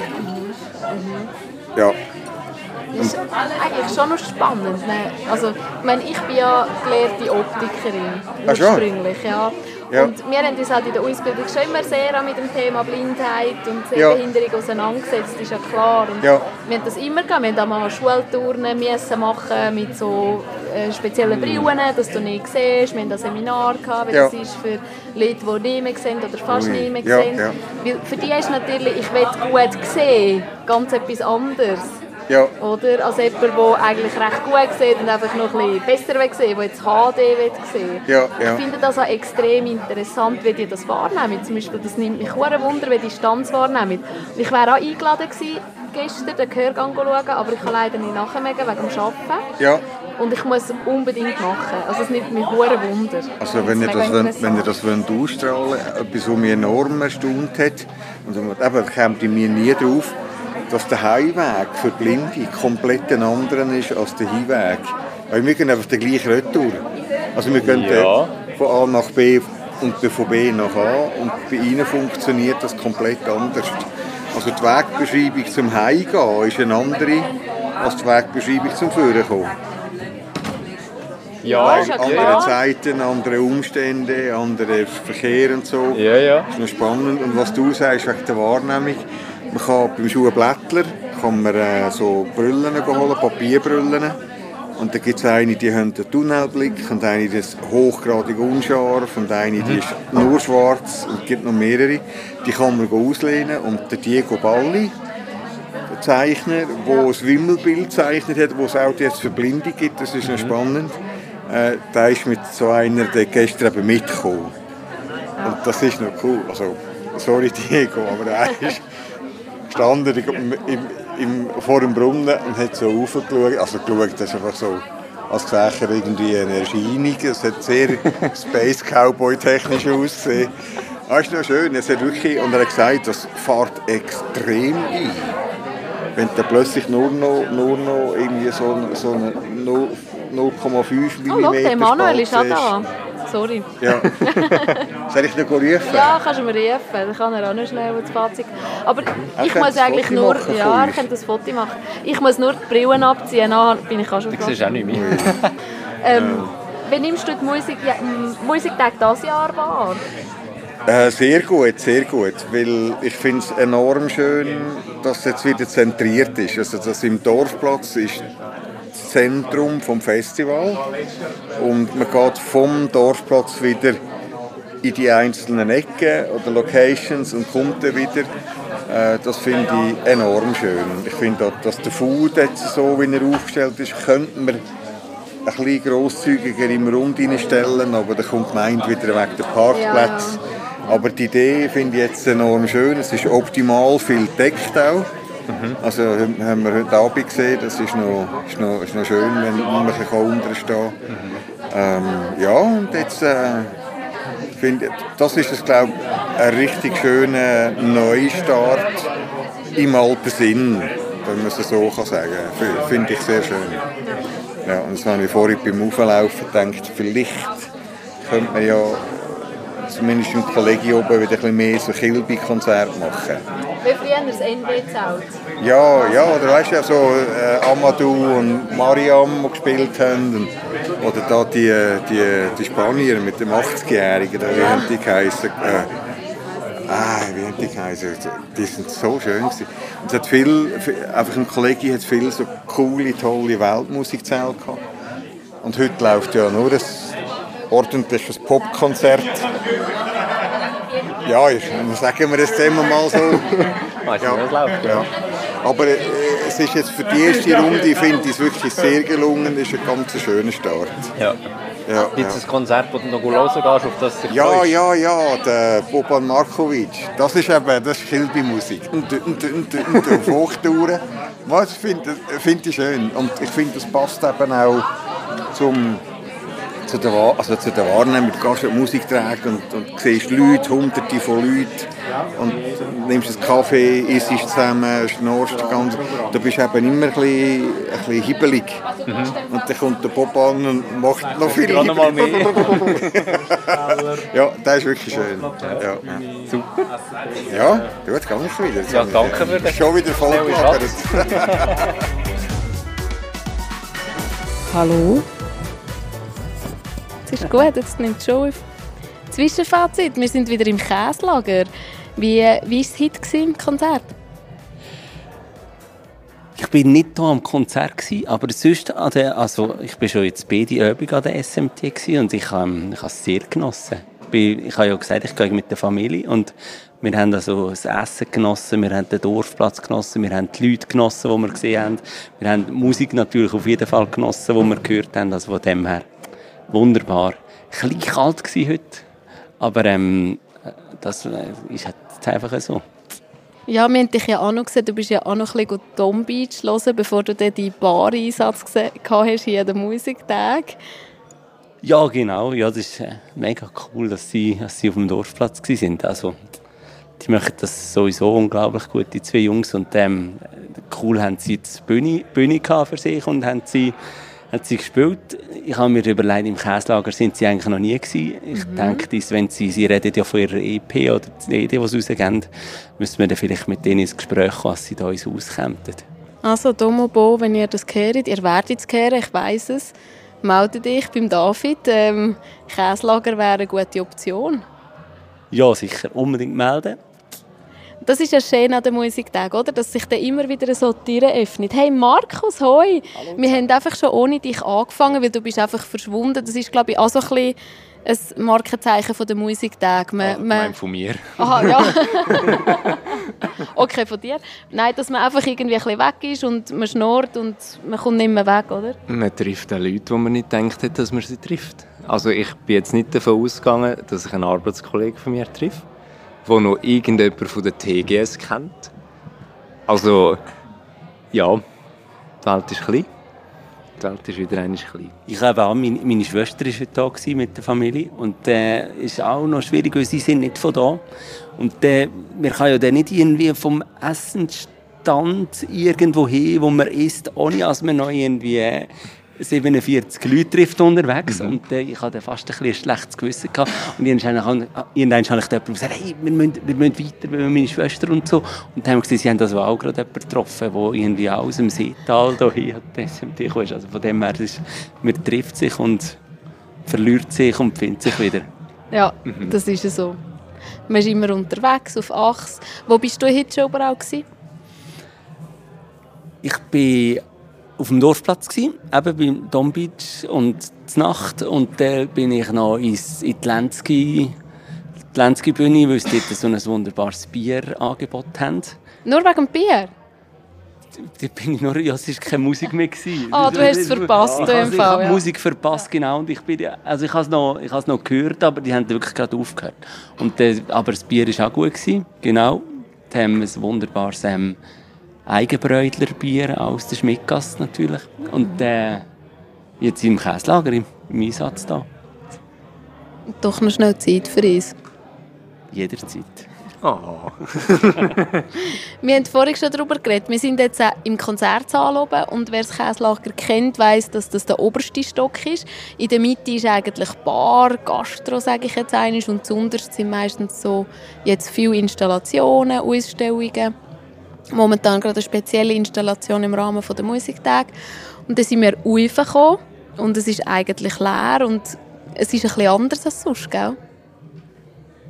Ja. Das ist eigentlich schon noch spannend. Ne? Also, ich meine, ich bin ja gelehrte Optikerin, ursprünglich, ja. Ja. Und wir haben uns halt in der Ausbildung schon immer sehr mit dem Thema Blindheit und Ja. Sehbehinderung auseinandergesetzt, ist ja klar. Und Ja. Wir haben das immer gehabt. Wir haben auch mal Schultouren müssen machen mit so äh, speziellen Brillen, dass du nicht siehst. Wir haben ein Seminar gehabt, wie Ja. das ist für Leute, die nicht mehr sehen oder fast Ui. nicht mehr Ja, sehen. ja. Weil für die ist natürlich, ich will gut sehen, ganz etwas anderes. Ja. Oder? Als jemand, der eigentlich recht gut sieht und einfach noch ein bisschen besser will sehen, der jetzt HD will sehen. Ja, ja. Ich finde das auch extrem interessant, wie die das wahrnehmen. Zum Beispiel, das nimmt mich sehr Wunder, wie die Distanz wahrnehmen. Ich wäre auch eingeladen gewesen, gestern den Gehörgang zu schauen, aber ich kann leider nicht nachher wegen dem Arbeiten. Ja. Und ich muss es unbedingt machen. Also es nimmt mich sehr Wunder. Also wenn ihr das, wollt- wenn ihr das wollt ausstrahlen etwas, was mich enorm erstaunt hat, und eben, da kommt in mir nie drauf, dass der Heimweg für Blinde komplett ein anderer ist als der Hinweg. Weil wir gehen einfach den gleichen Retour. Also wir gehen Ja. von A nach B und von B nach A und bei ihnen funktioniert das komplett anders. Also die Wegbeschreibung zum Heimgehen ist eine andere als die Wegbeschreibung zum Führen Ja, Weil ja andere klar. Zeiten, andere Umstände, andere Verkehr und so. Ja, ja. Das ist noch spannend. Und was du sagst wegen der Wahrnehmung, man kann beim Schuhblättler kann man, äh, so Brillen holen, Papierbrillen. Und da gibt es eine, die haben einen Tunnelblick und eine, die ist hochgradig unscharf und eine, die ist nur schwarz und es gibt noch mehrere. Die kann man auslehnen und der Diego Balli, der Zeichner, der das Wimmelbild gezeichnet hat, wo es auch jetzt für Blinde gibt, das ist noch spannend. Äh, der ist mit so einer, der gestern eben mitgekommen. Und das ist noch cool. Also, sorry Diego, aber er ist gestanden im, im, im, vor dem Brunnen und hat so raufgeschaut. Also geschaut, das ist einfach so, als wäre er irgendwie eine Erscheinung. Es hat sehr Space Cowboy technisch ausgesehen. Das ist noch schön. Es hat wirklich, und er hat gesagt, das fährt extrem ein. Wenn du plötzlich nur noch, nur noch irgendwie so, so eine 0 0,5 mm Oh, schau, der Manuel ist auch da. Sorry. Ja. Soll ich noch rufen? Ja, kannst du mir rufen. Dann kann er auch noch schnell das Fazit. Aber Er ich muss eigentlich Foto nur... machen Ja, er könnte ein Foto machen. Ich muss nur die Brillen abziehen, dann bin ich auch schon Du siehst auch nicht mehr. Ähm, wie nimmst du die Musik, ja, Musiktag dieses Jahr wahr? Äh, sehr gut, sehr gut, weil ich finde es enorm schön, dass es jetzt wieder zentriert ist. Also das im Dorfplatz ist das Zentrum vom Festival und man geht vom Dorfplatz wieder in die einzelnen Ecken oder Locations und kommt dann wieder. Äh, das finde ich enorm schön. Ich finde auch, dass der Food jetzt so, wie er aufgestellt ist, könnte man ein bisschen grosszügiger im Rund reinstellen, aber da kommt die Gemeinde wieder wegen der Parkplätze. Aber die Idee finde ich jetzt enorm schön. Es ist optimal viel deckt auch. Also haben wir heute Abend gesehen, das ist noch, ist noch, ist noch schön, wenn man ein bisschen unten stehen kann. Ähm, ja, und jetzt äh, finde das ist es, glaube ich, ein richtig schöner Neustart im alten Sinn, wenn man es so kann sagen kann. Finde ich sehr schön. Ja, und das habe ich vorhin beim Auflaufen gedacht, vielleicht könnte man ja zumindest im Kollegium oben wieder ein bisschen mehr so Kilby-Konzerte machen. Wie früher das NB zählt. Ja, ja, oder weißt du, ja, so äh, Amadou und Mariam, die gespielt haben. Und, oder da die, äh, die, die Spanier mit dem 80-Jährigen, da, wie haben die geheißen? Äh, ah, wie haben die geheißen? Die sind so schön gewesen. Es hat viel, einfach im Kollegium hat viel so coole, tolle Weltmusikzähle gehabt. Und heute läuft ja nur ein ordentliches Popkonzert. Ja, ich, sagen wir das immer mal so. Weißt es läuft? Ja. Aber äh, es ist jetzt für die erste Runde, ich finde ich es wirklich sehr gelungen. Es ist ein ganz schöner Start. Ja. Ja, Gibt es ja. ein Konzert, wo du noch hören gehst, auf das dich Ja, freust? ja, ja, der Boban Markovic. Das ist eben, das ist Kilby-Musik. Und, und, und, und auf Hochtouren. Was finde find ich schön. Und ich finde, das passt eben auch zum, zu, der, also zu der Wahrnehmung. Du gehst die Musik tragen und, und siehst Leute, hunderte von Leuten. Und nimmst einen Kaffee, isst zusammen, schnurst ganz. Du bist eben immer ein bisschen, ein bisschen hibbelig. Und dann kommt der Bob an und macht noch viel Noch mal mehr. ja, das ist wirklich schön. Ja, ja. Super. Ja, gut, kann ich wieder. Ja, danke für den Schon wieder voll. Hallo? Das ist gut, jetzt nimmt es schon auf. Zwischenfazit, wir sind wieder im Käslager. Wie, war es heute im Konzert? Ich bin nicht hier am Konzert gewesen, aber sonst an also ich bin schon jetzt bei der Übung an der SMT und ich habe, ich habe es sehr genossen. Ich habe ja gesagt, ich gehe mit der Familie und wir haben also das Essen genossen, wir haben den Dorfplatz genossen, wir haben die Leute genossen, die wir gesehen haben. Wir haben die Musik natürlich auf jeden Fall genossen, die wir gehört haben. Also von dem her wunderbar. Ein bisschen kalt gewesen heute, aber ähm, das äh, ist halt einfach so. Ja, wir haben dich ja auch noch gesehen, du bist ja auch noch ein bisschen Tom Beach hören, bevor du dann die Bar-Einsatz hast hier an den Musiktag. Ja, genau. Ja, das ist äh, mega cool, dass sie, dass sie auf dem Dorfplatz waren. Also, die machen das sowieso unglaublich gut, die zwei Jungs. Und ähm, cool haben sie die Bühne, Bühne für sich und haben sie, haben sie gespielt. Ich habe mir überlegt, im Käslager sind sie eigentlich noch nie gewesen. Ich Mhm. denke, dass, wenn sie, sie reden ja von ihrer EP oder der Idee, die sie rausgeben, müssen wir dann vielleicht mit denen ins Gespräch kommen, was sie da uns auskämen. Also, Domo Bo, wenn ihr das hört, ihr werdet es hören, ich weiss es, melde dich beim David. Ähm, Käslager wäre eine gute Option. Ja, sicher. Unbedingt melden. Das ist ja schön an den Musiktag, oder? Dass sich dann immer wieder so Türen öffnet. Hey Markus, hoi! Wir haben einfach schon ohne dich angefangen, weil du bist einfach verschwunden. Das ist, glaube ich, auch so ein bisschen ein Markenzeichen von der Musiktag. Man, Ich man, von mir. Aha, ja. okay, von dir. Nein, dass man einfach irgendwie ein weg ist und man schnurrt und man kommt nicht mehr weg, oder? Man trifft auch Leute, die man nicht gedacht hat, dass man sie trifft. Also ich bin jetzt nicht davon ausgegangen, dass ich einen Arbeitskollegen von mir treffe, der noch irgendjemand von der TGS kennt. Also, ja, die Welt ist klein. Die Welt ist wieder einmal klein. Ich habe auch, meine, meine Schwester war heute gewesen mit der Familie und äh, ist auch noch schwierig, weil sie sind nicht von da. Und äh, man kann ja dann nicht irgendwie vom Essensstand irgendwo hin, wo man isst, ohne dass man noch irgendwie äh, 47 Leute trifft unterwegs. Und äh, ich hatte fast ein, ein schlechtes Gewissen. Gehabt. Und irgendwann habe ich jemandem gesagt, hey, wir müssen, wir müssen weiter, wir müssen meine Schwester und so. Und dann haben wir gesehen, sie haben also auch gerade jemanden getroffen, der irgendwie auch aus dem Seetal hier gekommen ist. Also von dem her, das ist, man trifft sich und verliert sich und findet sich wieder. Ja, Mhm. das ist ja so. Man ist immer unterwegs, auf Achs. Wo bist du heute schon überall gewesen? Ich war auf dem Dorfplatz, gewesen, eben beim Dom Beach und zur Nacht. Und dann bin ich noch ins, in die Lenzki, die Lenzki-Bühne, weil sie dort so ein wunderbares Bierangebot haben. Nur wegen dem Bier? Da bin ich nur, ja, es war keine Musik mehr. Gewesen. Ah, du hast es verpasst, im habe- Ich habe ja. Musik verpasst, genau. Und ich bin, ja- also ich habe es noch, ich habe es noch gehört, aber die haben wirklich gerade aufgehört. Und, äh, aber das Bier war auch gut, gewesen, genau. Die haben ein wunderbares ähm, Eigenbräudler-Bier aus der Schmidgasse natürlich. Und äh, jetzt im Käslager, im, im Einsatz da. Doch noch schnell Zeit für uns. Jederzeit. Oh. Wir haben vorhin schon darüber geredet. Wir sind jetzt auch im Konzertsaal oben und wer das Käslager kennt, weiß, dass das der oberste Stock ist. In der Mitte ist eigentlich Bar, Gastro, sage ich jetzt einmal, und zuunterst sind meistens so jetzt viele Installationen, Ausstellungen. Momentan gerade eine spezielle Installation im Rahmen der Musiktag. Und dann sind wir raufgekommen und es ist eigentlich leer und es ist ein bisschen anders als sonst, gell?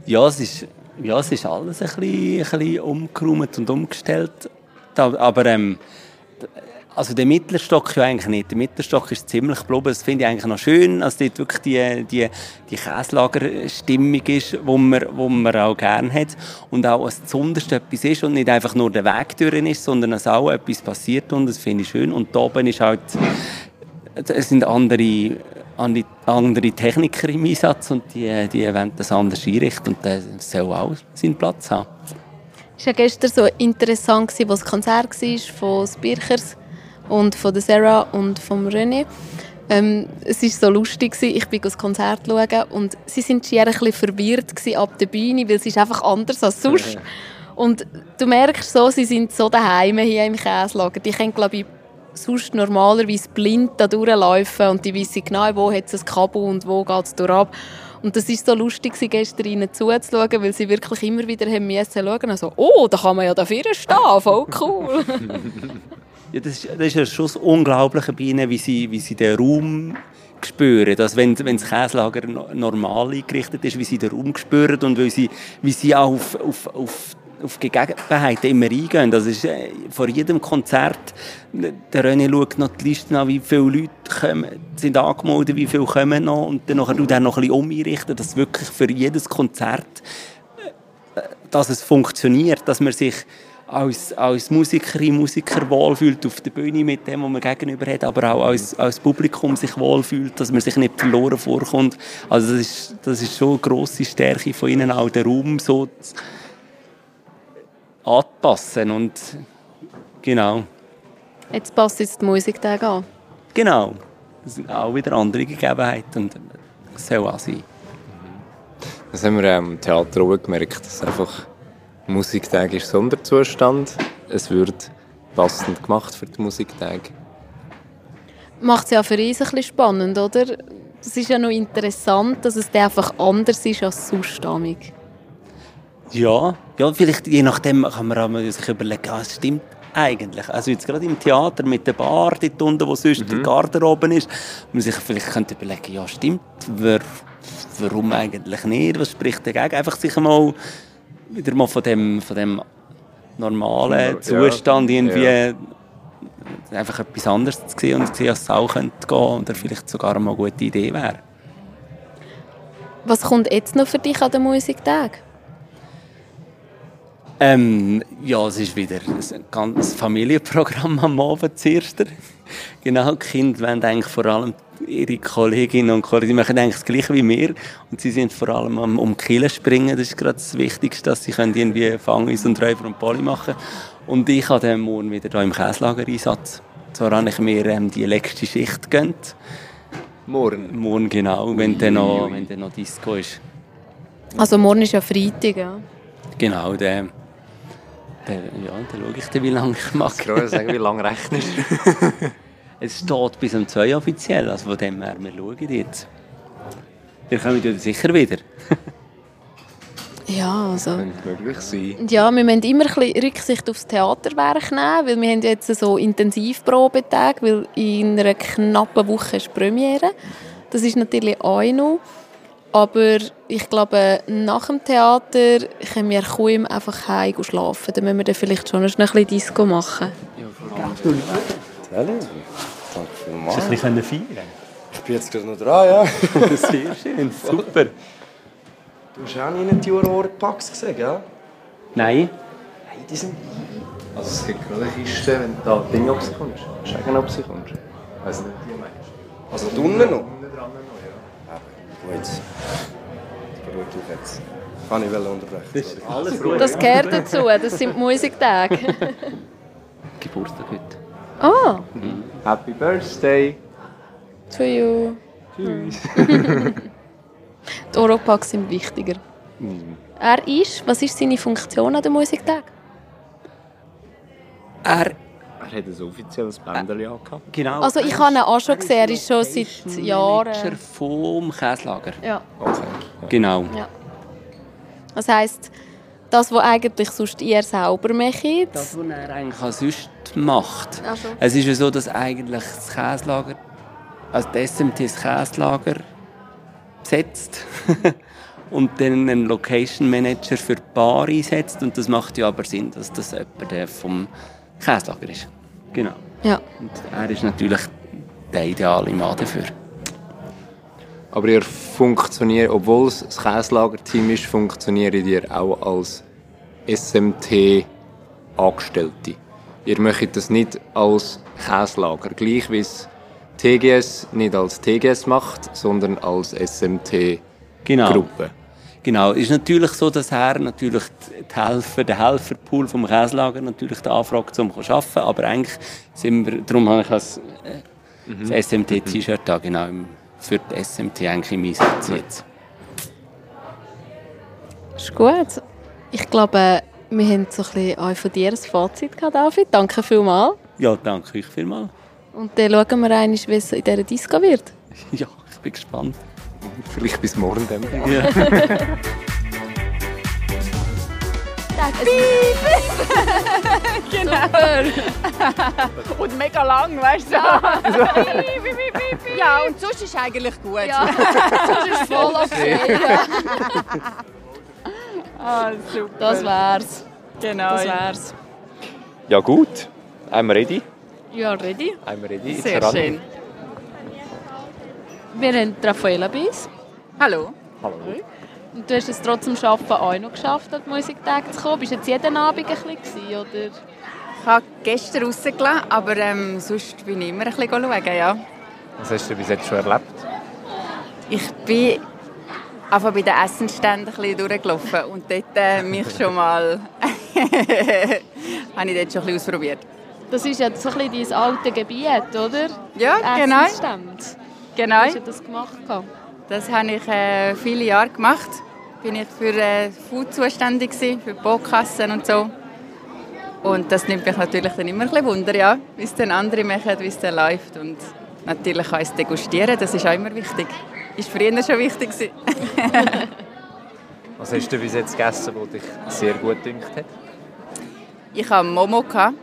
Ja, es ist, ja, es ist alles ein bisschen, bisschen umgeräumt und umgestellt. Aber ähm, also der Mittelstock ja eigentlich nicht. Der Mittelstock ist ziemlich geblieben. Das finde ich eigentlich noch schön, dass dort wirklich die, die, die Käslagerstimmung ist, wo man, wo man auch gerne hat. Und auch, dass das Unterste etwas ist und nicht einfach nur der Weg durch ist, sondern dass auch etwas passiert und das finde ich schön. Und da oben ist halt, es sind andere, andere, Techniker im Einsatz und die, die wollen das anders einrichten und das soll auch seinen Platz haben. Es war ja gestern so interessant, wo das Konzert war von Spirchers und von der Sarah und vom René. Ähm, es war so lustig, gewesen. ich bin das Konzert schauen und sie sind schier ein bisschen verwirrt ab der Bühne, weil es ist einfach anders als sonst. Und du merkst so, sie sind so daheim hier im Käslager. Die können, glaube ich, sonst normalerweise blind da durchlaufen und die wissen genau, wo hat es ein Kabel und wo geht es durchab. Und das war so lustig, gewesen, gestern ihnen zuzuschauen, weil sie wirklich immer wieder haben müssen schauen. Also, oh, da kann man ja dafür stehen, voll cool. Ja, das, ist, das ist schon das Unglaubliche bei ihnen, wie sie, wie sie den Raum spüren. Dass wenn, wenn das Käslager no- normal eingerichtet ist, wie sie den Raum spüren und wie sie, wie sie auch auf, auf, auf auf Gegebenheiten immer eingehen. Das ist äh, vor jedem Konzert, der René schaut noch die Liste an, wie viele Leute kommen, sind angemeldet, wie viele kommen noch und dann tut er noch ein bisschen umrichten, dass wirklich für jedes Konzert äh, dass es funktioniert, dass man sich als, als Musikerin, Musiker wohlfühlt auf der Bühne mit dem, was man gegenüber hat, aber auch als, als Publikum sich wohlfühlt, dass man sich nicht verloren vorkommt. Also das ist, das ist schon eine grosse Stärke von ihnen, auch den Raum so zu- anzupassen und genau, Jetzt passt jetzt die Musiktage an. genau. Das sind auch wieder andere Gegebenheiten und das soll auch sein. Das haben wir im Theater auch gemerkt, dass einfach Musiktag ist Sonderzustand. Es wird passend gemacht für die Musiktage. Macht es ja für uns ein bisschen spannend, oder? Es ist ja noch interessant, dass es einfach anders ist als sonst. Ja, ja, vielleicht je nachdem kann man sich überlegen, ah, es stimmt eigentlich. Also jetzt gerade im Theater mit der Bar dort unten, wo sonst die Garderobe ist, man sich vielleicht könnte überlegen, ja stimmt, wer, warum eigentlich nicht, was spricht dagegen? Einfach sich mal wieder mal von dem, von dem normalen Ja, Zustand irgendwie ja. einfach etwas anderes zu sehen und zu sehen, dass es auch könnte gehen oder vielleicht sogar mal eine gute Idee wäre. Was kommt jetzt noch für dich an den Musiktag? Ähm, ja, es ist wieder ein ganzes Familienprogramm am Abend zuerst. Genau, die Kinder wollen eigentlich vor allem ihre Kolleginnen und Kollegen, die machen eigentlich das Gleiche wie wir und sie sind vor allem am um Kille springen, das ist gerade das Wichtigste, dass sie können irgendwie Fangis und Räuber und Poly machen und ich habe dann morgen wieder da im Käslager Einsatz. Zwar habe ich mir ähm, die letzte Schicht gönnt. Morgen? Morgen, genau, wenn dann noch, wenn dann noch Disco ist. Also morgen ist ja Freitag, ja. Genau, der, der, ja, dann schaue ich dann, wie lange ich mache. Ich kann sagen, wie lange rechnest Es steht bis um 2 offiziell, also von dem her, wir schauen jetzt. Wir kommen ja sicher wieder. Ja, also... möglich sein. Und Ja, wir müssen immer ein bisschen Rücksicht aufs Theaterwerk nehmen, weil wir haben jetzt so Intensivprobetage, weil in einer knappen Woche ist Premiere. Das ist natürlich auch noch. Aber ich glaube, nach dem Theater können wir kaum einfach heim gehen schlafen. Dann müssen wir dann vielleicht schon noch ein bisschen Disco machen. Danke vielmals. Hast du ein bisschen feiern Ich bin jetzt gerade noch dran, ja. Sehr schön, super. Du hast auch nicht die Aurora-Packs gesehen, gell? Nein. Nein, die sind... Also es gibt gerade eine Kiste, wenn du da Ding ob sie kommst. Sagen, ob sie kommst. Weiss nicht, die meinst. Also da unten noch? Unten dran noch, ja. Eben, gut. Beruhig dich jetzt. Kann ich unterbrechen. Das gehört dazu, das sind die Musiktage. Geburtstag heute. Ah, Happy Birthday! to you. Tschüss. Die Oropax sind wichtiger. Er ist, was ist seine Funktion an den Musiktag? Er, Er hat ein offizielles Bändchen angehabt. Genau. Also ich habe ihn auch schon gesehen, er ist schon seit Manager Jahren... vom Käslager. Ja. Genau. Ja. Das heisst, das, was eigentlich sonst ihr selber macht, Das, was er eigentlich auch sonst macht. Also. Es ist ja so, dass eigentlich das Käslager, also die SMT das Käslager besetzt und dann einen Location Manager für die Bar einsetzt und das macht ja aber Sinn, dass das jemand der vom Käslager ist. Genau. Ja. Und er ist natürlich der ideale Mann dafür. Aber ihr funktioniert, obwohl es das Käslager-Team ist, funktioniert ihr auch als SMT-Angestellte. Ihr möchtet das nicht als Käslager, gleich wie es TGS nicht als TGS macht, sondern als SMT-Gruppe. Genau. Genau, ist natürlich so, dass er natürlich die Helfer, der Helferpool vom Käslager natürlich die Anfrage um zu arbeiten, aber eigentlich sind wir, darum habe ich das, äh, das SMT-T-Shirt da genau im- für die SMT eigentlich im Einsatz jetzt. Ist gut. Ich glaube, wir haben so ein bisschen auch von dir ein Fazit gehabt, David. Danke vielmals. Ja, danke euch vielmals. Und dann schauen wir einmal, wie es in dieser Disco wird. Ja, ich bin gespannt. Vielleicht bis morgen dann. Ja. Tag. genau. und mega lang, weißt du? Ja, und sonst ist eigentlich gut. Ja, sonst ist voll okay. ah, super. Das wär's. Genau. Das wär's. Ja gut, I'm ready. Ja, ready. I'm ready. Sehr ran. schön. Wir haben Raffaella bei uns. Hallo. Hallo. Und du hast es trotz dem Arbeiten auch noch geschafft, an die Musiktage zu kommen. Bist du jetzt jeden Abend ein bisschen gewesen, oder? Ich habe gestern rausgelassen, aber ähm, sonst bin ich immer ein bisschen schauen, ja. Was hast du bis jetzt schon erlebt? Ich bin einfach bei den Essensständen ein bisschen durchgelaufen und dort äh, mich schon mal... habe ich dort schon ein bisschen ausprobiert. Das ist ja so ein bisschen dein altes Gebiet, oder? Ja, genau. Essensstände. Genau. Hast du das gemacht? Das habe ich äh, viele Jahre gemacht. Bin ich für äh, Food zuständig gewesen, für Baukassen und so. Und das nimmt mich natürlich dann immer ein bisschen Wunder, ja, wie es dann andere machen, wie es dann läuft. Und natürlich auch das Degustieren, das ist auch immer wichtig. Ist früher schon wichtig gewesen. Was hast du bis jetzt gegessen, was dich sehr gut dünkt hat? Ich hatte Momo, gehabt,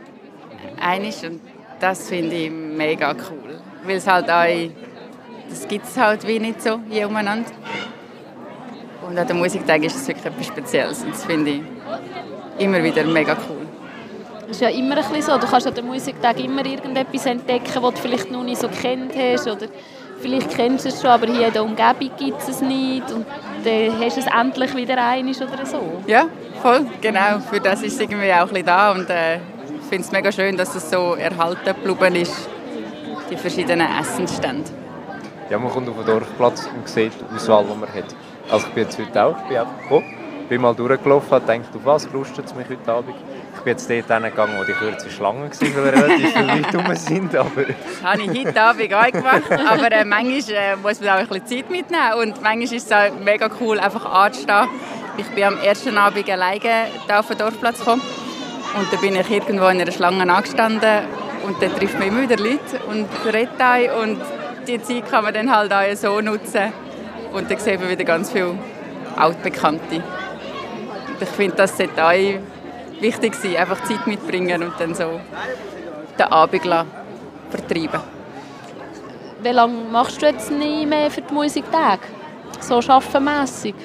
und das finde ich mega cool. Weil es halt auch, das gibt es halt wie nicht so hier umeinander. Und an den Musiktagen ist es wirklich etwas Spezielles und das finde ich immer wieder mega cool. Das ist ja immer ein bisschen so. Du kannst an den Musiktag immer irgendetwas entdecken, was du vielleicht noch nicht so kennt hast. Oder vielleicht kennst du es schon, aber hier in der Umgebung gibt es es nicht. Und dann hast du es endlich wieder einig oder so. Ja, voll, genau. Für das ist es irgendwie auch ein bisschen da und äh, ich finde es mega schön, dass es so erhalten geblieben ist, die verschiedenen Essensstände. Ja, man kommt auf den Dorfplatz und sieht die Auswahl, die man hat. Also ich bin jetzt heute auch, ich bin einfach gekommen, bin mal durchgelaufen, habe gedacht, auf was lustet es mich heute Abend? Ich bin jetzt dort hingegangen, wo die kurze Schlange war, weil relativ viele Leute rum sind, aber... Das habe ich heute Abend auch gemacht, aber äh, manchmal äh, muss man auch ein bisschen Zeit mitnehmen. Und manchmal ist es auch mega cool, einfach anzustehen. Ich bin am ersten Abend alleine auf den Dorfplatz gekommen. Und da bin ich irgendwo in einer Schlange angestanden. Und dann trifft man immer wieder Leute und redet und die Zeit kann man dann halt auch so nutzen und dann sieht man wieder ganz viele Altbekannte. Und ich finde, das sollte auch wichtig sein, einfach Zeit mitbringen und dann so den Abend vertreiben. Wie lange machst du jetzt nicht mehr für die Musiktage? So schaffenmässig?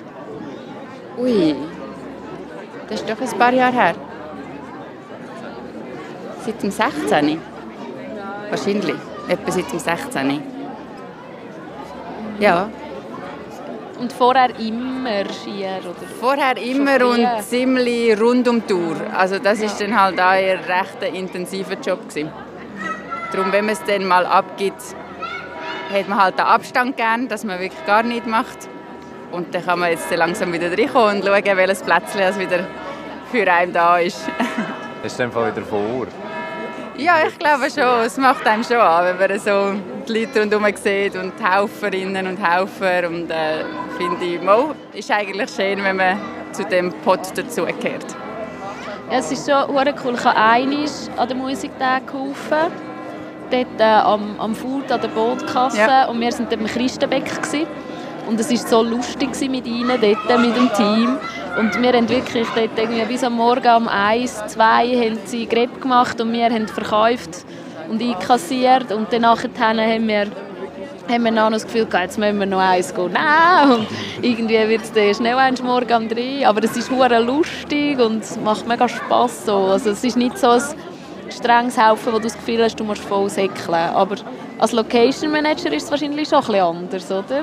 Ui, das ist doch ein paar Jahre her. Seit dem 16. Wahrscheinlich. Etwa seit dem 16. Ja. Und vorher immer Skier? Oder? Vorher immer und ziemlich rund um die Tour. Also das ist dann halt auch ein recht intensiver Job gewesen. Darum, wenn man es dann mal abgibt, hat man halt den Abstand gern, dass man wirklich gar nichts macht. Und dann kann man jetzt langsam wieder reinkommen und schauen, welches Plätzchen es wieder für einen da ist. In dem Fall wieder vor? Ja, ich glaube schon. Es macht einem schon an, wenn man so die Leute rundherum sieht und die Helferinnen und Helfer. Und äh, finde ich, mo, ist eigentlich schön, wenn man zu dem Pot dazugehört. Ja, es ist schon cool. Ich habe einmal an den Musiktagen geholfen. Dort äh, am, am Food, an der Bootkasse. Ja. Und wir waren dort im Christenbeck. Gewesen. Und es war so lustig mit ihnen, dort, mit dem Team. Und wir haben wirklich dort irgendwie bis am Morgen um 1, 2 haben sie Greb gemacht und wir haben verkauft und einkassiert. Und dann haben wir haben wir noch das Gefühl gehabt, jetzt müssen wir noch eins gehen. Nein! Und irgendwie wird es dann schnell eins morgen um drei. Aber es ist hure lustig und es macht mega Spass. So. Also es ist nicht so ein strenges Helfen, wo du das Gefühl hast, du musst voll säckeln. Aber als Location Manager ist es wahrscheinlich schon ein bisschen anders, oder?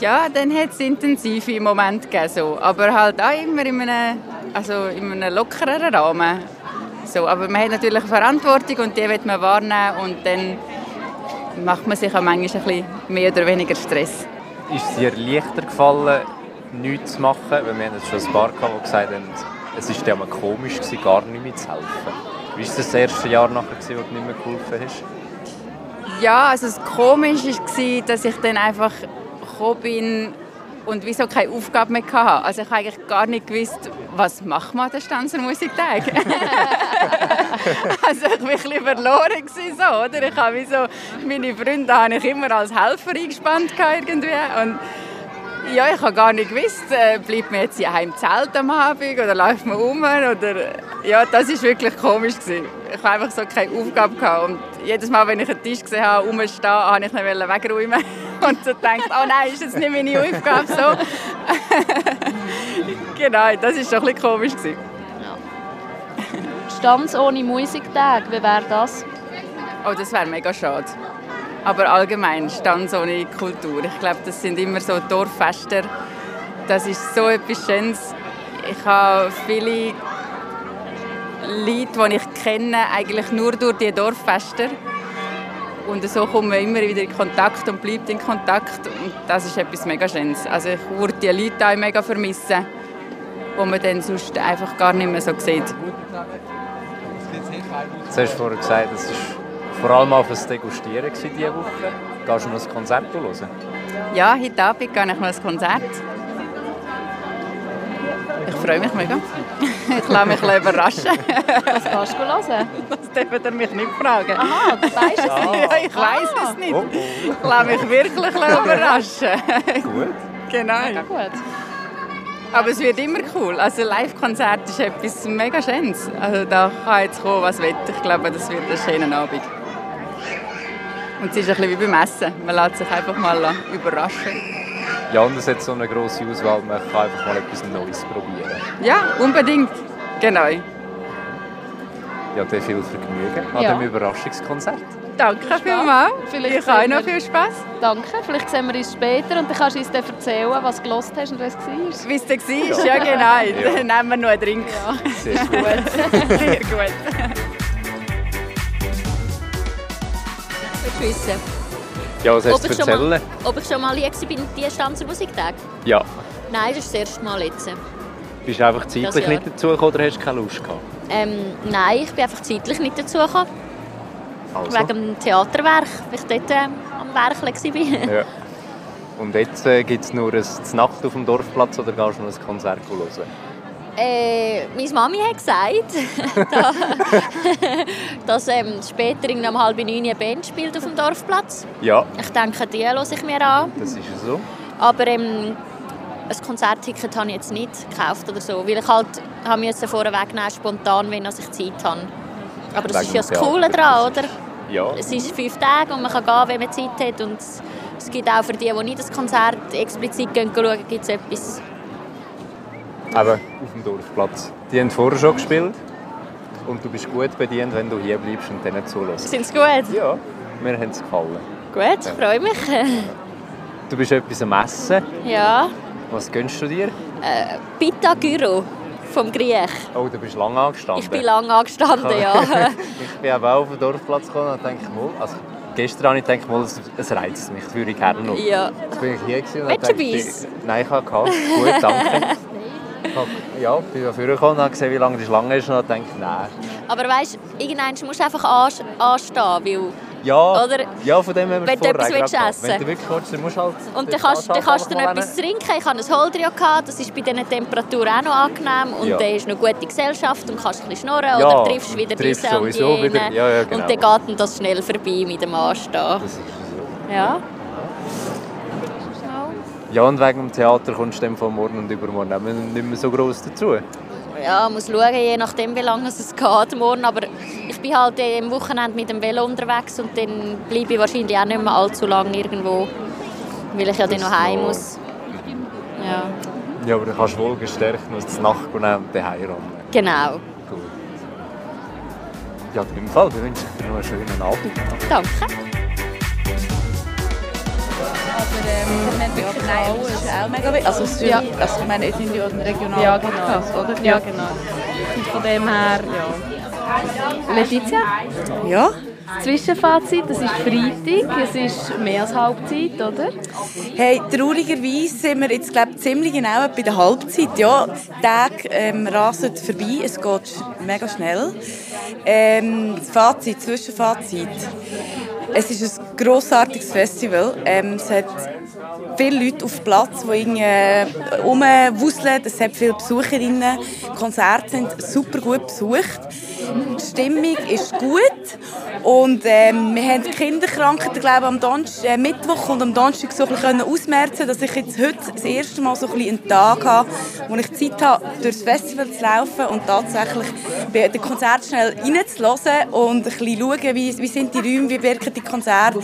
Ja, dann hat es intensive Momente gegeben, so. aber halt auch immer in einem, also in einem lockereren Rahmen. So, aber man hat natürlich eine Verantwortung und die will man wahrnehmen und dann macht man sich auch manchmal ein bisschen mehr oder weniger Stress. Ist es dir leichter gefallen, nichts zu machen? Weil wir haben jetzt schon ein paar gehabt, die gesagt haben, es war mal komisch, gewesen, gar nicht mehr zu helfen. Wie war das, das erste Jahr nachher, gewesen, wo du nicht mehr geholfen hast? Ja, also das Komische war, dass ich dann einfach gekommen bin und wieso keine Aufgabe mehr hatte. Also ich habe eigentlich gar nicht gewusst, was macht man an den Stanzer Musiktag. also ich war ein bisschen verloren gewesen, so, oder? Ich habe wie so, meine Freunde habe ich immer als Helfer eingespannt gehabt irgendwie und Ja, ich habe gar nicht gewusst, äh, bleibt man jetzt hier im Zelt am Abend oder läuft man um? Oder, ja, das war wirklich komisch. Gewesen. Ich habe einfach so keine Aufgabe gehabt. Und jedes Mal, wenn ich einen Tisch gesehen habe, rumstehen, habe ich ihn wegräumen und so gedacht, oh nein, ist jetzt nicht meine Aufgabe so. genau, das war doch ein bisschen komisch. Gewesen. Stanz ohne Musiktag, wie wäre das? Oh, das wäre mega schade. Aber allgemein Stanz ohne Kultur. Ich glaube, das sind immer so Dorffester. Das ist so etwas Schönes. Ich habe viele Leute, die ich kenne, eigentlich nur durch die Dorffester. Und so kommt man immer wieder in Kontakt und bleibt in Kontakt. Und das ist etwas mega Schönes. Also ich würde die Leute auch mega vermissen, die man dann sonst einfach gar nicht mehr so sieht. Jetzt hast du vorher gesagt, es war vor allem auch fürs Degustieren diese Woche. Gehst du noch ein Konzert hören? Ja, heute Abend gehe ich mal ein Konzert. Ich freue mich mega. Ich lasse mich überraschen. Was kannst du hören? Das dürft ihr mich nicht fragen. Aha, du weißt es nicht? Ja, ich weiß es nicht. Ich lasse mich wirklich überraschen. Gut. Genau. Mega gut. Aber es wird immer cool. Also Live-Konzert ist etwas mega Schönes. Also da kann jetzt kommen, was will. Ich glaube, das wird ein schöner Abend. Und es ist ein bisschen wie beim Essen. Man lässt sich einfach mal überraschen. Ja, und es hat so eine grosse Auswahl, man kann einfach mal etwas Neues probieren. Ja, unbedingt. Genau. Ja, dann viel Vergnügen an Ja. dem Überraschungskonzert. Danke vielmals. Vielleicht Ich habe sehen noch viel Spass. Danke. Vielleicht sehen wir uns später und dann kannst du uns dann erzählen, was du gelost hast und was es war. Wie es war, ja, genau. Ja. Dann nehmen wir noch einen Drink. Sehr gut. Sehr gut. Wissen, Ja, was hast ob du ich, zu schon mal, erzählen? ob ich schon mal hier war bei den Stanzer Musiktagen. Ja. Nein, das ist das erste Mal jetzt. Bist du einfach zeitlich nicht dazugekommen oder hast du keine Lust gehabt? Ähm, nein, ich bin einfach zeitlich nicht dazugekommen. Also. Wegen dem Theaterwerk, weil ich dort ähm, am Werkeln war. Ja. Und jetzt äh, gibt es nur eine Nacht auf dem Dorfplatz oder gehst du noch ein Konzert hören? Äh, meine Mami hat gesagt, da, dass ähm, später um halb neun eine Band spielt auf dem Dorfplatz. Ja, Ich denke, die höre ich mir an. das ist so. Aber ähm, ein Konzertticket habe ich jetzt nicht gekauft oder so, weil ich halt habe jetzt vorher wegnehmen, spontan, wenn ich Zeit habe. Aber das Wegen ist ja das Coole daran, oder? Ja. Es ist fünf Tage und man kann gehen, wenn man Zeit hat. Und es gibt auch für die, die nicht das Konzert explizit gehen, schauen, gibt es etwas. Eben, auf dem Dorfplatz. Die haben vorher schon gespielt. Und du bist gut bedient, wenn du hier bleibst und denen zulässt. Sind sie gut? Ja, mir hat es gefallen. Gut, ich freue mich. Du bist etwas am Essen. ja. Was gönnst du dir? Äh, Pita Gyro vom Griech. Oh, du bist lange angestanden. Ich bin lange angestanden, ja. ich bin eben auch auf den Dorfplatz gekommen und denke mal, also gestern habe ich gedacht, mal, es, es reizt mich, das würde ich gerne noch. Ja. Jetzt bin ich hier gewesen und Willst dachte, ich-? Nein, ich habe gehabt. Gut, danke. Ich habe, ja, bin da vorgekommen und habe gesehen, wie lange die Schlange ist und habe gedacht, nein. Aber weißt du, irgendwann musst du einfach anst- anstehen, weil... Ja, Oder ja, von dem haben wir wenn du etwas willst essen. Wenn du wirklich willst, dann musst du halt... Und dann kannst, dann kannst du noch etwas trinken. Ich hatte ein Holdrio, das ist bei diesen Temperaturen auch noch angenehm. Und Ja. dann ist noch gute Gesellschaft und kannst ein bisschen schnurren Ja, oder triffst wieder triffst diese und jene. wieder. Ja, ja, genau. Und dann geht das schnell vorbei mit dem Anstehen. Das ist so. Ja. Ja, und wegen dem Theater kommst du dann von morgen und übermorgen auch nicht mehr so gross dazu. Ja, muss schauen, je nachdem, wie lange es geht morgen. Aber ich bin halt eh am Wochenende mit dem Velo unterwegs und dann bleibe ich wahrscheinlich auch nicht mehr allzu lange irgendwo, weil ich ja dann noch heim muss. Ja, Ja, aber du kannst wohl gestärkt noch die Nacht nehmen und daheim rum. genau. Gut. Ja, in dem Fall, wir wünschen dir noch einen schönen Abend. Danke. Aber ähm, wir haben wirklich nein, das ist auch mega wichtig. Also, Ja. also ich meine, es sind ja ein regionaler Ja, genau. Podcast, oder? Ja, genau. Und von dem her, ja. Letizia? Ja. Zwischenfazit, es ist Freitag, es ist mehr als Halbzeit, oder? Hey, traurigerweise sind wir jetzt glaub, ziemlich genau bei der Halbzeit. Ja, die Tage ähm, rasen vorbei, es geht mega schnell. Ähm, das Fazit, Zwischenfazit. Es ist ein grossartiges Festival. Ähm, es hat viele Leute auf dem Platz, die äh, rumwuseln. Es hat viele Besucherinnen. Die Konzerte sind super gut besucht. Die Stimmung ist gut. Und ähm, wir haben die Kinderkrankheiten, glaube am Donnerstag, äh, Mittwoch und am Donnerstag so ein bisschen ausmerzen dass ich jetzt heute das erste Mal so ein einen Tag habe, wo ich Zeit habe, durchs Festival zu laufen und tatsächlich den Konzert schnell reinzuhören und ein bisschen schauen, wie, wie sind die Räume, wie wirken die Konzerte,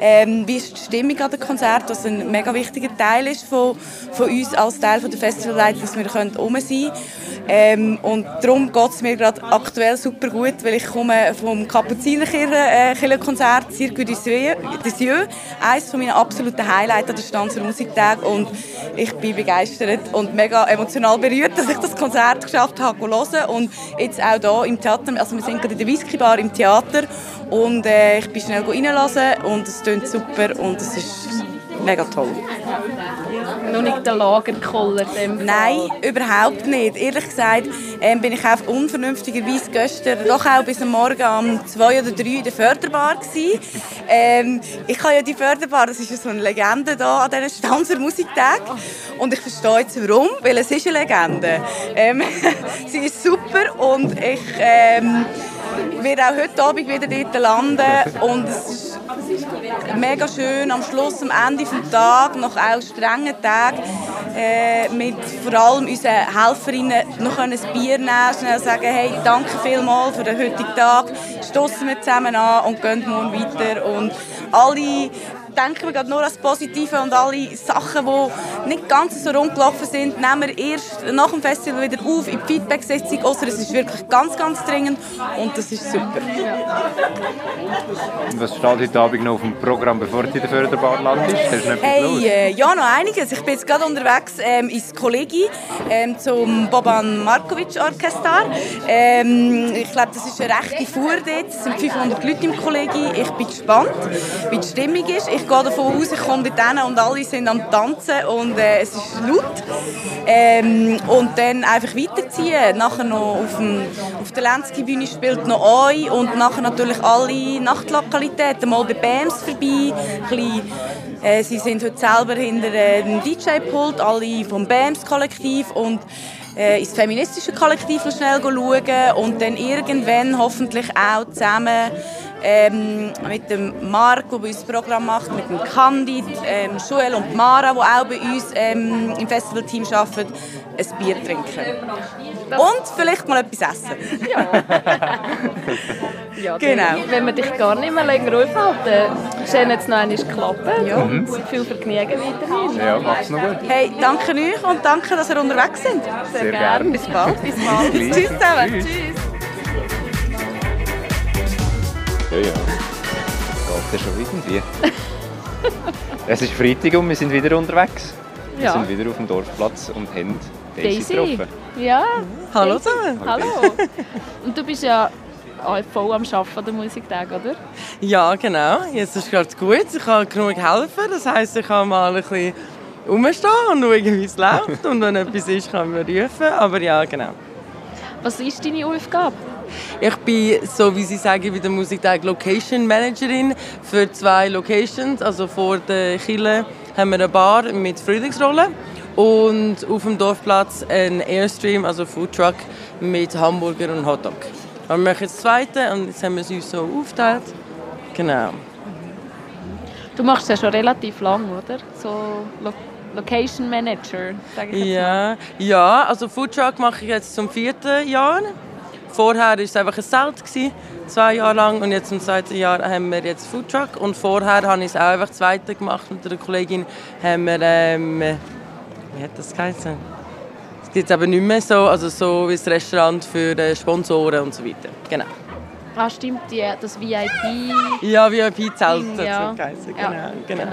ähm, wie ist die Stimmung an den Konzerten, ein mega wichtiger Teil ist von, von uns als Teil von der Festivalleitung, dass wir können rum sein. Ähm, und darum geht es mir gerade aktuell super gut, weil ich komme vom Kapuzinerkirchenkonzert äh, Cirque du Sieux, eines meiner absoluten Highlights an der Stanzer Musiktag. Und ich bin begeistert und mega emotional berührt, dass ich das Konzert geschafft habe hören. Und jetzt auch hier im Theater, also wir sind gerade in der Whisky Bar im Theater. Und äh, ich bin schnell reinlassen und es klingt super. Und es ist mega toll. Noch nicht der Lagerkoller? Nein, überhaupt nicht. Ehrlich gesagt ähm, bin ich auch unvernünftigerweise gestern doch auch bis am Morgen um zwei oder drei in der Förderbar gewesen. Ähm, ich habe ja die Förderbar, das ist ja so eine Legende da an diesen Stanzer Musiktag und ich verstehe jetzt warum, weil es ist eine Legende. Ähm, sie ist super und ich ähm, werde auch heute Abend wieder dort landen und es ist mega schön am Schluss, am Ende Tages, nach auch strengen Tagen, äh, mit vor allem unseren Helferinnen noch ein Bier nehmen, schnell sagen, hey, danke vielmals für den heutigen Tag, stoßen wir zusammen an und gehen morgen weiter. Und alle denken wir gerade nur an das Positive und alle Sachen, die nicht ganz so rund gelaufen sind, nehmen wir erst nach dem Festival wieder auf in die Feedback-Sitzung, außer es ist wirklich ganz, ganz dringend und das ist super. Was steht heute Abend noch auf dem Programm, bevor du in der Förderbahn landest? Hast du hey, äh, ja, noch einiges. Ich bin jetzt gerade unterwegs ähm, ins Kollegi ähm, zum Boban Markovic Orchester. Ähm, ich glaube, das ist eine rechte Fuhr dort. Es sind 500 Leute im Kollegi. Ich bin gespannt, wie die Stimmung ist. Ich gehe davon aus, ich komme dort und alle sind am Tanzen und äh, es ist laut. Ähm, und dann einfach weiterziehen. Nachher noch auf, dem, auf der Lenski-Bühne spielt noch «Oi» und nachher natürlich alle Nachtlokalitäten. Mal bei BAMS vorbei, bisschen äh, sie sind heute selber hinter einem DJ-Pult, alle vom BAMS-Kollektiv und äh, ins feministische Kollektiv noch schnell schauen und dann irgendwann hoffentlich auch zusammen ähm, mit dem Marc, der bei uns das Programm macht, mit dem Candid, ähm, Joel und Mara, die auch bei uns ähm, im Festivalteam arbeiten, ein Bier trinken. Und vielleicht mal etwas essen. Ja, Genau. dann, Wenn wir dich gar nicht mehr länger aufhalten, schön jetzt noch einmal klappen. Ja. Und viel Vergnügen weiterhin. Ja, mach's noch gut. Hey, danke euch und danke, dass ihr unterwegs sind. Sehr gern. Bis bald. Bis bald. Tschüss zusammen. Tschüss. Tschüss. Ja, ja. Geht ja schon irgendwie. es ist Freitag und wir sind wieder unterwegs. Wir Ja. sind wieder auf dem Dorfplatz und haben Daisy, Daisy. getroffen. Ja. Hallo zusammen. Hallo. Und du bist ja auch voll am Arbeiten an der Musiktag, oder? Ja, genau. Jetzt ist gerade gut. Ich kann genug helfen. Das heisst, ich kann mal ein bisschen rumstehen und schauen, wie es läuft. Und wenn etwas ist, kann man rufen. Aber ja, genau. Was ist deine Aufgabe? Ich bin, so wie Sie sagen, bei der Musiktag Location Managerin für zwei Locations. Also vor der Kille haben wir eine Bar mit Frühlingsrollen und auf dem Dorfplatz ein Airstream, also Foodtruck mit Hamburger und Hotdog. Wir machen jetzt das zweite und jetzt haben wir es uns so aufgeteilt. Genau. Du machst es ja schon relativ lang, oder? So Lo Location Manager, sage ich jetzt Ja, ja, also Foodtruck mache ich jetzt zum vierten Jahr. Vorher war es einfach ein Zelt, gewesen, zwei Jahre lang. Und jetzt im zweiten Jahr haben wir jetzt Foodtruck. Und vorher habe ich es auch einfach zweite gemacht mit einer Kollegin. Haben wir, ähm, wie hat das geheißen? Es gibt aber nicht mehr so, also so wie das Restaurant für äh, Sponsoren und so weiter. Genau. Ah, stimmt, die, das VIP. Ja, VIP-Zelt Ding, hat ja. geheißen, Ja, genau, genau.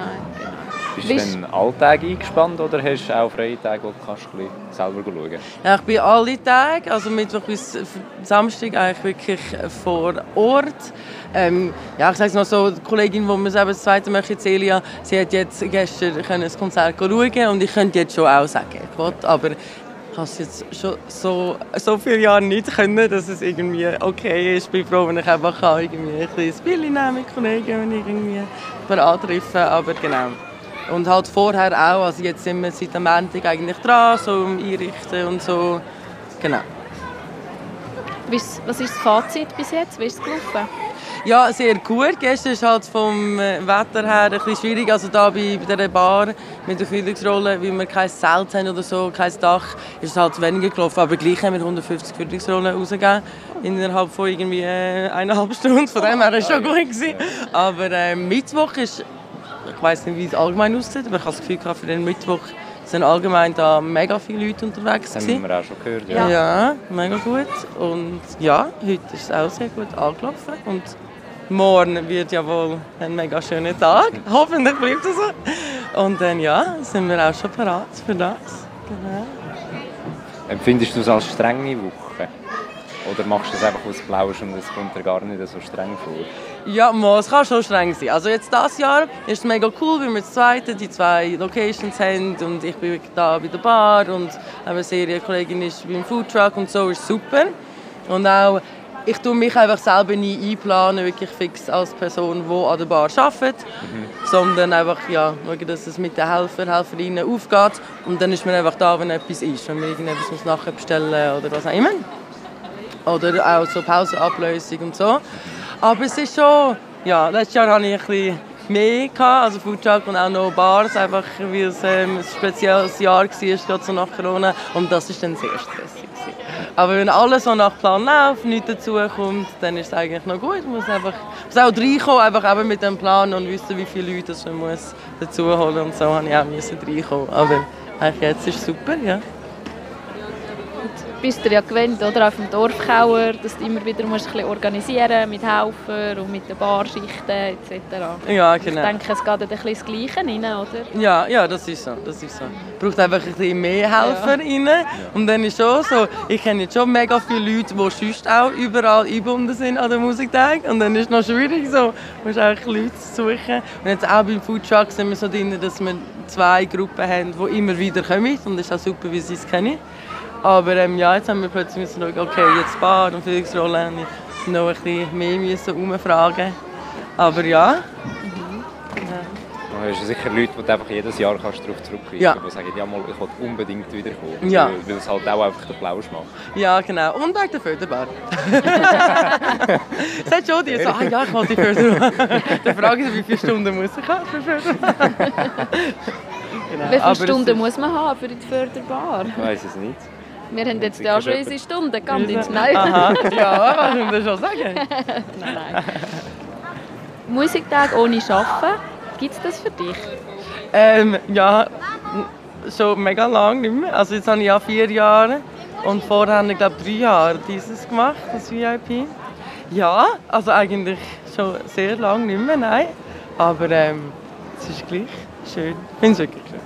Bist Bist- du dann Alltag eingespannt oder hast du auch freie Tage, wo du kannst selber schauen Ja, ich bin alle Tage, also Mittwoch bis Samstag eigentlich wirklich vor Ort. Ähm, ja, ich sage es mal so, die Kollegin, die mir selber das zweite möchte, Celia, sie hat jetzt gestern können das Konzert schauen und ich könnte jetzt schon auch sagen, ich will, aber ich habe es jetzt schon so, so viele Jahre nicht können, dass es irgendwie okay ist. Ich bin froh, wenn ich einfach kann, irgendwie ein kleines Bild nehmen mit Kollegen, wenn ich irgendwie antreffe, aber genau. Und halt vorher auch, also jetzt sind wir seit am Montag eigentlich dran, so im Einrichten und so. Genau. Was was ist das Fazit bis jetzt? Wie ist es gelaufen? Ja, sehr gut. Gestern ist halt vom äh, Wetter her ein bisschen schwierig. Also da bei, bei dieser Bar mit der Führungsrolle, weil wir kein Zelt haben oder so, kein Dach, ist es halt weniger gelaufen. Aber gleich haben wir 150 Führungsrollen rausgegeben innerhalb von irgendwie äh, eineinhalb Stunden. Von dem her war es schon gut. Gewesen. Aber äh, Mittwoch ist, ich weiß nicht, wie es allgemein aussieht, aber ich habe das Gefühl, für den Mittwoch sind allgemein da mega viele Leute unterwegs. Das haben wir auch schon gehört. Ja. Ja. mega gut. Und ja, heute ist es auch sehr gut angelaufen. Und morgen wird ja wohl ein mega schöner Tag. Hoffentlich bleibt es so. Und dann ja, sind wir auch schon bereit für das. Genau. Empfindest du es als strenge Woche? Oder machst du es einfach aus Blausch und es kommt dir gar nicht so streng vor? Ja, mal, es kann schon streng sein. Also jetzt dieses Jahr ist es mega cool, weil wir das zweite, die zwei Locations haben und ich bin da bei der Bar und eine Serienkollegin ist beim Foodtruck und so ist super. Und auch, ich tue mich einfach selber nie einplanen, wirklich fix als Person, die an der Bar arbeitet, sondern einfach ja, schauen, dass es mit den Helfer, Helferinnen aufgeht und dann ist man einfach da, wenn etwas ist, wenn man irgendetwas muss nachher bestellen oder was auch immer. Oder auch so Pausenablösung und so. Aber es ist schon, ja, letztes Jahr hatte ich ein bisschen mehr, gehabt, also Foodtruck und auch noch Bars, einfach weil es ähm, ein spezielles Jahr war, gerade so nach Corona. Und das ist dann sehr stressig. Aber wenn alles so nach Plan läuft, nichts dazukommt, dann ist es eigentlich noch gut. Man muss einfach muss auch reinkommen, einfach eben mit dem Plan und wissen, wie viele Leute man muss dazu holen Und so habe ich auch reinkommen. Aber eigentlich jetzt ist es super, ja. Bist du ja gewöhnt, oder? Auf dem Dorfkauer, dass du immer wieder musst ein bisschen organisieren mit Helfern und mit den Barschichten etc. Ja, genau. Ich denke, es geht ein bisschen das Gleiche rein, oder? Ja, ja, das ist so. Das ist so. braucht einfach ein bisschen mehr Helfer rein. Und dann ist schon so, ich kenne jetzt schon mega viele Leute, die sonst auch überall eingebunden sind an den Musiktag. Und dann ist es noch schwierig so, du musst auch Leute suchen. Und jetzt auch beim Foodtruck sind wir so drin, dass wir zwei Gruppen haben, die immer wieder kommen. Und das ist auch super, wie sie es kennen. Aber ähm, ja, jetzt haben wir plötzlich müssen schauen, okay, jetzt Bar und Führungsrolle haben wir noch ein bisschen mehr müssen umfragen. Aber ja. Du hast sicher Leute, die du einfach jedes Jahr kannst darauf zurückgreifen Ja. kannst, die sagen, ja, mal, ich will unbedingt wiederkommen. Ja. Weil, weil es halt auch einfach den Plausch macht. Ja, genau. Und wegen der Förderbar. Es hat schon die so, ah ja, ich will die Förderbar. Dann frage ich sie, wie viele Stunden muss ich haben für Förderbar? genau. Wie viele Aber Stunden ist- muss man haben für die Förderbar? Ich weiß es nicht. Wir haben jetzt ja schon schon unsere Stunden, kann nicht? Nein. Aha, ja, was soll ich schon sagen? nein, nein. Musiktag ohne Arbeiten, gibt es das für dich? Ähm, ja, schon mega lang nicht mehr. Also jetzt habe ich ja vier Jahre und vorher habe ich glaube drei Jahre dieses gemacht, das VIP. Ja, also eigentlich schon sehr lange nicht mehr, nein. Aber ähm, es ist gleich schön. Ich finde es wirklich schön.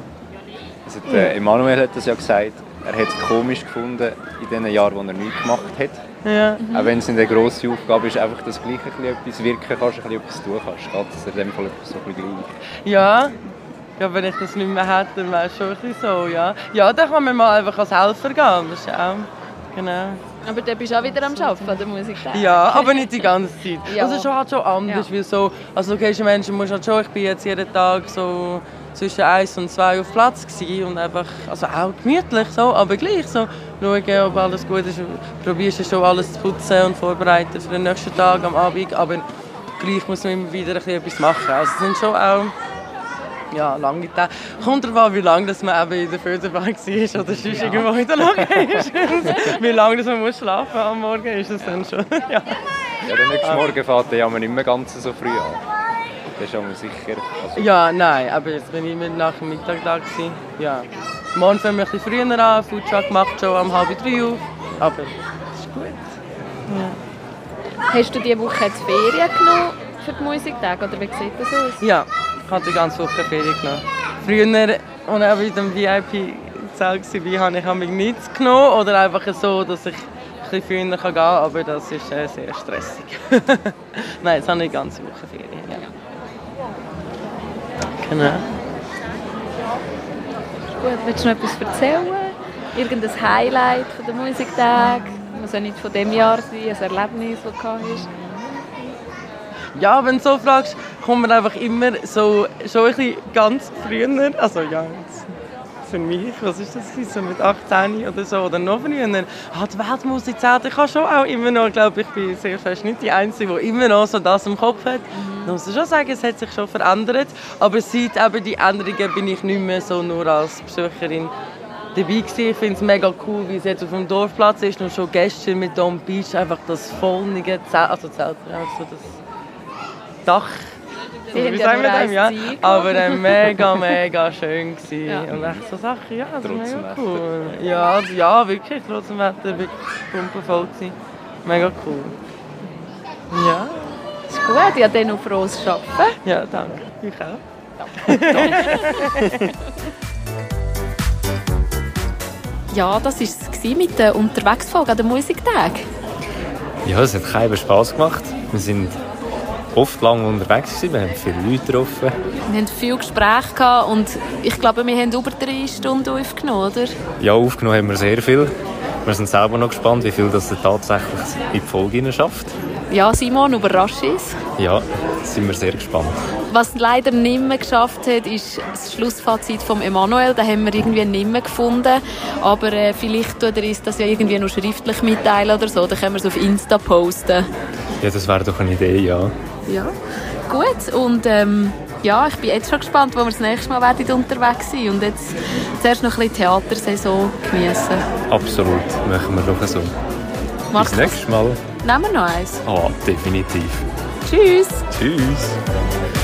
Also, der Emanuel hat das ja gesagt, er hat es komisch gefunden in den Jahren, wo er nichts gemacht hat. Ja. Auch wenn es eine grosse Aufgabe ist, einfach das Gleiche ein bisschen etwas wirken kannst, ein bisschen etwas tun kannst. Geht es in dem Fall so ein bisschen gleich. Ja, ja, wenn ich das nicht mehr hätte, dann wäre es schon ein bisschen so, ja. Ja, dann kann man mal einfach als Helfer gehen, das ist auch, genau. Aber dann bist du auch wieder am Arbeiten an der Musiktag. Ja, aber nicht die ganze Zeit. Ja. Also schon halt schon anders, Ja. weil so, als Location Menschen musst halt schon, ich bin jetzt jeden Tag so zwischen 1 und 2 auf Platz gewesen und einfach, also auch gemütlich so, aber gleich so, schauen, ob alles gut ist, probierst du schon alles zu putzen und vorbereiten für den nächsten Tag am Abend, aber gleich muss man immer wieder ein bisschen etwas machen. Also es sind schon auch ja, lange Tage. Kommt darauf an, wie lange dass man eben in der Förderbahn war oder sonst irgendwo in der Location. wie lange dass man muss schlafen am Morgen ist es dann schon. ja. Ja, der nächste Morgen fährt ja nicht mehr ganz so früh an. Das ist aber sicher... Also, Ja, nein, aber jetzt bin ich immer nach dem Mittag da. Gewesen. Ja. Morgen fangen wir ein bisschen früher an, Foodtruck macht schon um halb drei auf. Aber das ist gut. Ja. Hast du diese Woche jetzt Ferien genommen für die Musiktage oder wie sieht das aus? Ja, hatte die ganze Woche Ferien genommen. Früher, als ich in dem VIP-Zelt war, habe ich habe mich nichts genommen. Oder einfach so, dass ich ein bisschen früher gehen kann. Aber das ist äh, sehr stressig. Nein, jetzt habe ich die ganze Woche Ferien. Ja. Genau. Gut, willst du noch etwas erzählen? Irgendein Highlight von der Musiktag? Muss ja nicht von dem Jahr sein, ein Erlebnis, das du hast. Ja, wenn du so fragst, kommt man einfach immer so schon ein bisschen ganz früher, also ja, jetzt für mich, was ist das, so mit 18 oder so, oder noch früher, hat die Weltmusik zählt. Ich habe schon auch immer noch, glaube ich, bin sehr fest nicht die Einzige, die immer noch so das im Kopf hat. Mhm. Da muss ich schon sagen, es hat sich schon verändert, aber seit eben die Änderungen bin ich nicht mehr so nur als Besucherin dabei gewesen. Ich finde es mega cool, wie es jetzt auf dem Dorfplatz ist und schon gestern mit Dom Beach einfach das vollnige Zelt, also Zelt, so das Dach wie sagen wir das? Ja. Aber äh, mega, mega schön gewesen. Ja. Und echt so Sachen, ja, das ist mega cool. Ja, ja, wirklich, trotzdem Wetter, wirklich pumpenvoll gewesen. Mega cool. Ja. Ist gut, ja, dann noch frohes Arbeiten. Ja, danke. Ich auch. ja, das war es mit der Unterwegsfolge an den Musiktag. Ja, es hat keinen Spass gemacht. Wir sind oft lange unterwegs gewesen. Wir haben viele Leute getroffen. Wir haben viele Gespräche gehabt und ich glaube, wir haben über drei Stunden aufgenommen, oder? Ja, aufgenommen haben wir sehr viel. Wir sind selber noch gespannt, wie viel das tatsächlich in die Folge schafft. Ja, Simon, überrascht uns. Ja, sind wir sehr gespannt. Was leider nicht mehr geschafft hat, ist das Schlussfazit von Emanuel. Da haben wir irgendwie nicht mehr gefunden. Aber äh, vielleicht tut er uns das ja irgendwie noch schriftlich mitteilen oder so. Dann können wir es auf Insta posten. Ja, das wäre doch eine Idee, ja. Ja, gut. Und ähm, ja, ich bin jetzt schon gespannt, wo wir das nächste Mal werden unterwegs sind und jetzt zuerst noch ein bisschen Theatersaison genießen. Absolut, machen wir doch so. Markus, Bis nächstes Mal. Nehmen wir noch eins? Ah, definitiv. Tschüss. Tschüss.